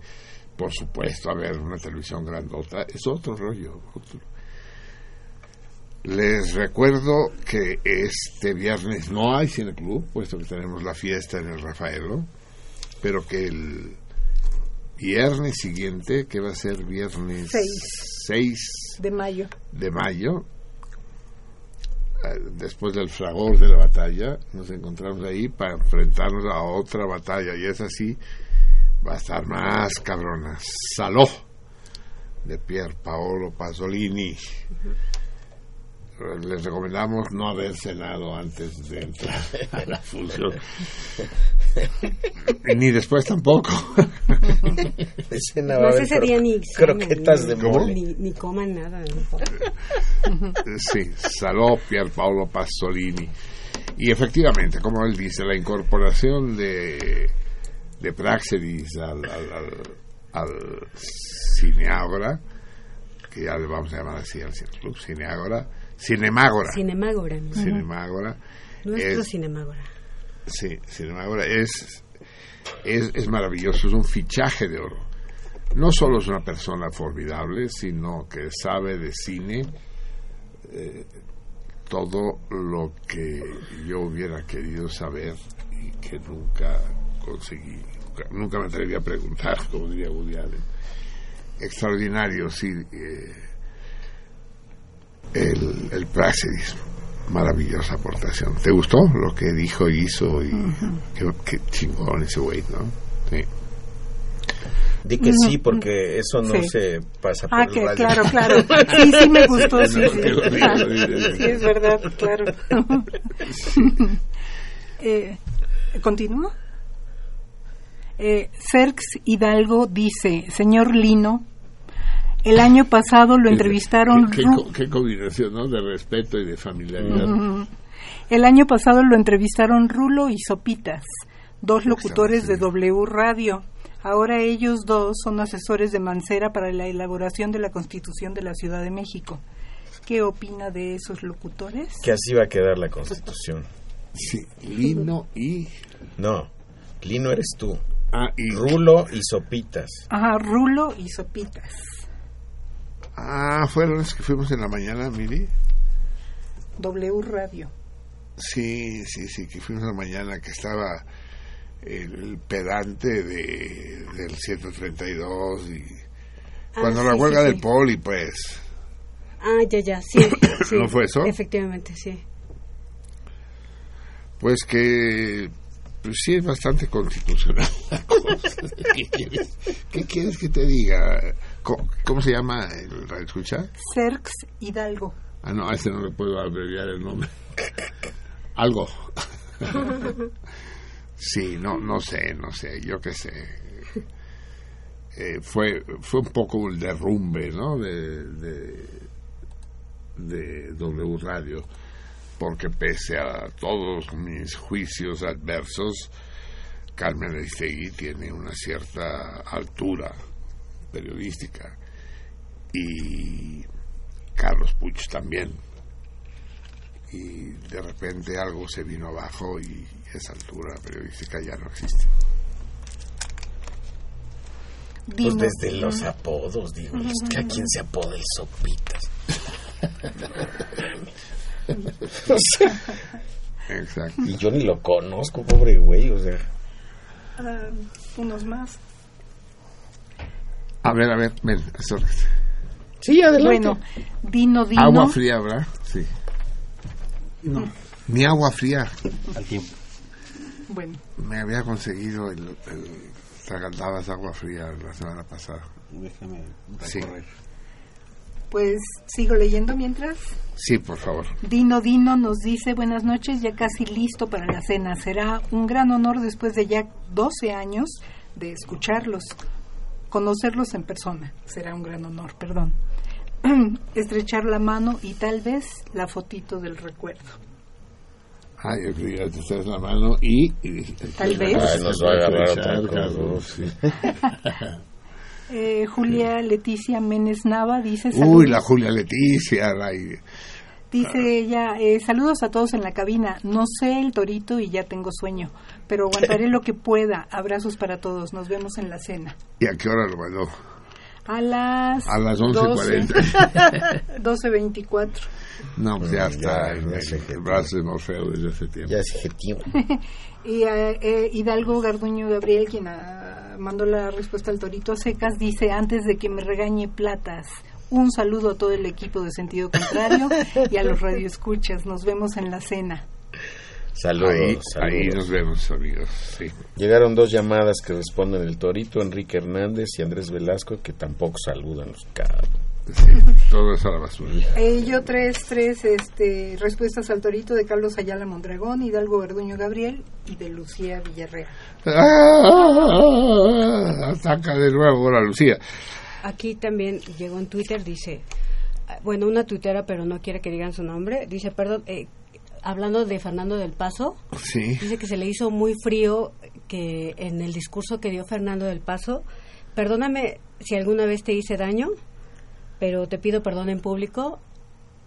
[SPEAKER 1] por supuesto, a ver una televisión grandota, es otro rollo. Les recuerdo que este viernes no hay Cine Club, puesto que tenemos la fiesta en el Rafaelo, pero que el viernes siguiente, que va a ser viernes
[SPEAKER 3] Seis.
[SPEAKER 1] 6
[SPEAKER 3] De mayo.
[SPEAKER 1] de mayo, eh, después del fragor de la batalla, nos encontramos ahí para enfrentarnos a otra batalla, y es así, va a estar más cabrona. Saló, de Pier Paolo Pasolini. Les recomendamos no haber cenado antes de entrar a la función. Ni después tampoco.
[SPEAKER 2] Escena va a
[SPEAKER 6] Más
[SPEAKER 2] haber
[SPEAKER 6] ese día ni
[SPEAKER 2] croquetas de mole.
[SPEAKER 6] Ni, ni coman nada. ¿no?
[SPEAKER 1] Sí, Saló Pier Paolo Pasolini. Y efectivamente, como él dice, la incorporación de, de Praxedis al, al, al, al Cineágora, que ya le vamos a llamar así al Cine Club, Cineágora, Cinemágora,
[SPEAKER 6] Cinemágora. ¿no?
[SPEAKER 1] Cinemágora,
[SPEAKER 6] Nuestro
[SPEAKER 1] es-
[SPEAKER 6] Cinemágora.
[SPEAKER 1] Sí, Cinemágora es, es, es maravilloso, es un fichaje de oro. No solo es una persona formidable, sino que sabe de cine eh, todo lo que yo hubiera querido saber y que nunca conseguí, nunca, nunca me atreví a preguntar, como diría Woody Allen. Extraordinario, sí. eh, el, el maravillosa aportación. ¿Te gustó lo que dijo y hizo? Y qué, qué chingón ese güey, ¿no? Sí.
[SPEAKER 2] Di que sí, porque eso no
[SPEAKER 3] Sí.
[SPEAKER 2] se pasa por
[SPEAKER 3] Ah,
[SPEAKER 2] el
[SPEAKER 3] que
[SPEAKER 2] radio.
[SPEAKER 3] claro, claro. Sí, sí me gustó, sí, sí. Ah, es verdad, claro. Eh, ¿Continúo? Eh, Cerx Hidalgo dice, señor Lino, el año pasado lo entrevistaron...
[SPEAKER 1] Qué, combinación, ¿no? De respeto y de familiaridad.
[SPEAKER 3] El año pasado lo entrevistaron Rulo y Sopitas, dos locutores de W Radio. Ahora ellos dos son asesores de Mancera para la elaboración de la Constitución de la Ciudad de México. ¿Qué opina de esos locutores?
[SPEAKER 2] Que así va a quedar la constitución.
[SPEAKER 1] Sí, Lino y...
[SPEAKER 2] No, Lino eres tú.
[SPEAKER 1] Ah, y...
[SPEAKER 2] Rulo y Sopitas.
[SPEAKER 3] Ajá, Rulo y Sopitas.
[SPEAKER 1] Ah, fueron los que fuimos en la mañana, Miri.
[SPEAKER 3] W Radio.
[SPEAKER 1] Sí, sí, sí, que fuimos en la mañana, que estaba el, el pedante de, del 132 y... Cuando
[SPEAKER 6] Ah,
[SPEAKER 1] la
[SPEAKER 6] sí,
[SPEAKER 1] huelga
[SPEAKER 6] sí,
[SPEAKER 1] del poli, pues...
[SPEAKER 6] Ah, ya, ya, sí. sí.
[SPEAKER 1] ¿No fue eso?
[SPEAKER 6] Efectivamente, sí.
[SPEAKER 1] Pues que pues sí es bastante constitucional la cosa. ¿Qué quieres, qué quieres que te diga? ¿Cómo, cómo se llama el radio escucha?
[SPEAKER 3] Cerx Hidalgo.
[SPEAKER 1] Ah, no, a ese no le puedo abreviar el nombre. Algo. Sí, no, no sé, no sé, yo qué sé. Eh, fue, fue un poco el derrumbe, ¿no? De, de, de W Radio, porque pese a todos mis juicios adversos, Carmen Aristegui tiene una cierta altura periodística y Carlos Puig también. Y de repente algo se vino abajo y esa altura periodística ya no existe.
[SPEAKER 2] Pues
[SPEAKER 3] Dinos.
[SPEAKER 2] desde los apodos, digo, es que a quién se apoda el Sopitas. O sea,
[SPEAKER 1] Exacto.
[SPEAKER 2] y yo ni lo conozco, pobre güey, o sea.
[SPEAKER 3] Ah, unos más.
[SPEAKER 1] A ver, a ver, ven.
[SPEAKER 2] Sí, adelante.
[SPEAKER 3] Bueno, Dino Dino.
[SPEAKER 1] Agua fría, ¿verdad? Sí. No, ni agua fría.
[SPEAKER 4] Al tiempo.
[SPEAKER 3] Bueno,
[SPEAKER 1] Me había conseguido el, el tragaldabas agua fría la semana pasada.
[SPEAKER 10] Déjame
[SPEAKER 1] Sí.
[SPEAKER 10] recorrer.
[SPEAKER 3] Pues sigo leyendo mientras.
[SPEAKER 1] Sí, por favor.
[SPEAKER 3] Dino Dino nos dice buenas noches, ya casi listo para la cena. Será un gran honor después de ya 12 años de escucharlos, conocerlos en persona. Será un gran honor, perdón. Estrechar la mano y tal vez la fotito del recuerdo.
[SPEAKER 1] Ah, yo quería te echas la mano y... y-
[SPEAKER 3] Tal vez.
[SPEAKER 2] Ay, nos va a agarrar otra
[SPEAKER 1] Estrechar,
[SPEAKER 2] cosa.
[SPEAKER 1] Carlos, sí.
[SPEAKER 3] Eh, Julia Leticia Menes Nava dice
[SPEAKER 1] Uy,
[SPEAKER 3] saludos.
[SPEAKER 1] la Julia Leticia, la-
[SPEAKER 3] Dice ella, eh, saludos a todos en la cabina. No sé el torito y ya tengo sueño, pero aguantaré lo que pueda. Abrazos para todos. Nos vemos en la cena.
[SPEAKER 1] ¿Y a qué hora lo mandó?
[SPEAKER 3] A las
[SPEAKER 1] A las
[SPEAKER 3] 12.
[SPEAKER 1] 11:40.
[SPEAKER 3] 12.24.
[SPEAKER 1] No, pues ya
[SPEAKER 2] No,
[SPEAKER 1] está
[SPEAKER 2] ya,
[SPEAKER 1] el, Morfeo desde hace tiempo.
[SPEAKER 2] Ya es objetivo.
[SPEAKER 3] Y eh, eh, Hidalgo Garduño Gabriel, quien ah, mandó la respuesta al torito a secas, dice, antes de que me regañe platas, un saludo a todo el equipo de sentido contrario y a los radioescuchas. Nos vemos en la cena.
[SPEAKER 2] Saludos,
[SPEAKER 1] Ahí,
[SPEAKER 2] saludos.
[SPEAKER 1] ahí nos vemos, amigos. Sí.
[SPEAKER 2] Llegaron dos llamadas que responden el Torito, Enrique Hernández y Andrés Velasco, que tampoco saludan los cabros.
[SPEAKER 1] Sí, todo es a la basura.
[SPEAKER 3] Eh, yo tres, tres este, respuestas al torito de Carlos Ayala Mondragón, Hidalgo Garduño Gabriel y de Lucía Villarreal.
[SPEAKER 1] ¡Ah! Ataca de nuevo ahora Lucía.
[SPEAKER 6] Aquí también llegó en Twitter, dice, ah, bueno, una tuitera, pero no quiere que digan su nombre, dice, perdón, eh, hablando de Fernando del Paso,
[SPEAKER 1] Sí.
[SPEAKER 6] dice que se le hizo muy frío que en el discurso que dio Fernando del Paso, perdóname si alguna vez te hice daño, pero te pido perdón en público,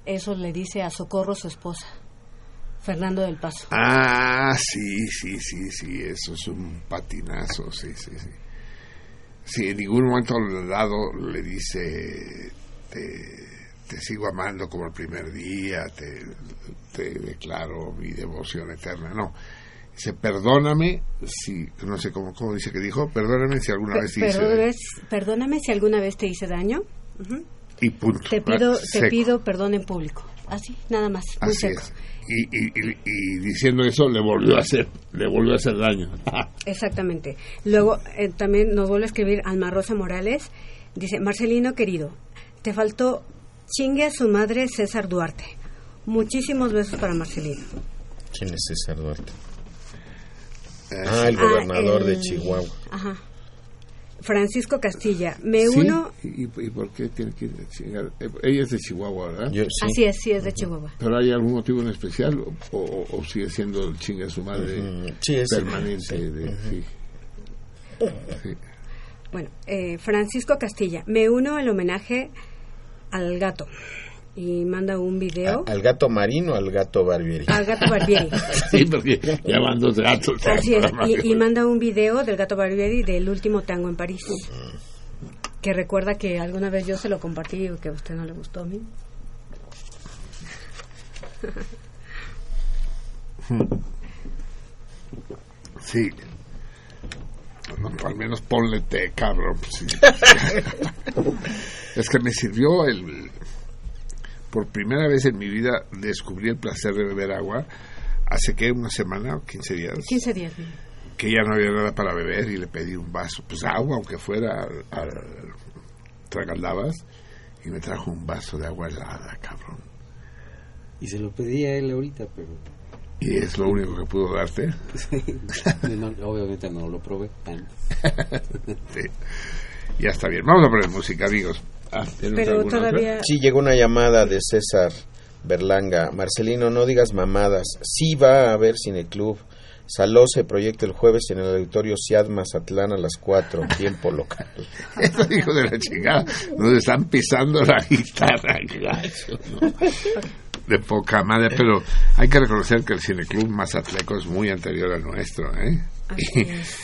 [SPEAKER 6] eso le dice a Socorro su esposa, Fernando del Paso.
[SPEAKER 1] Ah, sí, sí, sí, sí, eso es un patinazo, sí, sí, sí. Sí, en ningún momento dado le dice, te, te sigo amando como el primer día, te, te declaro mi devoción eterna, no. Dice, perdóname si, no sé cómo, cómo dice que dijo, perdóname si alguna vez hice...
[SPEAKER 6] perdóname, perdóname si alguna vez te hice daño.
[SPEAKER 1] Y punto.
[SPEAKER 6] Te pido,
[SPEAKER 1] Seco.
[SPEAKER 6] te pido perdón en público. Así, nada más, muy
[SPEAKER 1] Así
[SPEAKER 6] seco.
[SPEAKER 1] es. Y, y, y- y diciendo eso le volvió a hacer, le volvió a hacer daño.
[SPEAKER 6] Exactamente. Luego eh, también nos vuelve a escribir Alma Rosa Morales. Dice, Marcelino querido, te faltó chingue a su madre César Duarte. Muchísimos besos para Marcelino.
[SPEAKER 2] ¿Quién es César Duarte? Ah, el gobernador de Chihuahua.
[SPEAKER 6] Ajá. Francisco Castilla, me
[SPEAKER 1] ¿Sí?
[SPEAKER 6] uno...
[SPEAKER 1] ¿Y, y por qué tiene que chingar? Eh, Ella es de Chihuahua, ¿verdad?
[SPEAKER 2] Yo, sí.
[SPEAKER 6] Así es, sí, es de Chihuahua.
[SPEAKER 1] ¿Pero hay algún motivo en especial o, o- o sigue siendo el chinga su madre
[SPEAKER 2] Ujú. Sí,
[SPEAKER 1] permanente? de- sí. Sí.
[SPEAKER 6] Bueno, eh, Francisco Castilla, me uno al homenaje al gato. Y manda un video
[SPEAKER 2] ¿Al gato marino o al gato Barbieri?
[SPEAKER 6] al gato Barbieri.
[SPEAKER 1] Sí, porque ya van dos gatos.
[SPEAKER 6] Así es, y, y manda un video del gato Barbieri del último tango en París. Que recuerda que alguna vez yo se lo compartí y que a usted no le gustó a mí.
[SPEAKER 1] Sí. No, al menos ponle té, cabrón. sí. es que me sirvió el... Por primera vez en mi vida descubrí el placer de beber agua hace que una semana o 15 días
[SPEAKER 6] 15 días.
[SPEAKER 1] que ya no había nada para beber y le pedí un vaso, pues agua, aunque fuera al, al tragaldabas, y me trajo un vaso de agua helada, cabrón.
[SPEAKER 10] Y se lo pedí a él ahorita, pero
[SPEAKER 1] Y es lo único que pudo darte.
[SPEAKER 10] no, obviamente no lo probé.
[SPEAKER 1] Sí. Ya está bien. Vamos a poner música, amigos. Ah, ¿tenemos
[SPEAKER 6] Pero
[SPEAKER 1] alguna otra?
[SPEAKER 6] todavía...
[SPEAKER 2] Sí, llegó una llamada de César Berlanga. Marcelino, no digas mamadas. Sí va a haber Cineclub. Saló se proyecta el jueves en el auditorio Ciad Mazatlán a las 4, tiempo local.
[SPEAKER 1] Estos hijos de la chingada nos están pisando la guitarra, gacho, ¿no? De poca madre, pero hay que reconocer que el Cineclub Mazatleco es muy anterior al nuestro, ¿eh?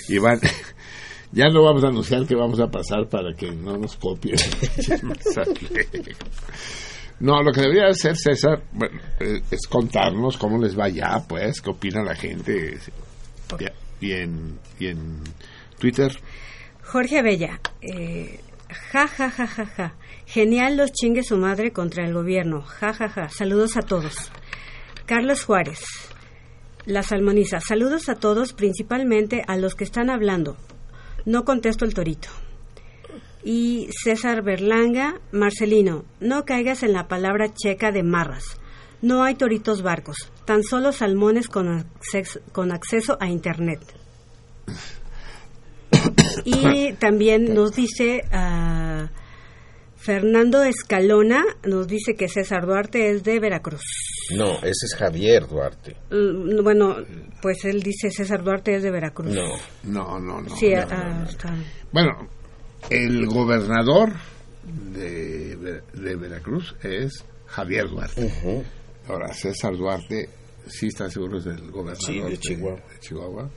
[SPEAKER 1] Y, y van, ya no vamos a anunciar que vamos a pasar para que no nos copien. No, lo que debería hacer César bueno, eh, es contarnos cómo les va ya, pues, qué opina la gente. Y en, y en Twitter,
[SPEAKER 6] Jorge Abella, eh, ja, ja, ja, ja, ja. Genial los chingue su madre contra el gobierno. Ja, ja, ja. Saludos a todos. Carlos Juárez, La Salmoniza. Saludos a todos, principalmente a los que están hablando. No contesto el torito. Y César Berlanga, Marcelino, no caigas en la palabra checa de marras. No hay toritos barcos, tan solo salmones con, acceso, con acceso a Internet. Y también nos dice ah, Fernando Escalona, nos dice que César Duarte es de Veracruz.
[SPEAKER 2] No, ese es Javier Duarte.
[SPEAKER 6] Mm, Bueno, pues él dice César Duarte es de Veracruz.
[SPEAKER 2] No.
[SPEAKER 1] No, no, no.
[SPEAKER 6] Sí,
[SPEAKER 1] no,
[SPEAKER 6] ah,
[SPEAKER 1] no.
[SPEAKER 6] está.
[SPEAKER 1] Bueno, el gobernador de, de Veracruz es Javier Duarte. Ahora, César Duarte, sí está seguro es del gobernador
[SPEAKER 2] Sí, de Chihuahua.
[SPEAKER 1] de Chihuahua.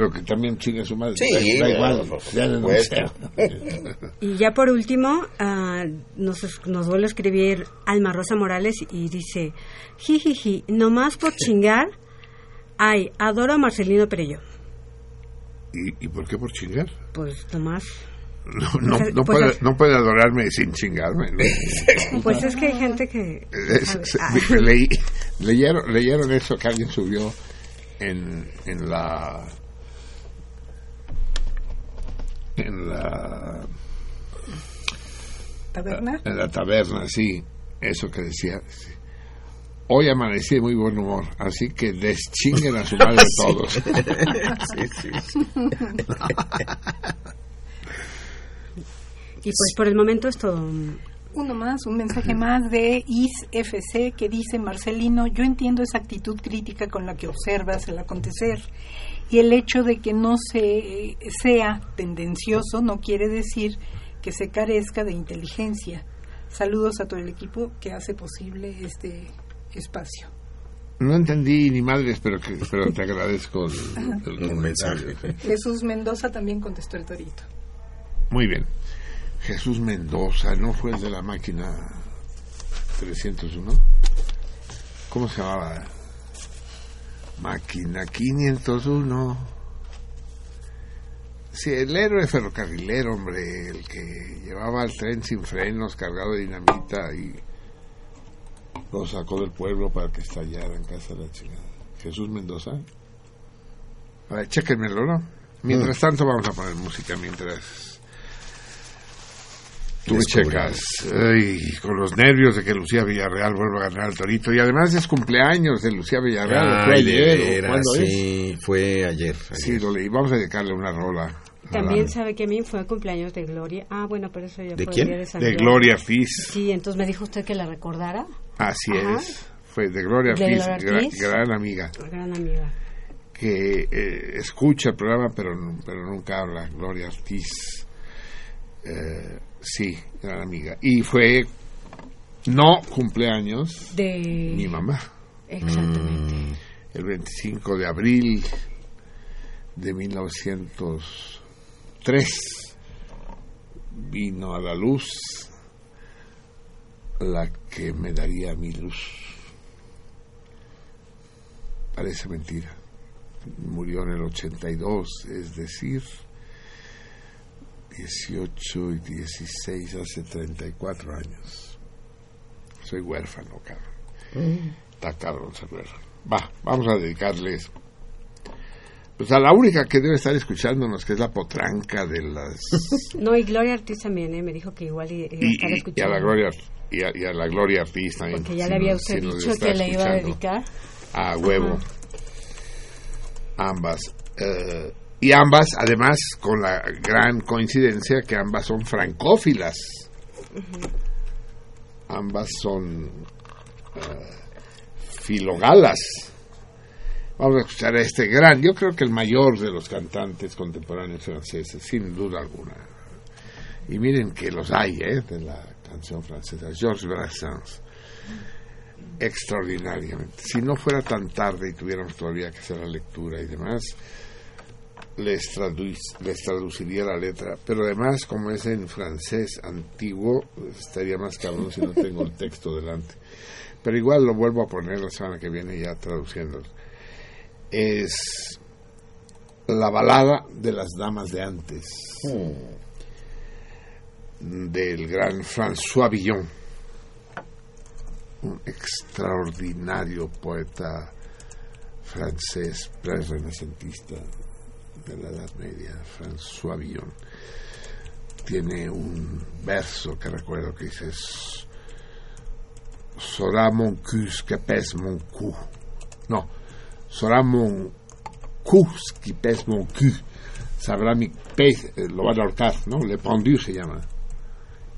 [SPEAKER 1] Pero que también chingue su madre.
[SPEAKER 2] Sí,
[SPEAKER 1] da, da igual. ya denunciaron.
[SPEAKER 6] Y ya por último, ah, nos, nos vuelve a escribir Alma Rosa Morales y dice, jijiji, nomás por chingar, ay, adoro a Marcelino Perello.
[SPEAKER 1] ¿Y, ¿Y por qué por chingar?
[SPEAKER 6] Pues nomás.
[SPEAKER 1] No, no, no
[SPEAKER 6] Pues
[SPEAKER 1] puede,
[SPEAKER 6] es-
[SPEAKER 1] no puede adorarme sin chingarme. ¿no?
[SPEAKER 6] Pues es que hay gente que...
[SPEAKER 1] Es- se-
[SPEAKER 6] Ah.
[SPEAKER 1] leí- leyeron, leyeron eso que alguien subió en, en la en la
[SPEAKER 3] ¿Taberna?
[SPEAKER 1] en la taberna sí eso que decía sí. hoy amanecí de muy buen humor así que deschinguen a su madre todos
[SPEAKER 2] Sí, sí, sí.
[SPEAKER 6] Y pues por el momento es todo.
[SPEAKER 3] Uno más, un mensaje más de ISFC que dice, Marcelino, yo entiendo esa actitud crítica con la que observas el acontecer y el hecho de que no se, sea tendencioso no quiere decir que se carezca de inteligencia. Saludos a todo el equipo que hace posible este espacio.
[SPEAKER 1] no entendí ni madres pero que pero te agradezco el, el
[SPEAKER 2] mensaje.
[SPEAKER 3] Jesús Mendoza también contestó el torito.
[SPEAKER 1] Muy bien. Jesús Mendoza, ¿no fue el de la máquina 301? ¿Cómo se llamaba? Máquina 501. Sí, el héroe ferrocarrilero, hombre, el que llevaba el tren sin frenos, cargado de dinamita y lo sacó del pueblo para que estallara en casa de la chingada. Jesús Mendoza. A ver, chéquenmelo, ¿no? Mientras tanto vamos a poner música mientras tú me checas. Ay, con los nervios de que Lucía Villarreal vuelva a ganar al Torito. Y además es cumpleaños de Lucía Villarreal. ¿Fue
[SPEAKER 2] Ay, de
[SPEAKER 1] ayer? o
[SPEAKER 2] veras,
[SPEAKER 1] ¿Cuándo es?
[SPEAKER 2] sí, fue ayer.
[SPEAKER 1] Sí,
[SPEAKER 2] ayer.
[SPEAKER 1] lo leí. Vamos a dedicarle una rola.
[SPEAKER 6] También
[SPEAKER 1] Ah,
[SPEAKER 6] sabe que a mí fue cumpleaños de Gloria. Ah, bueno, pero eso ya
[SPEAKER 2] ¿De
[SPEAKER 6] fue
[SPEAKER 2] quién?
[SPEAKER 6] el día de San
[SPEAKER 1] De. Gloria Fis.
[SPEAKER 6] Sí, entonces me dijo usted que la recordara.
[SPEAKER 1] Así
[SPEAKER 6] Ajá.
[SPEAKER 1] es. Fue de Gloria
[SPEAKER 6] De
[SPEAKER 1] Fis, gran,
[SPEAKER 6] Fis.
[SPEAKER 1] gran amiga.
[SPEAKER 6] Gran amiga.
[SPEAKER 1] que eh, escucha el programa pero, pero nunca habla, Gloria Ortiz. Eh, sí, gran amiga. Y fue no cumpleaños
[SPEAKER 6] De...
[SPEAKER 1] mi mamá,
[SPEAKER 6] Exactamente.
[SPEAKER 1] el 25 de abril de 1903 vino a la luz la que me daría mi luz. Parece mentira. Murió en el 82, es decir, 18 y 16, hace 34 años. Soy huérfano, cabrón. Está cabrón ser huérfano. Va, vamos a dedicarles pues a la única que debe estar escuchándonos, que es la potranca de las...
[SPEAKER 6] No, y Gloria Ortiz también, ¿eh? me dijo que igual iba a estar
[SPEAKER 1] y- y
[SPEAKER 6] escuchando.
[SPEAKER 1] a la Gloria y a, y a la Gloria Ortiz también.
[SPEAKER 6] Porque ya
[SPEAKER 1] si
[SPEAKER 6] le había usted
[SPEAKER 1] nos
[SPEAKER 6] dicho que le iba a
[SPEAKER 1] escuchando.
[SPEAKER 6] dedicar.
[SPEAKER 1] A huevo.
[SPEAKER 6] Ajá.
[SPEAKER 1] Ambas. Eh, y ambas, además, con la gran coincidencia que ambas son francófilas. Ambas son eh, filogalas. Vamos a escuchar a este gran, yo creo que el mayor de los cantantes contemporáneos franceses, sin duda alguna. Y miren que los hay, ¿eh? De la canción francesa. Georges Brassens extraordinariamente. Si no fuera tan tarde y tuviéramos todavía que hacer la lectura y demás, les, traduc- les traduciría la letra. Pero además, como es en francés antiguo, estaría más cabrón si no tengo el texto delante. Pero igual lo vuelvo a poner la semana que viene ya traduciéndolo. Es la balada de las damas de antes del gran François Villon un extraordinario poeta francés pre-renacentista de la Edad Media, François Villon, tiene un verso que recuerdo que dice Sera mon ce que pèse mon cou. No, sera mon cou ce qui pèse mon cul. Sabrá mi pez, eh, lo van a ahorcar, ¿no? Le pendu se llama.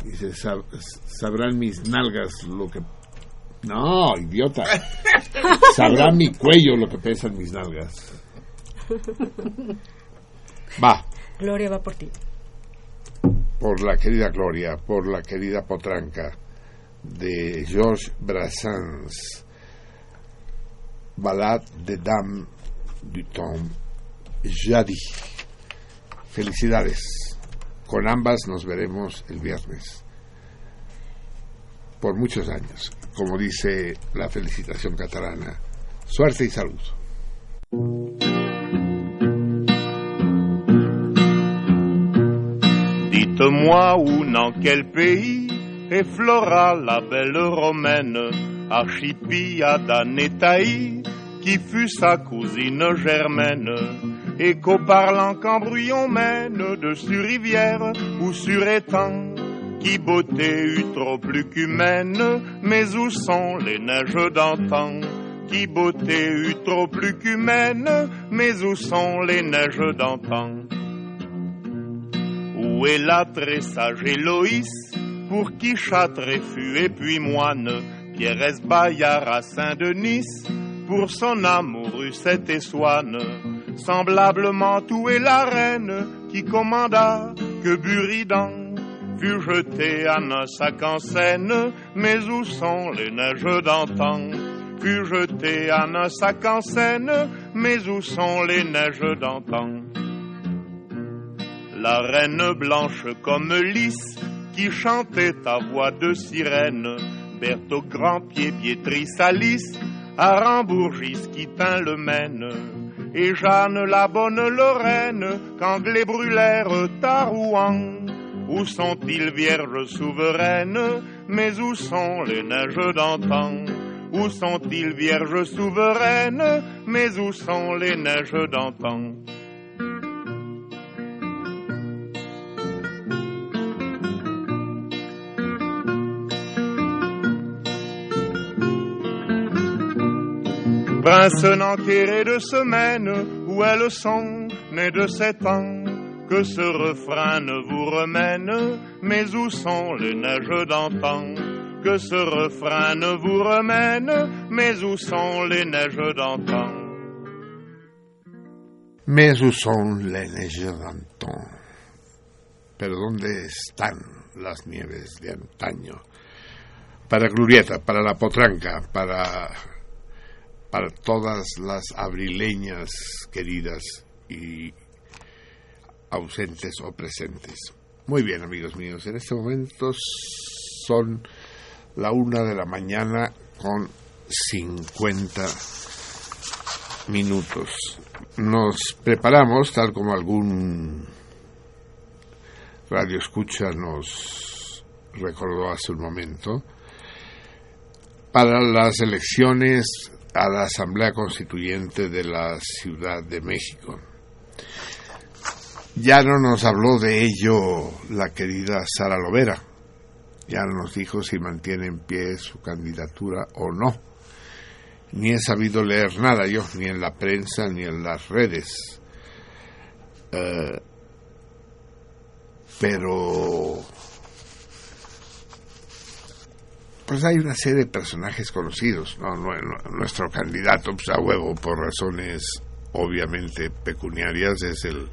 [SPEAKER 1] Dice, "Sab- sabrán mis nalgas lo que... No, idiota. Sabrá mi cuello lo que pesan mis nalgas. Va,
[SPEAKER 6] Gloria va por ti.
[SPEAKER 1] por la querida Gloria, por la querida Potranca de Georges Brassens, Ballade de Dame du Temps Jadis. Felicidades. Con ambas nos veremos el viernes. Por muchos años. Como dice la felicitación catalana. Suerte y salud.
[SPEAKER 11] Dites-moi où, dans quel pays est Flora, la belle romaine, Archipiada Nétaï, qui fut sa cousine germaine, et qu'au parlant qu'embrouillon mène, de sur rivière ou sur étang, qui beauté eut trop plus qu'humaine, mais où sont les neiges d'antan? Qui beauté eut trop plus qu'humaine, mais où sont les neiges d'antan? Où est la très sage Héloïse, pour qui Châtelet fut et puis moine, Pierre Bayard à Saint-Denis, pour son amour Ucette et Swann, semblablement où est la reine, qui commanda que Buridan fut jeté à un sac en Seine, mais où sont les neiges d'antan? Fut jeté à un sac en Seine, mais où sont les neiges d'antan? La reine blanche comme lys qui chantait à voix de sirène, Berthe au grand pied, Biétrice Alice, à qui tint le Maine, et Jeanne la bonne Lorraine, qu'Anglais brûlèrent à Rouen. Où sont-ils vierges souveraines, mais où sont les neiges d'antan? Où sont-ils vierges souveraines, mais où sont les neiges d'antan? Prince enterré de semaine, où elles sont nées de sept ans, que ce refrain ne vous remène, mais où sont les neiges d'antan? Que ce refrain ne vous remène, mais où sont les neiges d'antan?
[SPEAKER 1] Mais où sont les neiges d'antan? Pero ¿dónde están las nieves de antaño? Para Glorieta, para la Potranca, para, para todas las abrileñas queridas y ausentes o presentes. Muy bien, amigos míos, en este momento son la una de la mañana con 50 minutos. Nos preparamos, tal como algún radio escucha nos recordó hace un momento, para las elecciones a la Asamblea Constituyente de la Ciudad de México. Ya no nos habló de ello la querida Sara Lovera, ya no nos dijo si mantiene en pie su candidatura o no. Ni he sabido leer nada yo, ni en la prensa ni en las redes. Eh, pero pues hay una serie de personajes conocidos. ¿no? Nu- nu- Nuestro candidato, pues a huevo, por razones obviamente pecuniarias, es el,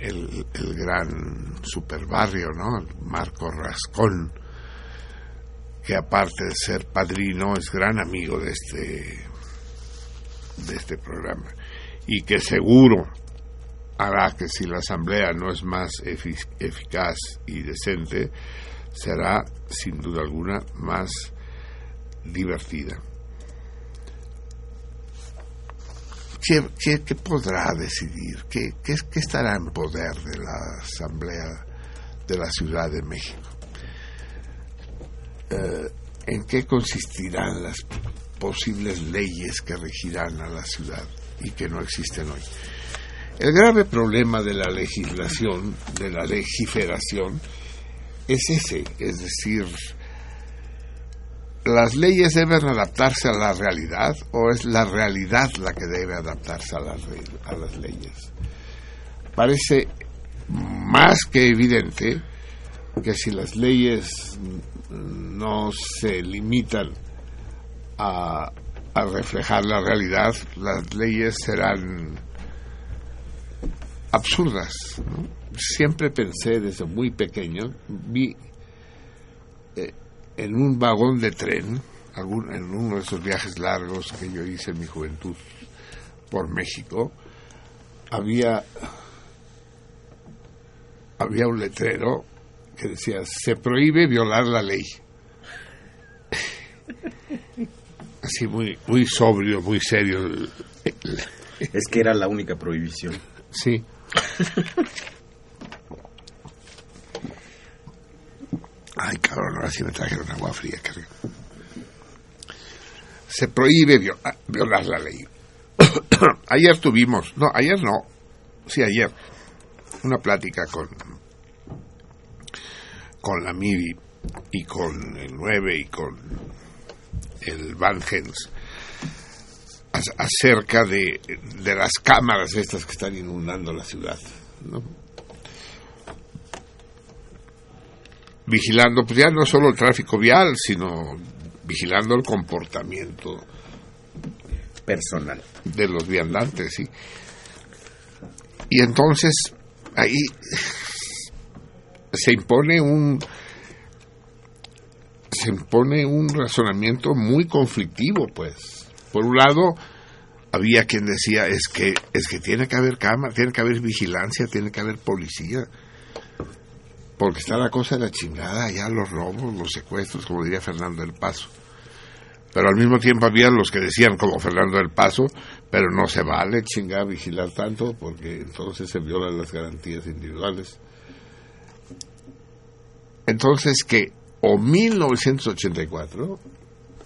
[SPEAKER 1] el, gran superbarrio, ¿no? Marco Rascón, que aparte de ser padrino, es gran amigo de este, de este programa. Y que seguro hará que si la asamblea no es más efi- eficaz y decente, será sin duda alguna más divertida. ¿Qué, podrá decidir? ¿Qué, qué, qué estará en poder de la Asamblea de la Ciudad de México? Eh, ¿En qué consistirán las posibles leyes que regirán a la ciudad y que no existen hoy? El grave problema de la legislación, de la legiferación, es ese, es decir, ¿las leyes deben adaptarse a la realidad o es la realidad la que debe adaptarse a las, a las leyes? Parece más que evidente que si las leyes no se limitan a, a reflejar la realidad, las leyes serán absurdas. ¿no? Siempre pensé desde muy pequeño, vi eh, en un vagón de tren, algún- en uno de esos viajes largos que yo hice en mi juventud por México, había había un letrero que decía se prohíbe violar la ley así muy muy sobrio muy serio.
[SPEAKER 2] Es que era la única prohibición.
[SPEAKER 1] sí ay cabrón ahora sí me trajeron agua fría rico. se prohíbe ah, violar la ley ayer tuvimos no ayer no sí ayer una plática con con la MIBI y con el 9 y con el Van Hens ac- acerca de, de las cámaras estas que están inundando la ciudad ¿no? Vigilando pues ya no solo el tráfico vial sino vigilando el comportamiento
[SPEAKER 2] personal.
[SPEAKER 1] de los viandantes sí. Y entonces ahí se impone un se impone un razonamiento muy conflictivo pues. Por un lado había quien decía es que es que tiene que haber cámara tiene que haber vigilancia tiene que haber policía porque está la cosa de la chingada ya los robos los secuestros como diría Fernando del Paso. Pero al mismo tiempo había los que decían como Fernando del Paso pero no se vale chingar vigilar tanto porque entonces se violan las garantías individuales. Entonces que o 1984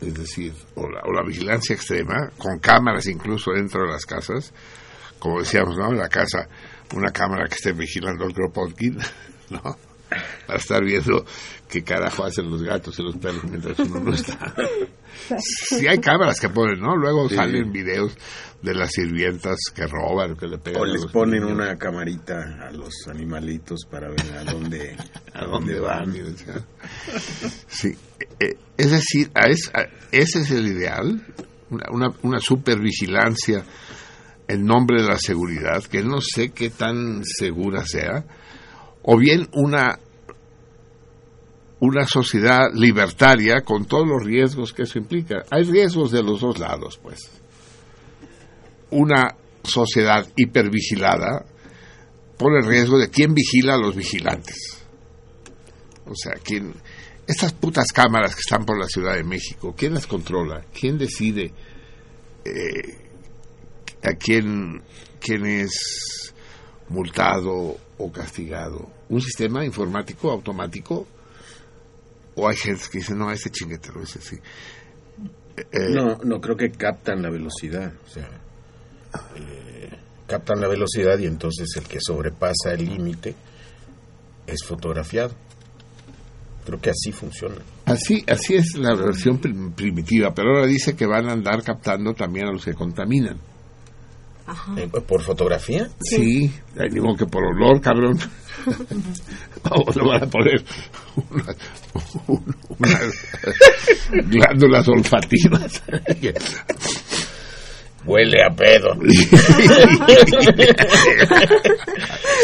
[SPEAKER 1] es decir o la, o la vigilancia extrema con cámaras incluso dentro de las casas como decíamos no en la casa una cámara que esté vigilando el Kropotkin no para estar viendo qué carajo hacen los gatos y los perros mientras uno no está sí hay cámaras que ponen, ¿no? Luego
[SPEAKER 2] Sí.
[SPEAKER 1] salen videos de las sirvientas que roban, que le pegan
[SPEAKER 2] O les ponen
[SPEAKER 1] niños.
[SPEAKER 2] una camarita a los animalitos para ver a dónde,
[SPEAKER 1] a dónde van. y, o sea, Sí, eh, es decir, a es- a- ese es el ideal, una, una, una supervigilancia en nombre de la seguridad, que no sé qué tan segura sea, o bien una una sociedad libertaria con todos los riesgos que eso implica. Hay riesgos de los dos lados, pues. Una sociedad hipervigilada pone riesgo de quién vigila a los vigilantes. O sea, quién estas putas cámaras que están por la Ciudad de México, ¿quién las controla? ¿Quién decide eh, a quién, quién es multado o castigado? ¿Un sistema informático automático? ¿O hay gente que dice, no, ese chinguetero es así? Eh,
[SPEAKER 2] No, no, creo que captan la velocidad. O sea, eh, captan la velocidad y entonces el que sobrepasa el límite es fotografiado. Creo que así funciona.
[SPEAKER 1] Así, así es la versión prim- primitiva, pero ahora dice que van a andar captando también a los que contaminan.
[SPEAKER 2] Eh, ¿Por fotografía?
[SPEAKER 1] Sí, hay digo que por olor, cabrón. Vamos, le van a poner unas, un- unas glándulas olfativas.
[SPEAKER 2] Huele a pedo.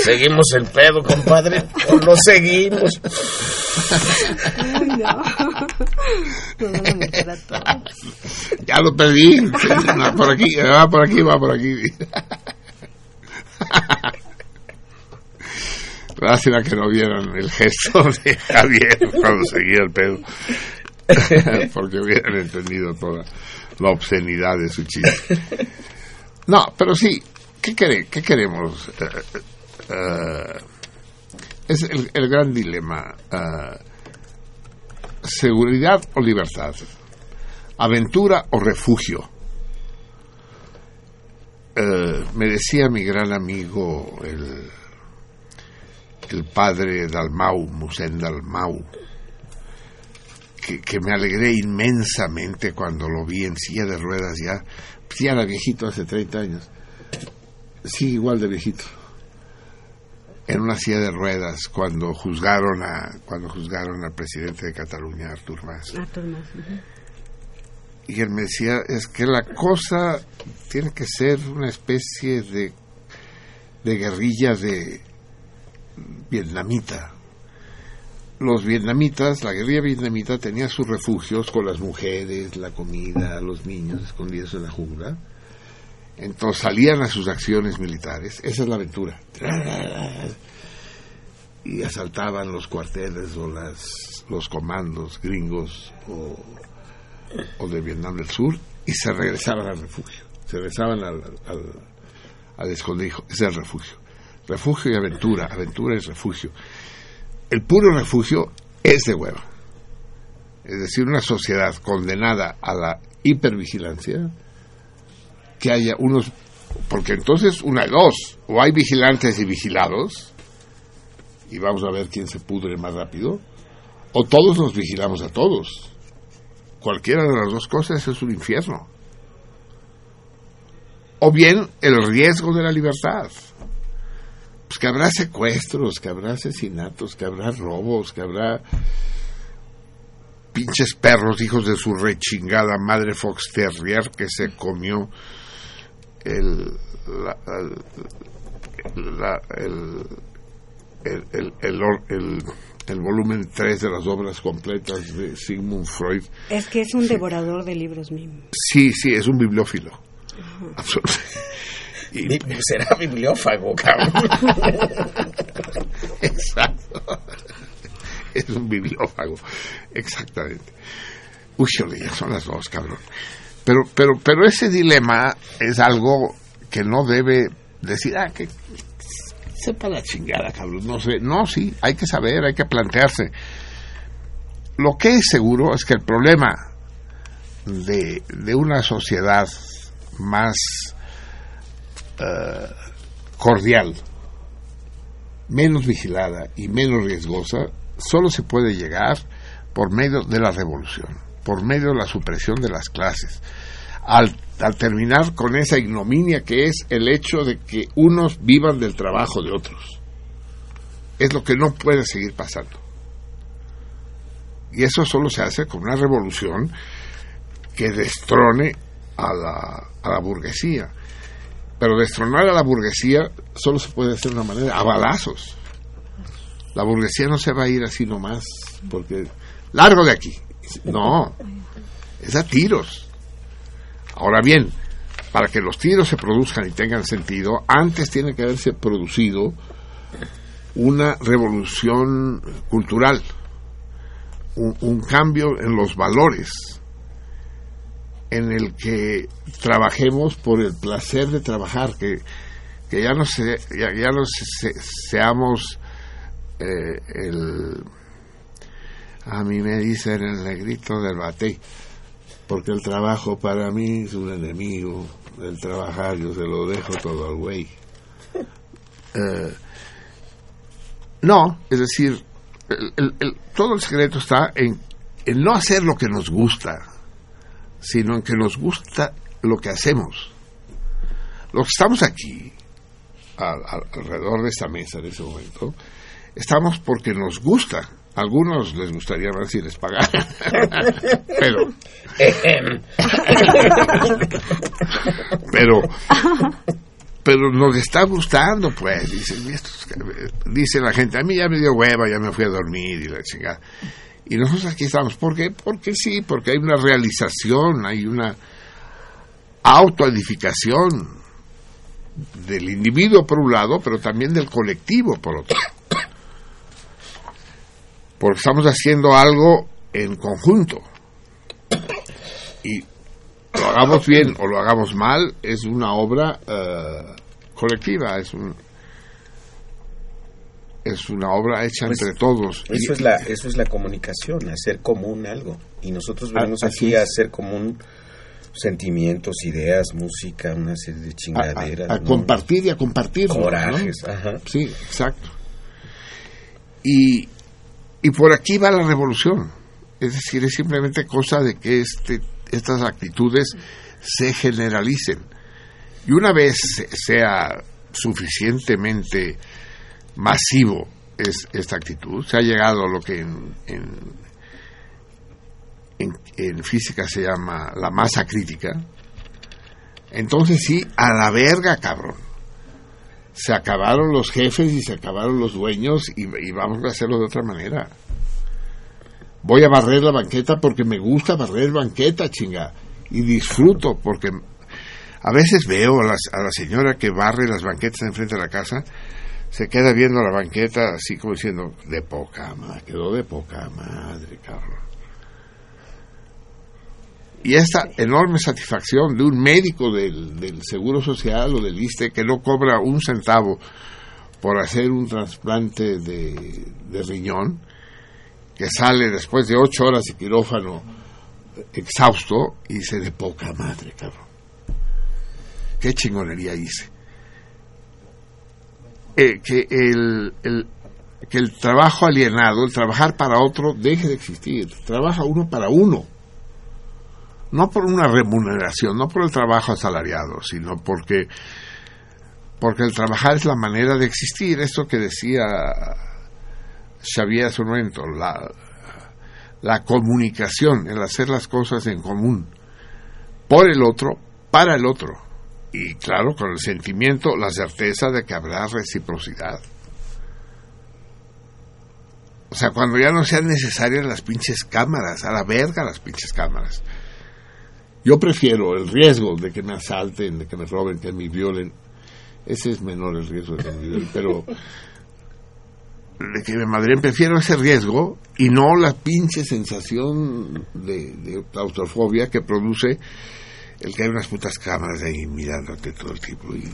[SPEAKER 2] ¿Seguimos el pedo, compadre? ¿O lo seguimos?
[SPEAKER 6] Ay, no. Nos van a meter a todos.
[SPEAKER 1] ya lo perdí. No, por aquí, va por aquí, va por aquí. Lástima que no vieron el gesto de Javier cuando seguía el pedo. Porque hubieran entendido toda la obscenidad de su chiste. No, pero sí, ¿qué, qué queremos? Eh, es el, el gran dilema. eh, seguridad o libertad, aventura o refugio. me decía mi gran amigo, el, el padre Dalmau, Musén Dalmau, que, que me alegré inmensamente cuando lo vi en silla de ruedas ya, pues ya era viejito hace 30 años, sí, igual de viejito, en una silla de ruedas cuando juzgaron a cuando juzgaron al presidente de Cataluña, Artur Mas.
[SPEAKER 6] Artur Mas.
[SPEAKER 1] Y él me decía, es que la cosa tiene que ser una especie de, de guerrilla de vietnamita. Los vietnamitas, la guerrilla vietnamita tenía sus refugios con las mujeres, la comida, los niños escondidos en la jungla. Entonces salían a sus acciones militares. Esa es la aventura. Y asaltaban los cuarteles o las, los comandos gringos o o de Vietnam del Sur y se regresaban al refugio, se regresaban al, al, al escondrijo, ese es el refugio. Refugio y aventura, aventura y refugio. El puro refugio es de hueva. Es decir, una sociedad condenada a la hipervigilancia, que haya unos, porque entonces una de dos, o hay vigilantes y vigilados, y vamos a ver quién se pudre más rápido, o todos nos vigilamos a todos cualquiera de las dos cosas es un infierno. O bien el riesgo de la libertad. Pues que habrá secuestros, que habrá asesinatos, que habrá robos, que habrá pinches perros, hijos de su rechingada madre Fox Terrier que se comió el, la, la, el, el, el, el, el el volumen 3 de las obras completas de Sigmund Freud.
[SPEAKER 6] Es que es un devorador de libros mismo.
[SPEAKER 1] Sí, sí, es un bibliófilo. Absolutamente.
[SPEAKER 2] Y, será bibliófago, cabrón.
[SPEAKER 1] Exacto. Es un bibliófago, exactamente. Uy, ya son las dos, cabrón. Pero, pero, pero ese dilema es algo que no debe decir, ah, que sepa la chingada, cabrón. No sé, no, sí, hay que saber, hay que plantearse. Lo que es seguro es que el problema de, de una sociedad más uh, cordial, menos vigilada y menos riesgosa, solo se puede llegar por medio de la revolución, por medio de la supresión de las clases. Al, al, terminar con esa ignominia que es el hecho de que unos vivan del trabajo de otros. Es lo que no puede seguir pasando. Y eso solo se hace con una revolución que destrone a la, a la burguesía. Pero destronar a la burguesía solo se puede hacer de una manera, a balazos. La burguesía no se va a ir así nomás, porque largo de aquí. No, es a tiros. Ahora bien, para que los tiros se produzcan y tengan sentido, antes tiene que haberse producido una revolución cultural, un, un, cambio en los valores, en el que trabajemos por el placer de trabajar, que, que ya no, se, ya, ya no se, seamos eh, el... A mí me dicen el negrito del batey porque el trabajo para mí es un enemigo. El trabajar yo se lo dejo todo al güey. Eh, no, es decir, el, el, el, todo el secreto está en, en, no hacer lo que nos gusta, sino en que nos gusta lo que hacemos. Los que estamos aquí, al, al, alrededor de esta mesa en ese momento, estamos porque nos gusta a algunos les gustaría ver si les pagaran. pero. pero. Pero nos está gustando, pues. Dice, dice la gente, a mí ya me dio hueva, ya me fui a dormir y la chingada. Y nosotros aquí estamos. ¿Por qué? Porque sí, porque hay una realización, hay una autoedificación del individuo por un lado, pero también del colectivo por otro porque estamos haciendo algo en conjunto. Y lo hagamos bien o lo hagamos mal, es una obra uh, colectiva, es un es una obra hecha pues entre todos.
[SPEAKER 2] Eso es la eso es la comunicación, hacer común algo. Y nosotros venimos aquí a hacer común Sentimientos, ideas, música, una serie de
[SPEAKER 1] a,
[SPEAKER 2] chingaderas.
[SPEAKER 1] a
[SPEAKER 2] ¿no?
[SPEAKER 1] compartir y a compartir. ¿no?
[SPEAKER 2] Corajes, ajá.
[SPEAKER 1] Sí, exacto. Y, y por aquí va la revolución. Es decir, es simplemente cosa de que este, estas actitudes se generalicen. Y una vez se- sea suficientemente masivo es esta actitud, se ha llegado a lo que en, en, física se llama la masa crítica, entonces sí, a la verga, cabrón se acabaron los jefes y se acabaron los dueños y, y vamos a hacerlo de otra manera. Voy a barrer la banqueta porque me gusta barrer banqueta, chinga. Y disfruto porque a veces veo a, las- a la señora que barre las banquetas enfrente de la casa, se queda viendo la banqueta así como diciendo, de poca madre, quedó de poca madre, cabrón. Y esta enorme satisfacción de un médico del, del Seguro Social o del ISTE que no cobra un centavo por hacer un trasplante de, de riñón, que sale después de ocho horas de quirófano exhausto y dice de poca madre, cabrón. Qué chingonería hice. Eh, que, el, el- que el trabajo alienado, el trabajar para otro, deje de existir. Trabaja uno para uno. No por una remuneración, no por el trabajo asalariado, sino porque porque el trabajar es la manera de existir, esto que decía Xavier hace un momento, la, la comunicación, el hacer las cosas en común, por el otro, para el otro, y claro, con el sentimiento, la certeza de que habrá reciprocidad. O sea, cuando ya no sean necesarias las pinches cámaras, a la verga las pinches cámaras. Yo prefiero el riesgo de que me asalten, de que me roben, que me violen. Ese es menor el riesgo de que me violen, pero de que me madren, prefiero ese riesgo y no la pinche sensación de, de que produce el que hay unas putas cámaras ahí mirándote todo el tiempo y,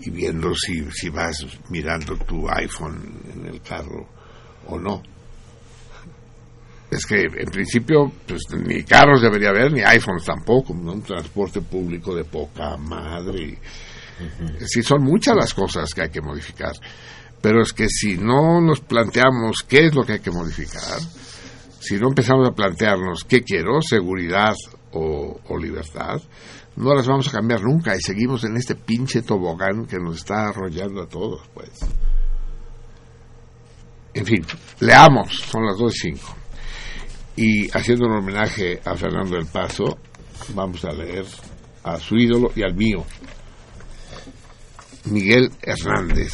[SPEAKER 1] y viendo si, si vas mirando tu iPhone en el carro o no. Es que en principio pues ni carros debería haber, ni iPhones tampoco, ¿no? un transporte público de poca madre. Sí, son muchas las cosas que hay que modificar. Pero es que si no nos planteamos qué es lo que hay que modificar, si no empezamos a plantearnos qué quiero, seguridad o, libertad, no las vamos a cambiar nunca y seguimos en este pinche tobogán que nos está arrollando a todos, pues. En fin, leamos, son las 2 y 5. Y haciendo un homenaje a Fernando del Paso, vamos a leer a su ídolo y al mío, Miguel Hernández.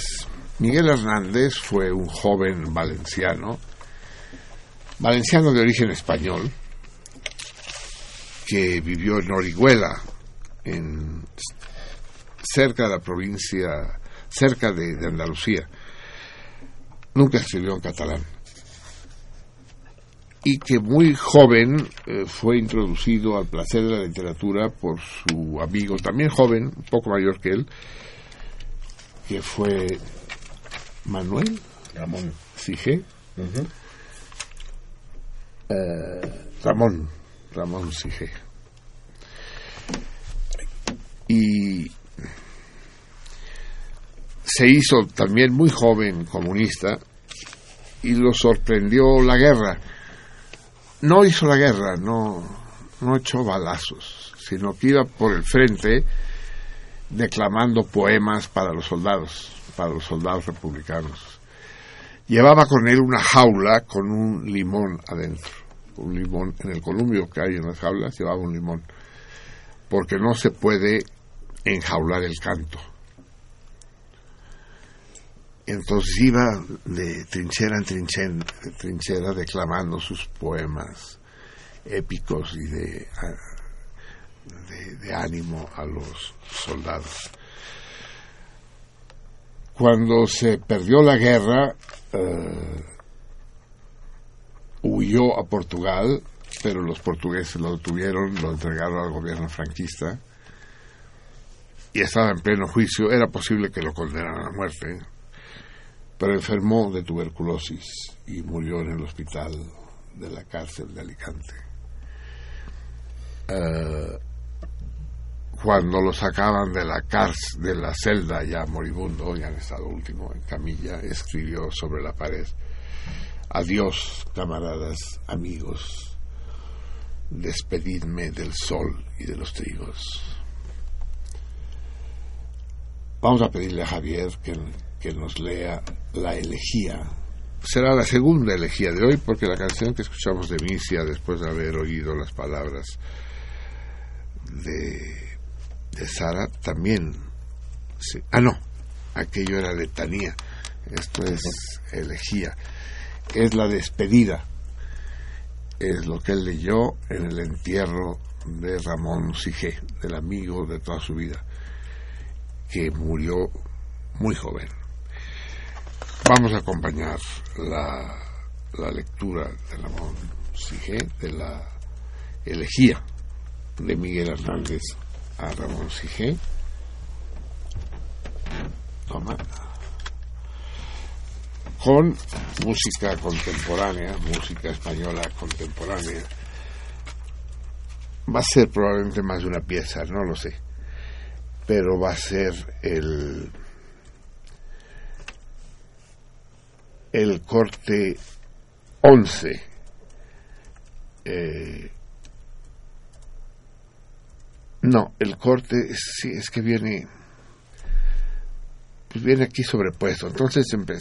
[SPEAKER 1] Miguel Hernández fue un joven valenciano, valenciano de origen español, que vivió en Orihuela, en, cerca de la provincia, cerca de, de Andalucía. Nunca escribió en catalán. Y que muy joven eh, fue introducido al placer de la literatura por su amigo, también joven, un poco mayor que él, que fue Manuel
[SPEAKER 2] Ramón.
[SPEAKER 1] Sige. Eh, Ramón, Ramón Sige. Y se hizo también muy joven comunista y lo sorprendió la guerra. No hizo la guerra, no, no echó balazos, sino que iba por el frente declamando poemas para los soldados, para los soldados republicanos. Llevaba con él una jaula con un limón adentro, un limón en el columbio que hay en las jaulas, llevaba un limón, porque no se puede enjaular el canto. Entonces iba de trinchera en trinchera, declamando sus poemas épicos y de ánimo a los soldados. Cuando se perdió la guerra, eh, huyó a Portugal, pero los portugueses lo detuvieron, lo entregaron al gobierno franquista y estaba en pleno juicio. Era posible que lo condenaran a muerte, pero enfermó de tuberculosis y murió en el hospital de la cárcel de Alicante. eh, cuando lo sacaban de la cárcel, de la celda ya moribundo, ya en estado último, en camilla, escribió sobre la pared, adiós camaradas, amigos, despedidme del sol y de los trigos. Vamos a pedirle a Javier que, que nos lea la elegía. Será la segunda elegía de hoy porque la canción que escuchamos de Misia después de haber oído las palabras de, de Sara también... ah, no, aquello era letanía. Esto es elegía. Es la despedida. Es lo que él leyó en el entierro de Ramón Sige, del amigo de toda su vida que murió muy joven. Vamos a acompañar la, la lectura de Ramón Sige, de la elegía de Miguel Hernández a Ramón Sige. Toma. Con música contemporánea, música española contemporánea. Va a ser probablemente más de una pieza, no lo sé. Pero va a ser el el corte 11 eh, no el corte sí es que viene pues viene aquí sobrepuesto. Entonces empe-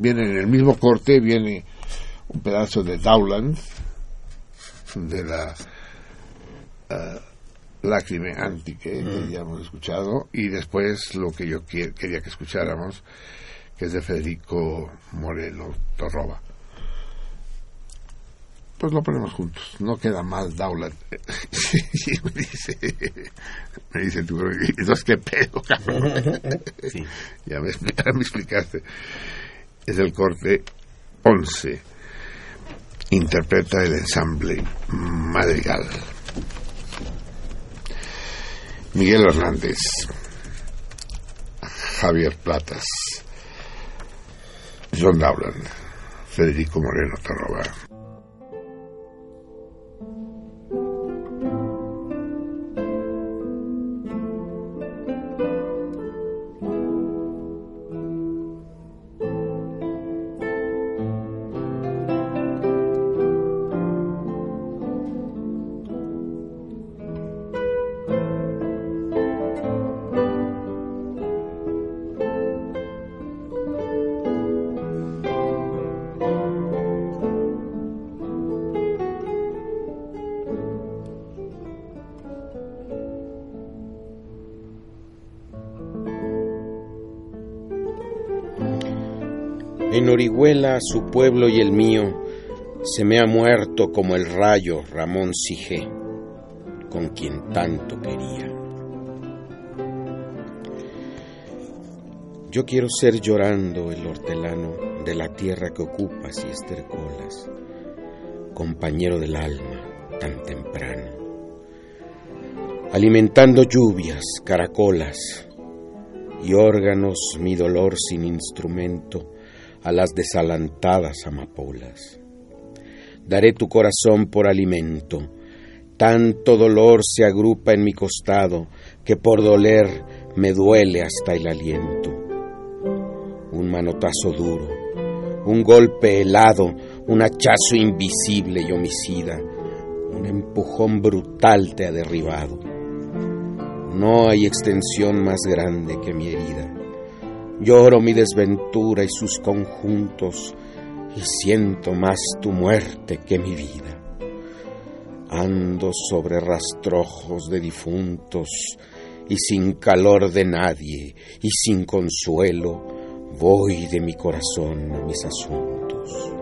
[SPEAKER 1] viene en el mismo corte viene un pedazo de Dowland de la ah, Lágrime Antique, que ya hemos escuchado, y después lo que yo qui- quería que escucháramos, que es de Federico Moreno Torroba. Pues lo ponemos juntos, no queda mal Daulat. y me dice, me dice tú, entonces qué pedo, cabrón.
[SPEAKER 12] Sí.
[SPEAKER 1] ya, me, ya me explicaste. Es el corte 11. Interpreta el ensamble Madrigal. Miguel Hernández, Javier Platas, John Dowland, Federico Moreno Torroba.
[SPEAKER 2] Orihuela, su pueblo y el mío, se me ha muerto como el rayo Ramón Sige, con quien tanto quería. Yo quiero ser llorando el hortelano de la tierra que ocupas y estercolas, compañero del alma tan temprano, alimentando lluvias, caracolas y órganos mi dolor sin instrumento a las desalantadas amapolas. Daré tu corazón por alimento, tanto dolor se agrupa en mi costado que por doler me duele hasta el aliento. Un manotazo duro, un golpe helado, un hachazo invisible y homicida, un empujón brutal te ha derribado. No hay extensión más grande que mi herida. Lloro mi desventura y sus conjuntos y siento más tu muerte que mi vida. Ando sobre rastrojos de difuntos y sin calor de nadie y sin consuelo voy de mi corazón a mis asuntos.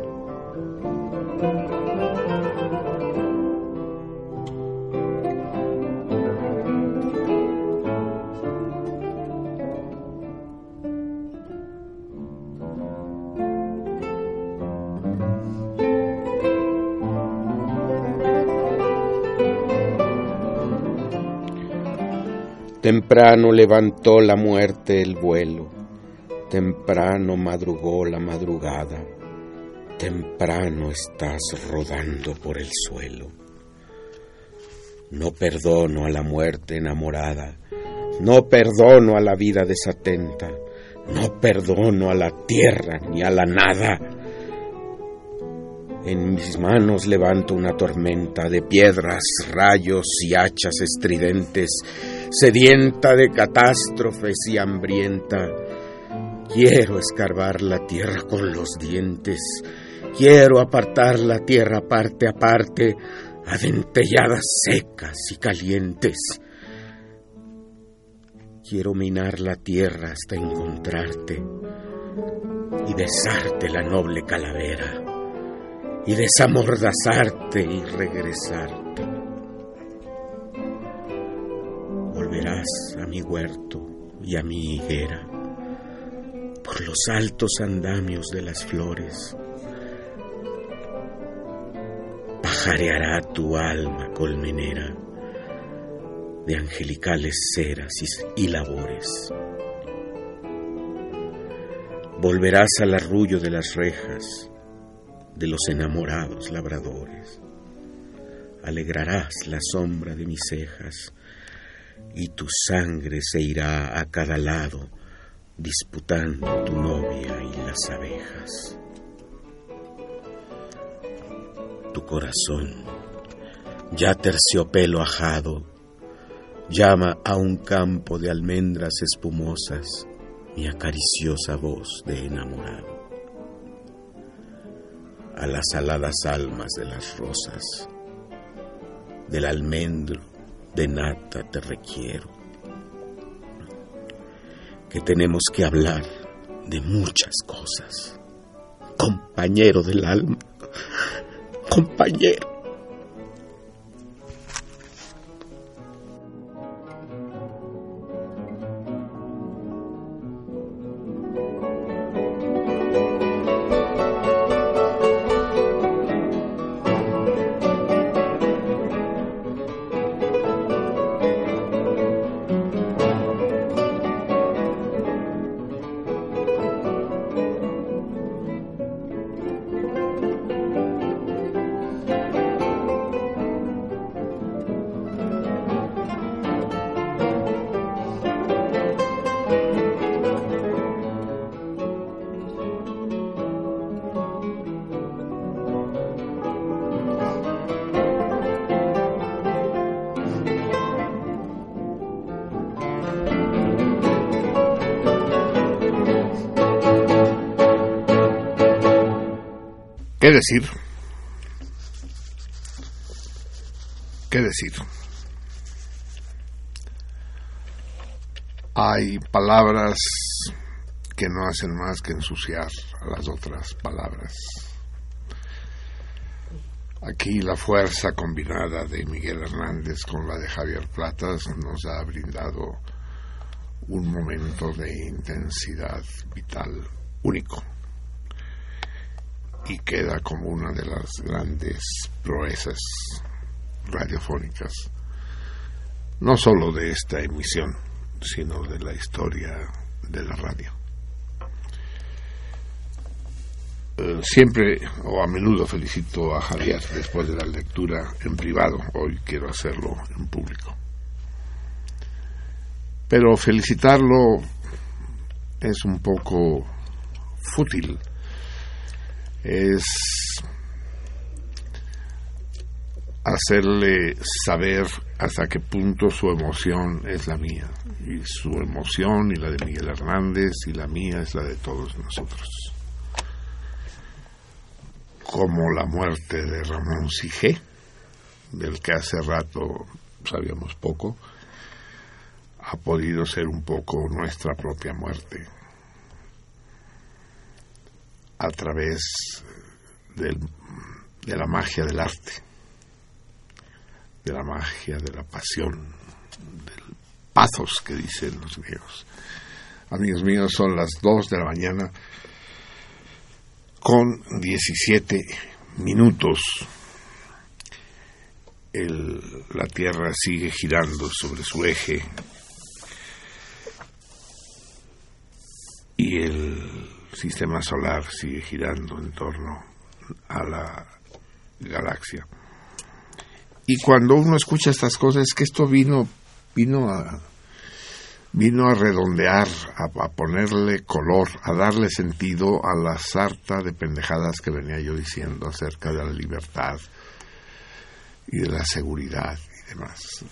[SPEAKER 2] Temprano levantó la muerte el vuelo, temprano madrugó la madrugada, temprano estás rodando por el suelo. No perdono a la muerte enamorada, no perdono a la vida desatenta, no perdono a la tierra ni a la nada. En mis manos levanto una tormenta de piedras, rayos y hachas estridentes, sedienta de catástrofes y hambrienta. Quiero escarbar la tierra con los dientes, quiero apartar la tierra parte a parte, a dentelladas secas y calientes. Quiero minar la tierra hasta encontrarte y besarte la noble calavera y desamordazarte y regresarte. Volverás a mi huerto y a mi higuera por los altos andamios de las flores. Pajareará tu alma colmenera de angelicales ceras y labores. Volverás al arrullo de las rejas de los enamorados labradores. Alegrarás la sombra de mis cejas y tu sangre se irá a cada lado disputando tu novia y las abejas. Tu corazón, ya terciopelo ajado, llama a un campo de almendras espumosas mi acariciosa voz de enamorado. A las aladas almas de las rosas, del almendro de nata te requiero que tenemos que hablar de muchas cosas. Compañero del alma, compañero.
[SPEAKER 1] Decir? ¿Qué decir? Hay palabras que no hacen más que ensuciar a las otras palabras. Aquí la fuerza combinada de Miguel Hernández con la de Javier Platas nos ha brindado un momento de intensidad vital único y queda como una de las grandes proezas radiofónicas, no solo de esta emisión, sino de la historia de la radio. Eh, siempre o a menudo felicito a Javier después de la lectura en privado, hoy quiero hacerlo en público. Pero felicitarlo es un poco fútil es hacerle saber hasta qué punto su emoción es la mía. Y su emoción y la de Miguel Hernández y la mía es la de todos nosotros. Como la muerte de Ramón Sige, del que hace rato sabíamos poco, ha podido ser un poco nuestra propia muerte a través del, de la magia del arte, de la magia de la pasión, del pathos que dicen los griegos. Amigos míos, son las 2 de la mañana con 17 minutos. El, la Tierra sigue girando sobre su eje y el sistema solar sigue girando en torno a la galaxia. y cuando uno escucha estas cosas es que esto vino vino a vino a redondear, a, a ponerle color, a darle sentido a la sarta de pendejadas que venía yo diciendo acerca de la libertad y de la seguridad y demás.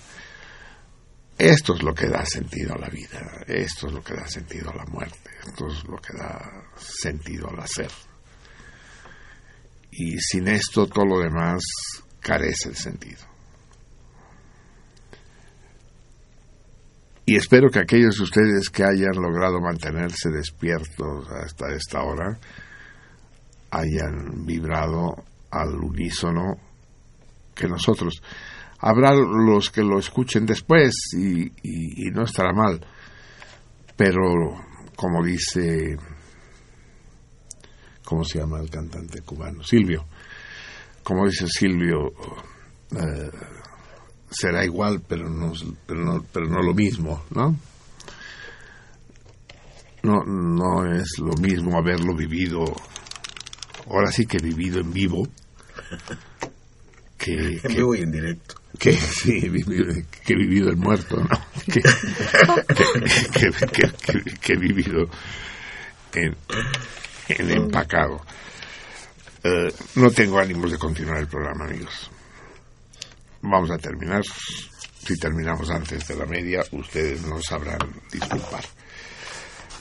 [SPEAKER 1] Esto es lo que da sentido a la vida, esto es lo que da sentido a la muerte, esto es lo que da sentido al hacer. Y sin esto todo lo demás carece de sentido. Y espero que aquellos de ustedes que hayan logrado mantenerse despiertos hasta esta hora hayan vibrado al unísono que nosotros. Habrá los que lo escuchen después y, y- y no estará mal, pero como dice, ¿cómo se llama el cantante cubano? Silvio. Como dice Silvio, eh, será igual, pero no, pero no, pero no lo mismo, ¿no? No, no es lo mismo haberlo vivido, ahora sí que vivido en vivo, que,
[SPEAKER 2] En vivo y en directo.
[SPEAKER 1] Que sí, que vivido el muerto, ¿no? Que, que, que- que vivido en, en empacado. Eh, no tengo ánimos de continuar el programa, amigos. Vamos a terminar. Si terminamos antes de la media, ustedes nos sabrán disculpar.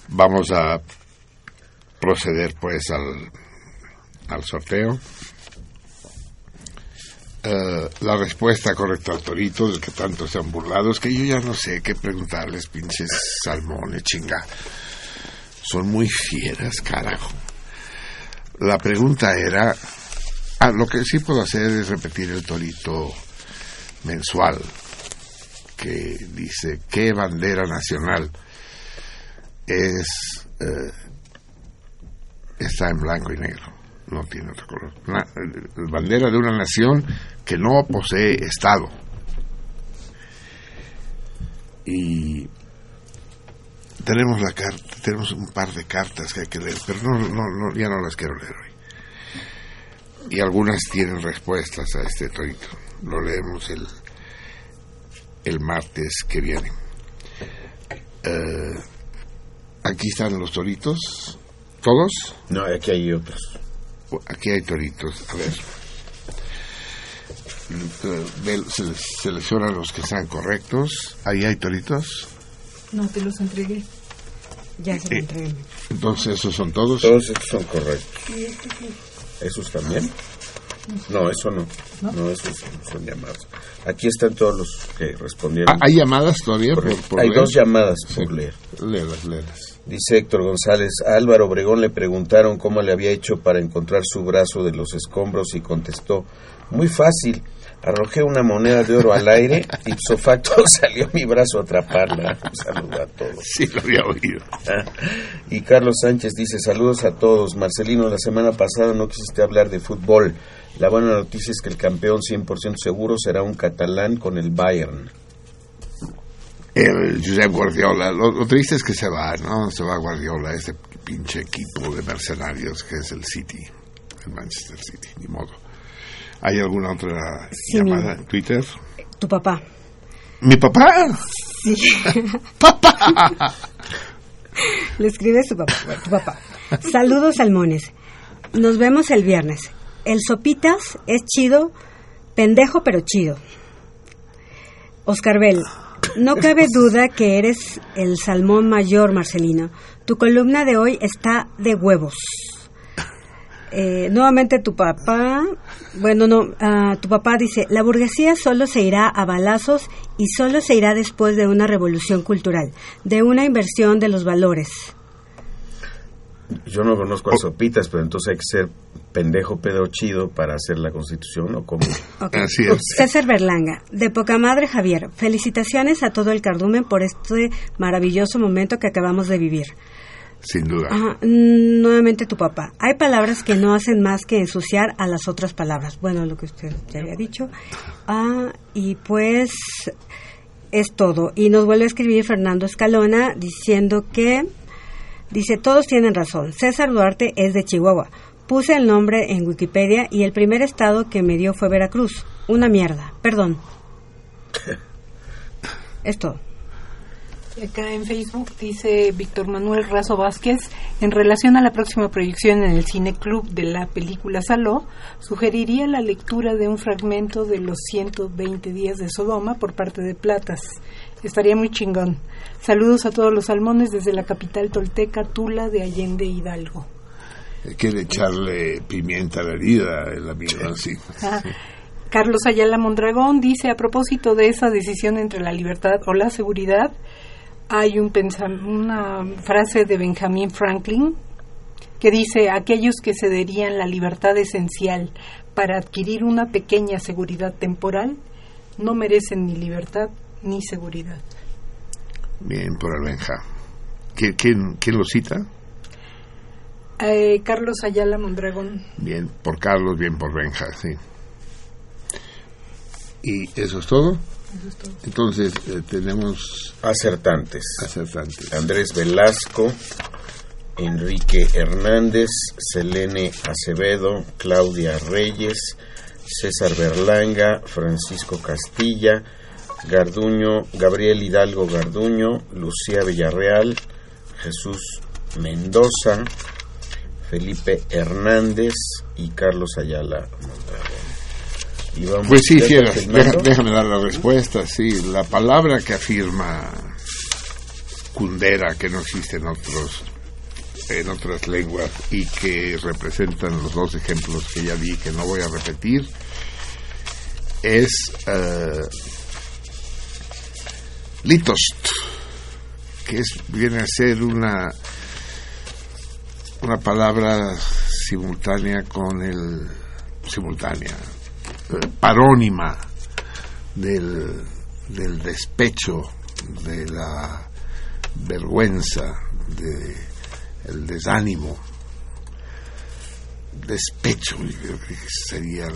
[SPEAKER 1] Vamos a proceder pues al, al sorteo. Eh, la respuesta correcta al torito, del que tanto se han burlado, es que yo ya no sé qué preguntarles, pinches salmones, chinga. Son muy fieras, carajo. La pregunta era, ah, lo que sí puedo hacer es repetir el torito mensual, que dice, ¿qué bandera nacional es, eh, está en blanco y negro? No tiene otro color. Eh, bandera de una nación que no posee Estado. Y tenemos la carta, tenemos un par de cartas que hay que leer, pero no, no, no, ya no las quiero leer hoy. Y algunas tienen respuestas a este torito. Lo leemos el, el martes que viene. Eh, aquí están los toritos, todos.
[SPEAKER 2] No, aquí hay otros.
[SPEAKER 1] Aquí hay toritos, a ver. Se- Selecciona los que sean correctos. Ahí hay toritos.
[SPEAKER 3] No, te los entregué.
[SPEAKER 6] Ya se
[SPEAKER 1] Eh,
[SPEAKER 6] lo entregué.
[SPEAKER 1] Entonces, esos son todos.
[SPEAKER 2] Todos estos son correctos. ¿Esos también? No, eso no. No, esos son, son llamadas. Aquí están todos los que respondieron.
[SPEAKER 1] ¿Hay llamadas todavía? Por, por
[SPEAKER 2] Hay
[SPEAKER 1] leer?
[SPEAKER 2] dos llamadas por
[SPEAKER 1] Sí.
[SPEAKER 2] leer.
[SPEAKER 1] Léelas, léelas.
[SPEAKER 2] Dice Héctor González, a Álvaro Obregón le preguntaron cómo le había hecho para encontrar su brazo de los escombros y contestó, muy fácil, arrojé una moneda de oro al aire, ipso facto salió mi brazo a atraparla. Un saludo a todos.
[SPEAKER 1] Sí, lo había oído.
[SPEAKER 2] Y Carlos Sánchez dice, saludos a todos. Marcelino, la semana pasada no quisiste hablar de fútbol. La buena noticia es que el campeón 100% seguro será un catalán con el Bayern.
[SPEAKER 1] El Josep Guardiola. Lo, lo triste es que se va, ¿no? Se va Guardiola, ese pinche equipo de mercenarios que es el City, el Manchester City, ni modo. ¿Hay alguna otra
[SPEAKER 6] Sí,
[SPEAKER 1] llamada en Twitter?
[SPEAKER 6] Tu papá.
[SPEAKER 1] ¿Mi papá?
[SPEAKER 6] Sí. Le escribe su papá. tu papá. Saludos, salmones. Nos vemos el viernes. El Sopitas es chido, pendejo pero chido. Oscar Bell, no cabe duda que eres el salmón mayor, Marcelino. Tu columna de hoy está de huevos. Eh, nuevamente tu papá, bueno, no, ah, tu papá dice, la burguesía solo se irá a balazos y solo se irá después de una revolución cultural, de una inversión de los valores.
[SPEAKER 2] Yo no conozco a Sopitas, pero entonces hay que ser pendejo, pedo chido para hacer la constitución, ¿o cómo?
[SPEAKER 6] Ok.
[SPEAKER 1] Así es.
[SPEAKER 6] César Berlanga, de poca madre Javier, felicitaciones a todo el cardumen por este maravilloso momento que acabamos de vivir.
[SPEAKER 1] Sin duda.
[SPEAKER 6] Ajá, nuevamente tu papá. Hay palabras que no hacen más que ensuciar a las otras palabras. Bueno, lo que usted ya había dicho. Ah, y pues es todo. Y nos vuelve a escribir Fernando Escalona diciendo que, dice, todos tienen razón. César Duarte es de Chihuahua. Puse el nombre en Wikipedia y el primer estado que me dio fue Veracruz. una mierda. Perdón. Es todo.
[SPEAKER 3] Acá en Facebook dice Víctor Manuel Razo Vázquez, en relación a la próxima proyección en el Cine Club de la película Saló, sugeriría la lectura de un fragmento de los 120 días de Sodoma por parte de Platas. Estaría muy chingón. Saludos a todos los salmones desde la capital tolteca, Tula de Allende Hidalgo.
[SPEAKER 1] Quiere echarle pimienta a la herida el amigo, sí.
[SPEAKER 3] Ah, Carlos Ayala Mondragón dice, a propósito de esa decisión entre la libertad o la seguridad, hay un una frase de Benjamin Franklin que dice, aquellos que cederían la libertad esencial para adquirir una pequeña seguridad temporal, no merecen ni libertad ni seguridad.
[SPEAKER 1] Bien, por el Benja. ¿Quién, quién, quién lo cita?
[SPEAKER 3] Eh, Carlos Ayala Mondragón.
[SPEAKER 1] Bien, por Carlos, bien por Benja, sí. ¿Y eso es todo? Entonces, eh, tenemos...
[SPEAKER 2] Acertantes.
[SPEAKER 1] Acertantes.
[SPEAKER 2] Andrés Velasco, Enrique Hernández, Selene Acevedo, Claudia Reyes, César Berlanga, Francisco Castilla, Garduño, Gabriel Hidalgo Garduño, Lucía Villarreal, Jesús Mendoza, Felipe Hernández y Carlos Ayala Mondragón. Y vamos
[SPEAKER 1] Pues sí, deja- déjame dar la respuesta. Sí, la palabra que afirma Kundera, que no existe en otros en otras lenguas y que representan los dos ejemplos que ya di que no voy a repetir es eh, litost que es, viene a ser una una palabra simultánea con el simultánea parónima del, del despecho de la vergüenza de el desánimo. Despecho creo que sería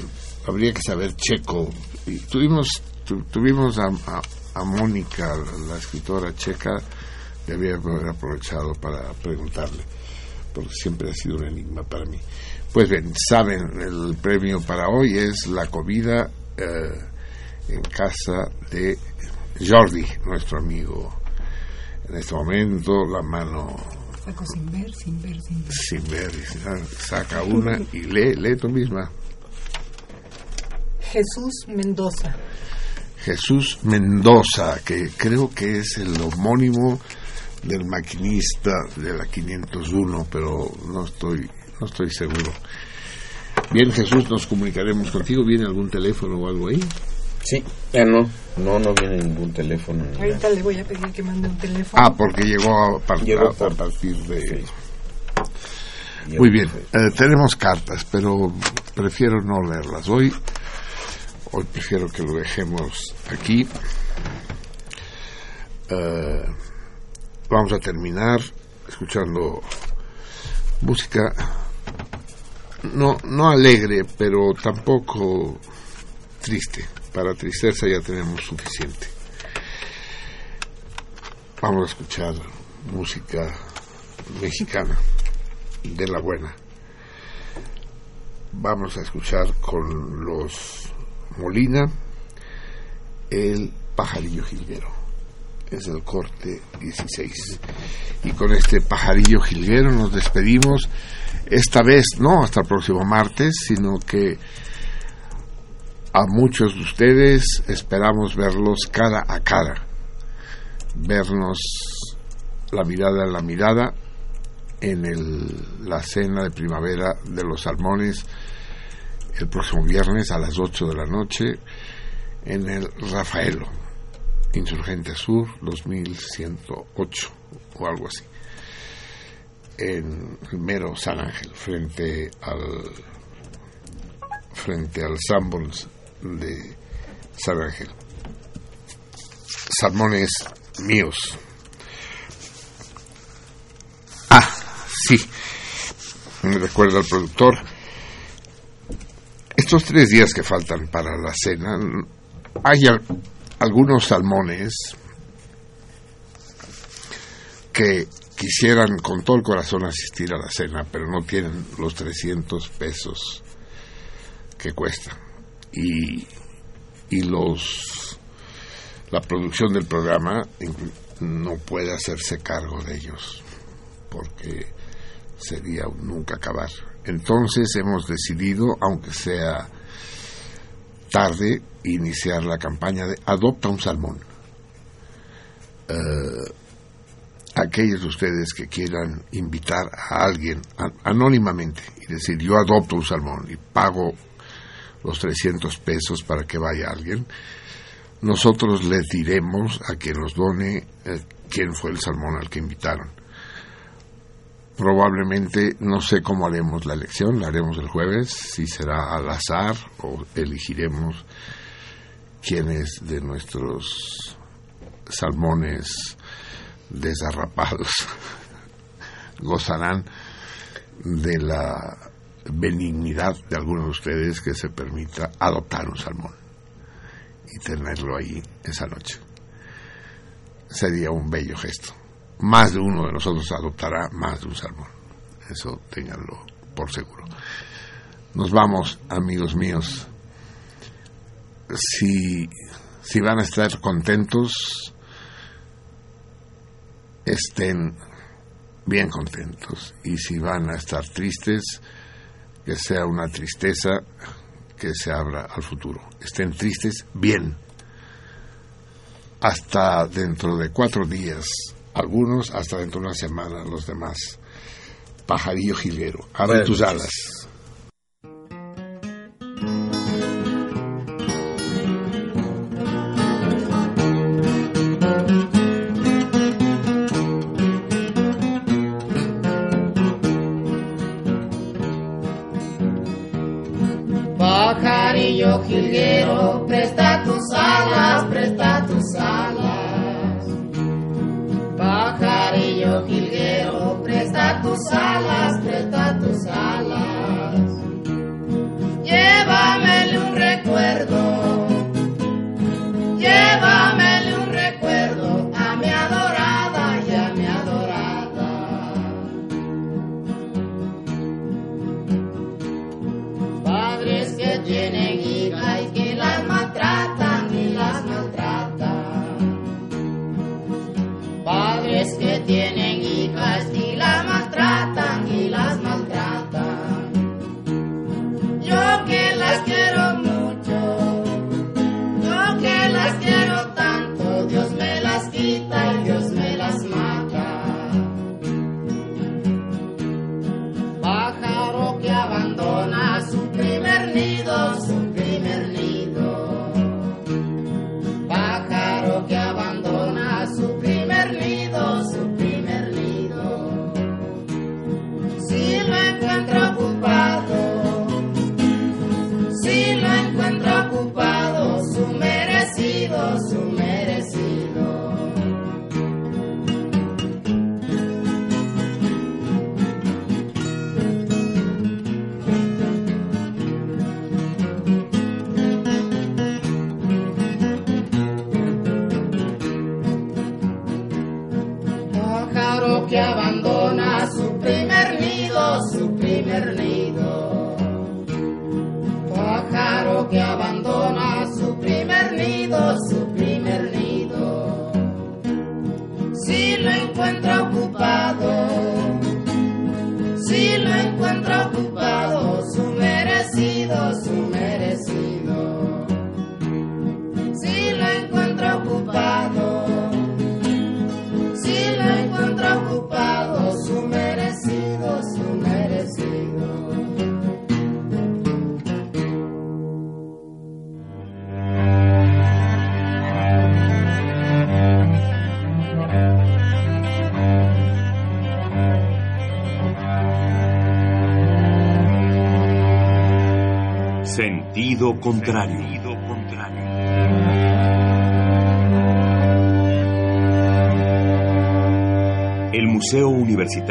[SPEAKER 1] habría que saber checo. Y tuvimos tu- tuvimos a, a- a Mónica la escritora checa debía haber aprovechado para preguntarle porque siempre ha sido un enigma para mí pues bien saben el premio para hoy es la comida eh, en casa de Jordi nuestro amigo en este momento la mano
[SPEAKER 3] Saco sin ver, sin ver, sin ver.
[SPEAKER 1] sin ver, saca una y lee, lee tú misma.
[SPEAKER 3] Jesús Mendoza.
[SPEAKER 1] Jesús Mendoza, que creo que es el homónimo del maquinista de la 501, pero no estoy, no estoy seguro. Bien, Jesús, nos comunicaremos contigo. ¿Viene algún teléfono o algo ahí?
[SPEAKER 2] Sí, ya no, no, no viene ningún teléfono. ni.
[SPEAKER 3] Ahorita le voy a pedir que mande un teléfono.
[SPEAKER 1] Ah, porque llegó a, par-
[SPEAKER 2] Llegó
[SPEAKER 1] a-
[SPEAKER 2] por-
[SPEAKER 1] a partir de... Muy bien, eh, tenemos cartas, pero prefiero no leerlas hoy. Hoy prefiero que lo dejemos aquí. Eh, vamos a terminar escuchando música no, no alegre, pero tampoco triste. Para tristeza ya tenemos suficiente. Vamos a escuchar música mexicana de la buena. Vamos a escuchar con los Molina el pajarillo jilguero. Es el corte 16. Y con este pajarillo jilguero nos despedimos. Esta vez no hasta el próximo martes, sino que a muchos de ustedes esperamos verlos cara a cara. Vernos la mirada a la mirada en el- la cena de primavera de los salmones el próximo viernes a las 8 de la noche en el Rafaelo, Insurgente Sur 2108 o algo así, en el mero San Ángel, frente al frente al de San Ángel. Salmones míos. Ah, sí. Me recuerda el productor. Estos tres días que faltan para la cena, hay al- algunos salmones que quisieran con todo el corazón asistir a la cena, pero no tienen los 300 pesos que cuesta. Y,
[SPEAKER 13] y los la producción del programa no puede hacerse cargo de ellos porque sería un nunca acabar. Entonces hemos decidido, aunque sea tarde, iniciar la campaña de Adopta un Salmón. Eh, aquellos de ustedes que quieran invitar a alguien anónimamente y decir yo adopto un salmón y pago los 300 pesos para que vaya alguien, nosotros les diremos a quien nos done eh, quién fue el salmón al que invitaron. Probablemente no sé cómo haremos la elección, la haremos el jueves, si será al azar o elegiremos quiénes de nuestros salmones desarrapados gozarán de la benignidad de algunos de ustedes que se permita adoptar un salmón y tenerlo ahí esa noche. Sería un bello gesto. Más de uno de nosotros adoptará más de un salmón. Eso ténganlo por seguro. Nos vamos, amigos míos. Si, si van a estar contentos, estén bien contentos. Y si van a estar tristes, que sea una tristeza que se abra al futuro. Estén tristes bien. Hasta dentro de cuatro días, algunos hasta dentro de una semana, los demás. Pajarillo jilguero, abre tus
[SPEAKER 1] noches.
[SPEAKER 13] alas.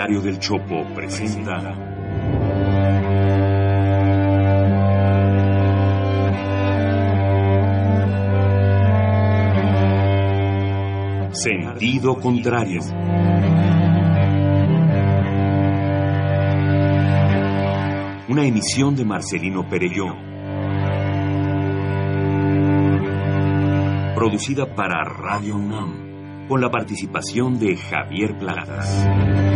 [SPEAKER 5] Universitario del Chopo presenta Sentido contrario. Una emisión de Marcelino Perelló. producida para Radio UNAM, con la participación de Javier Platas.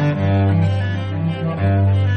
[SPEAKER 4] Thank you.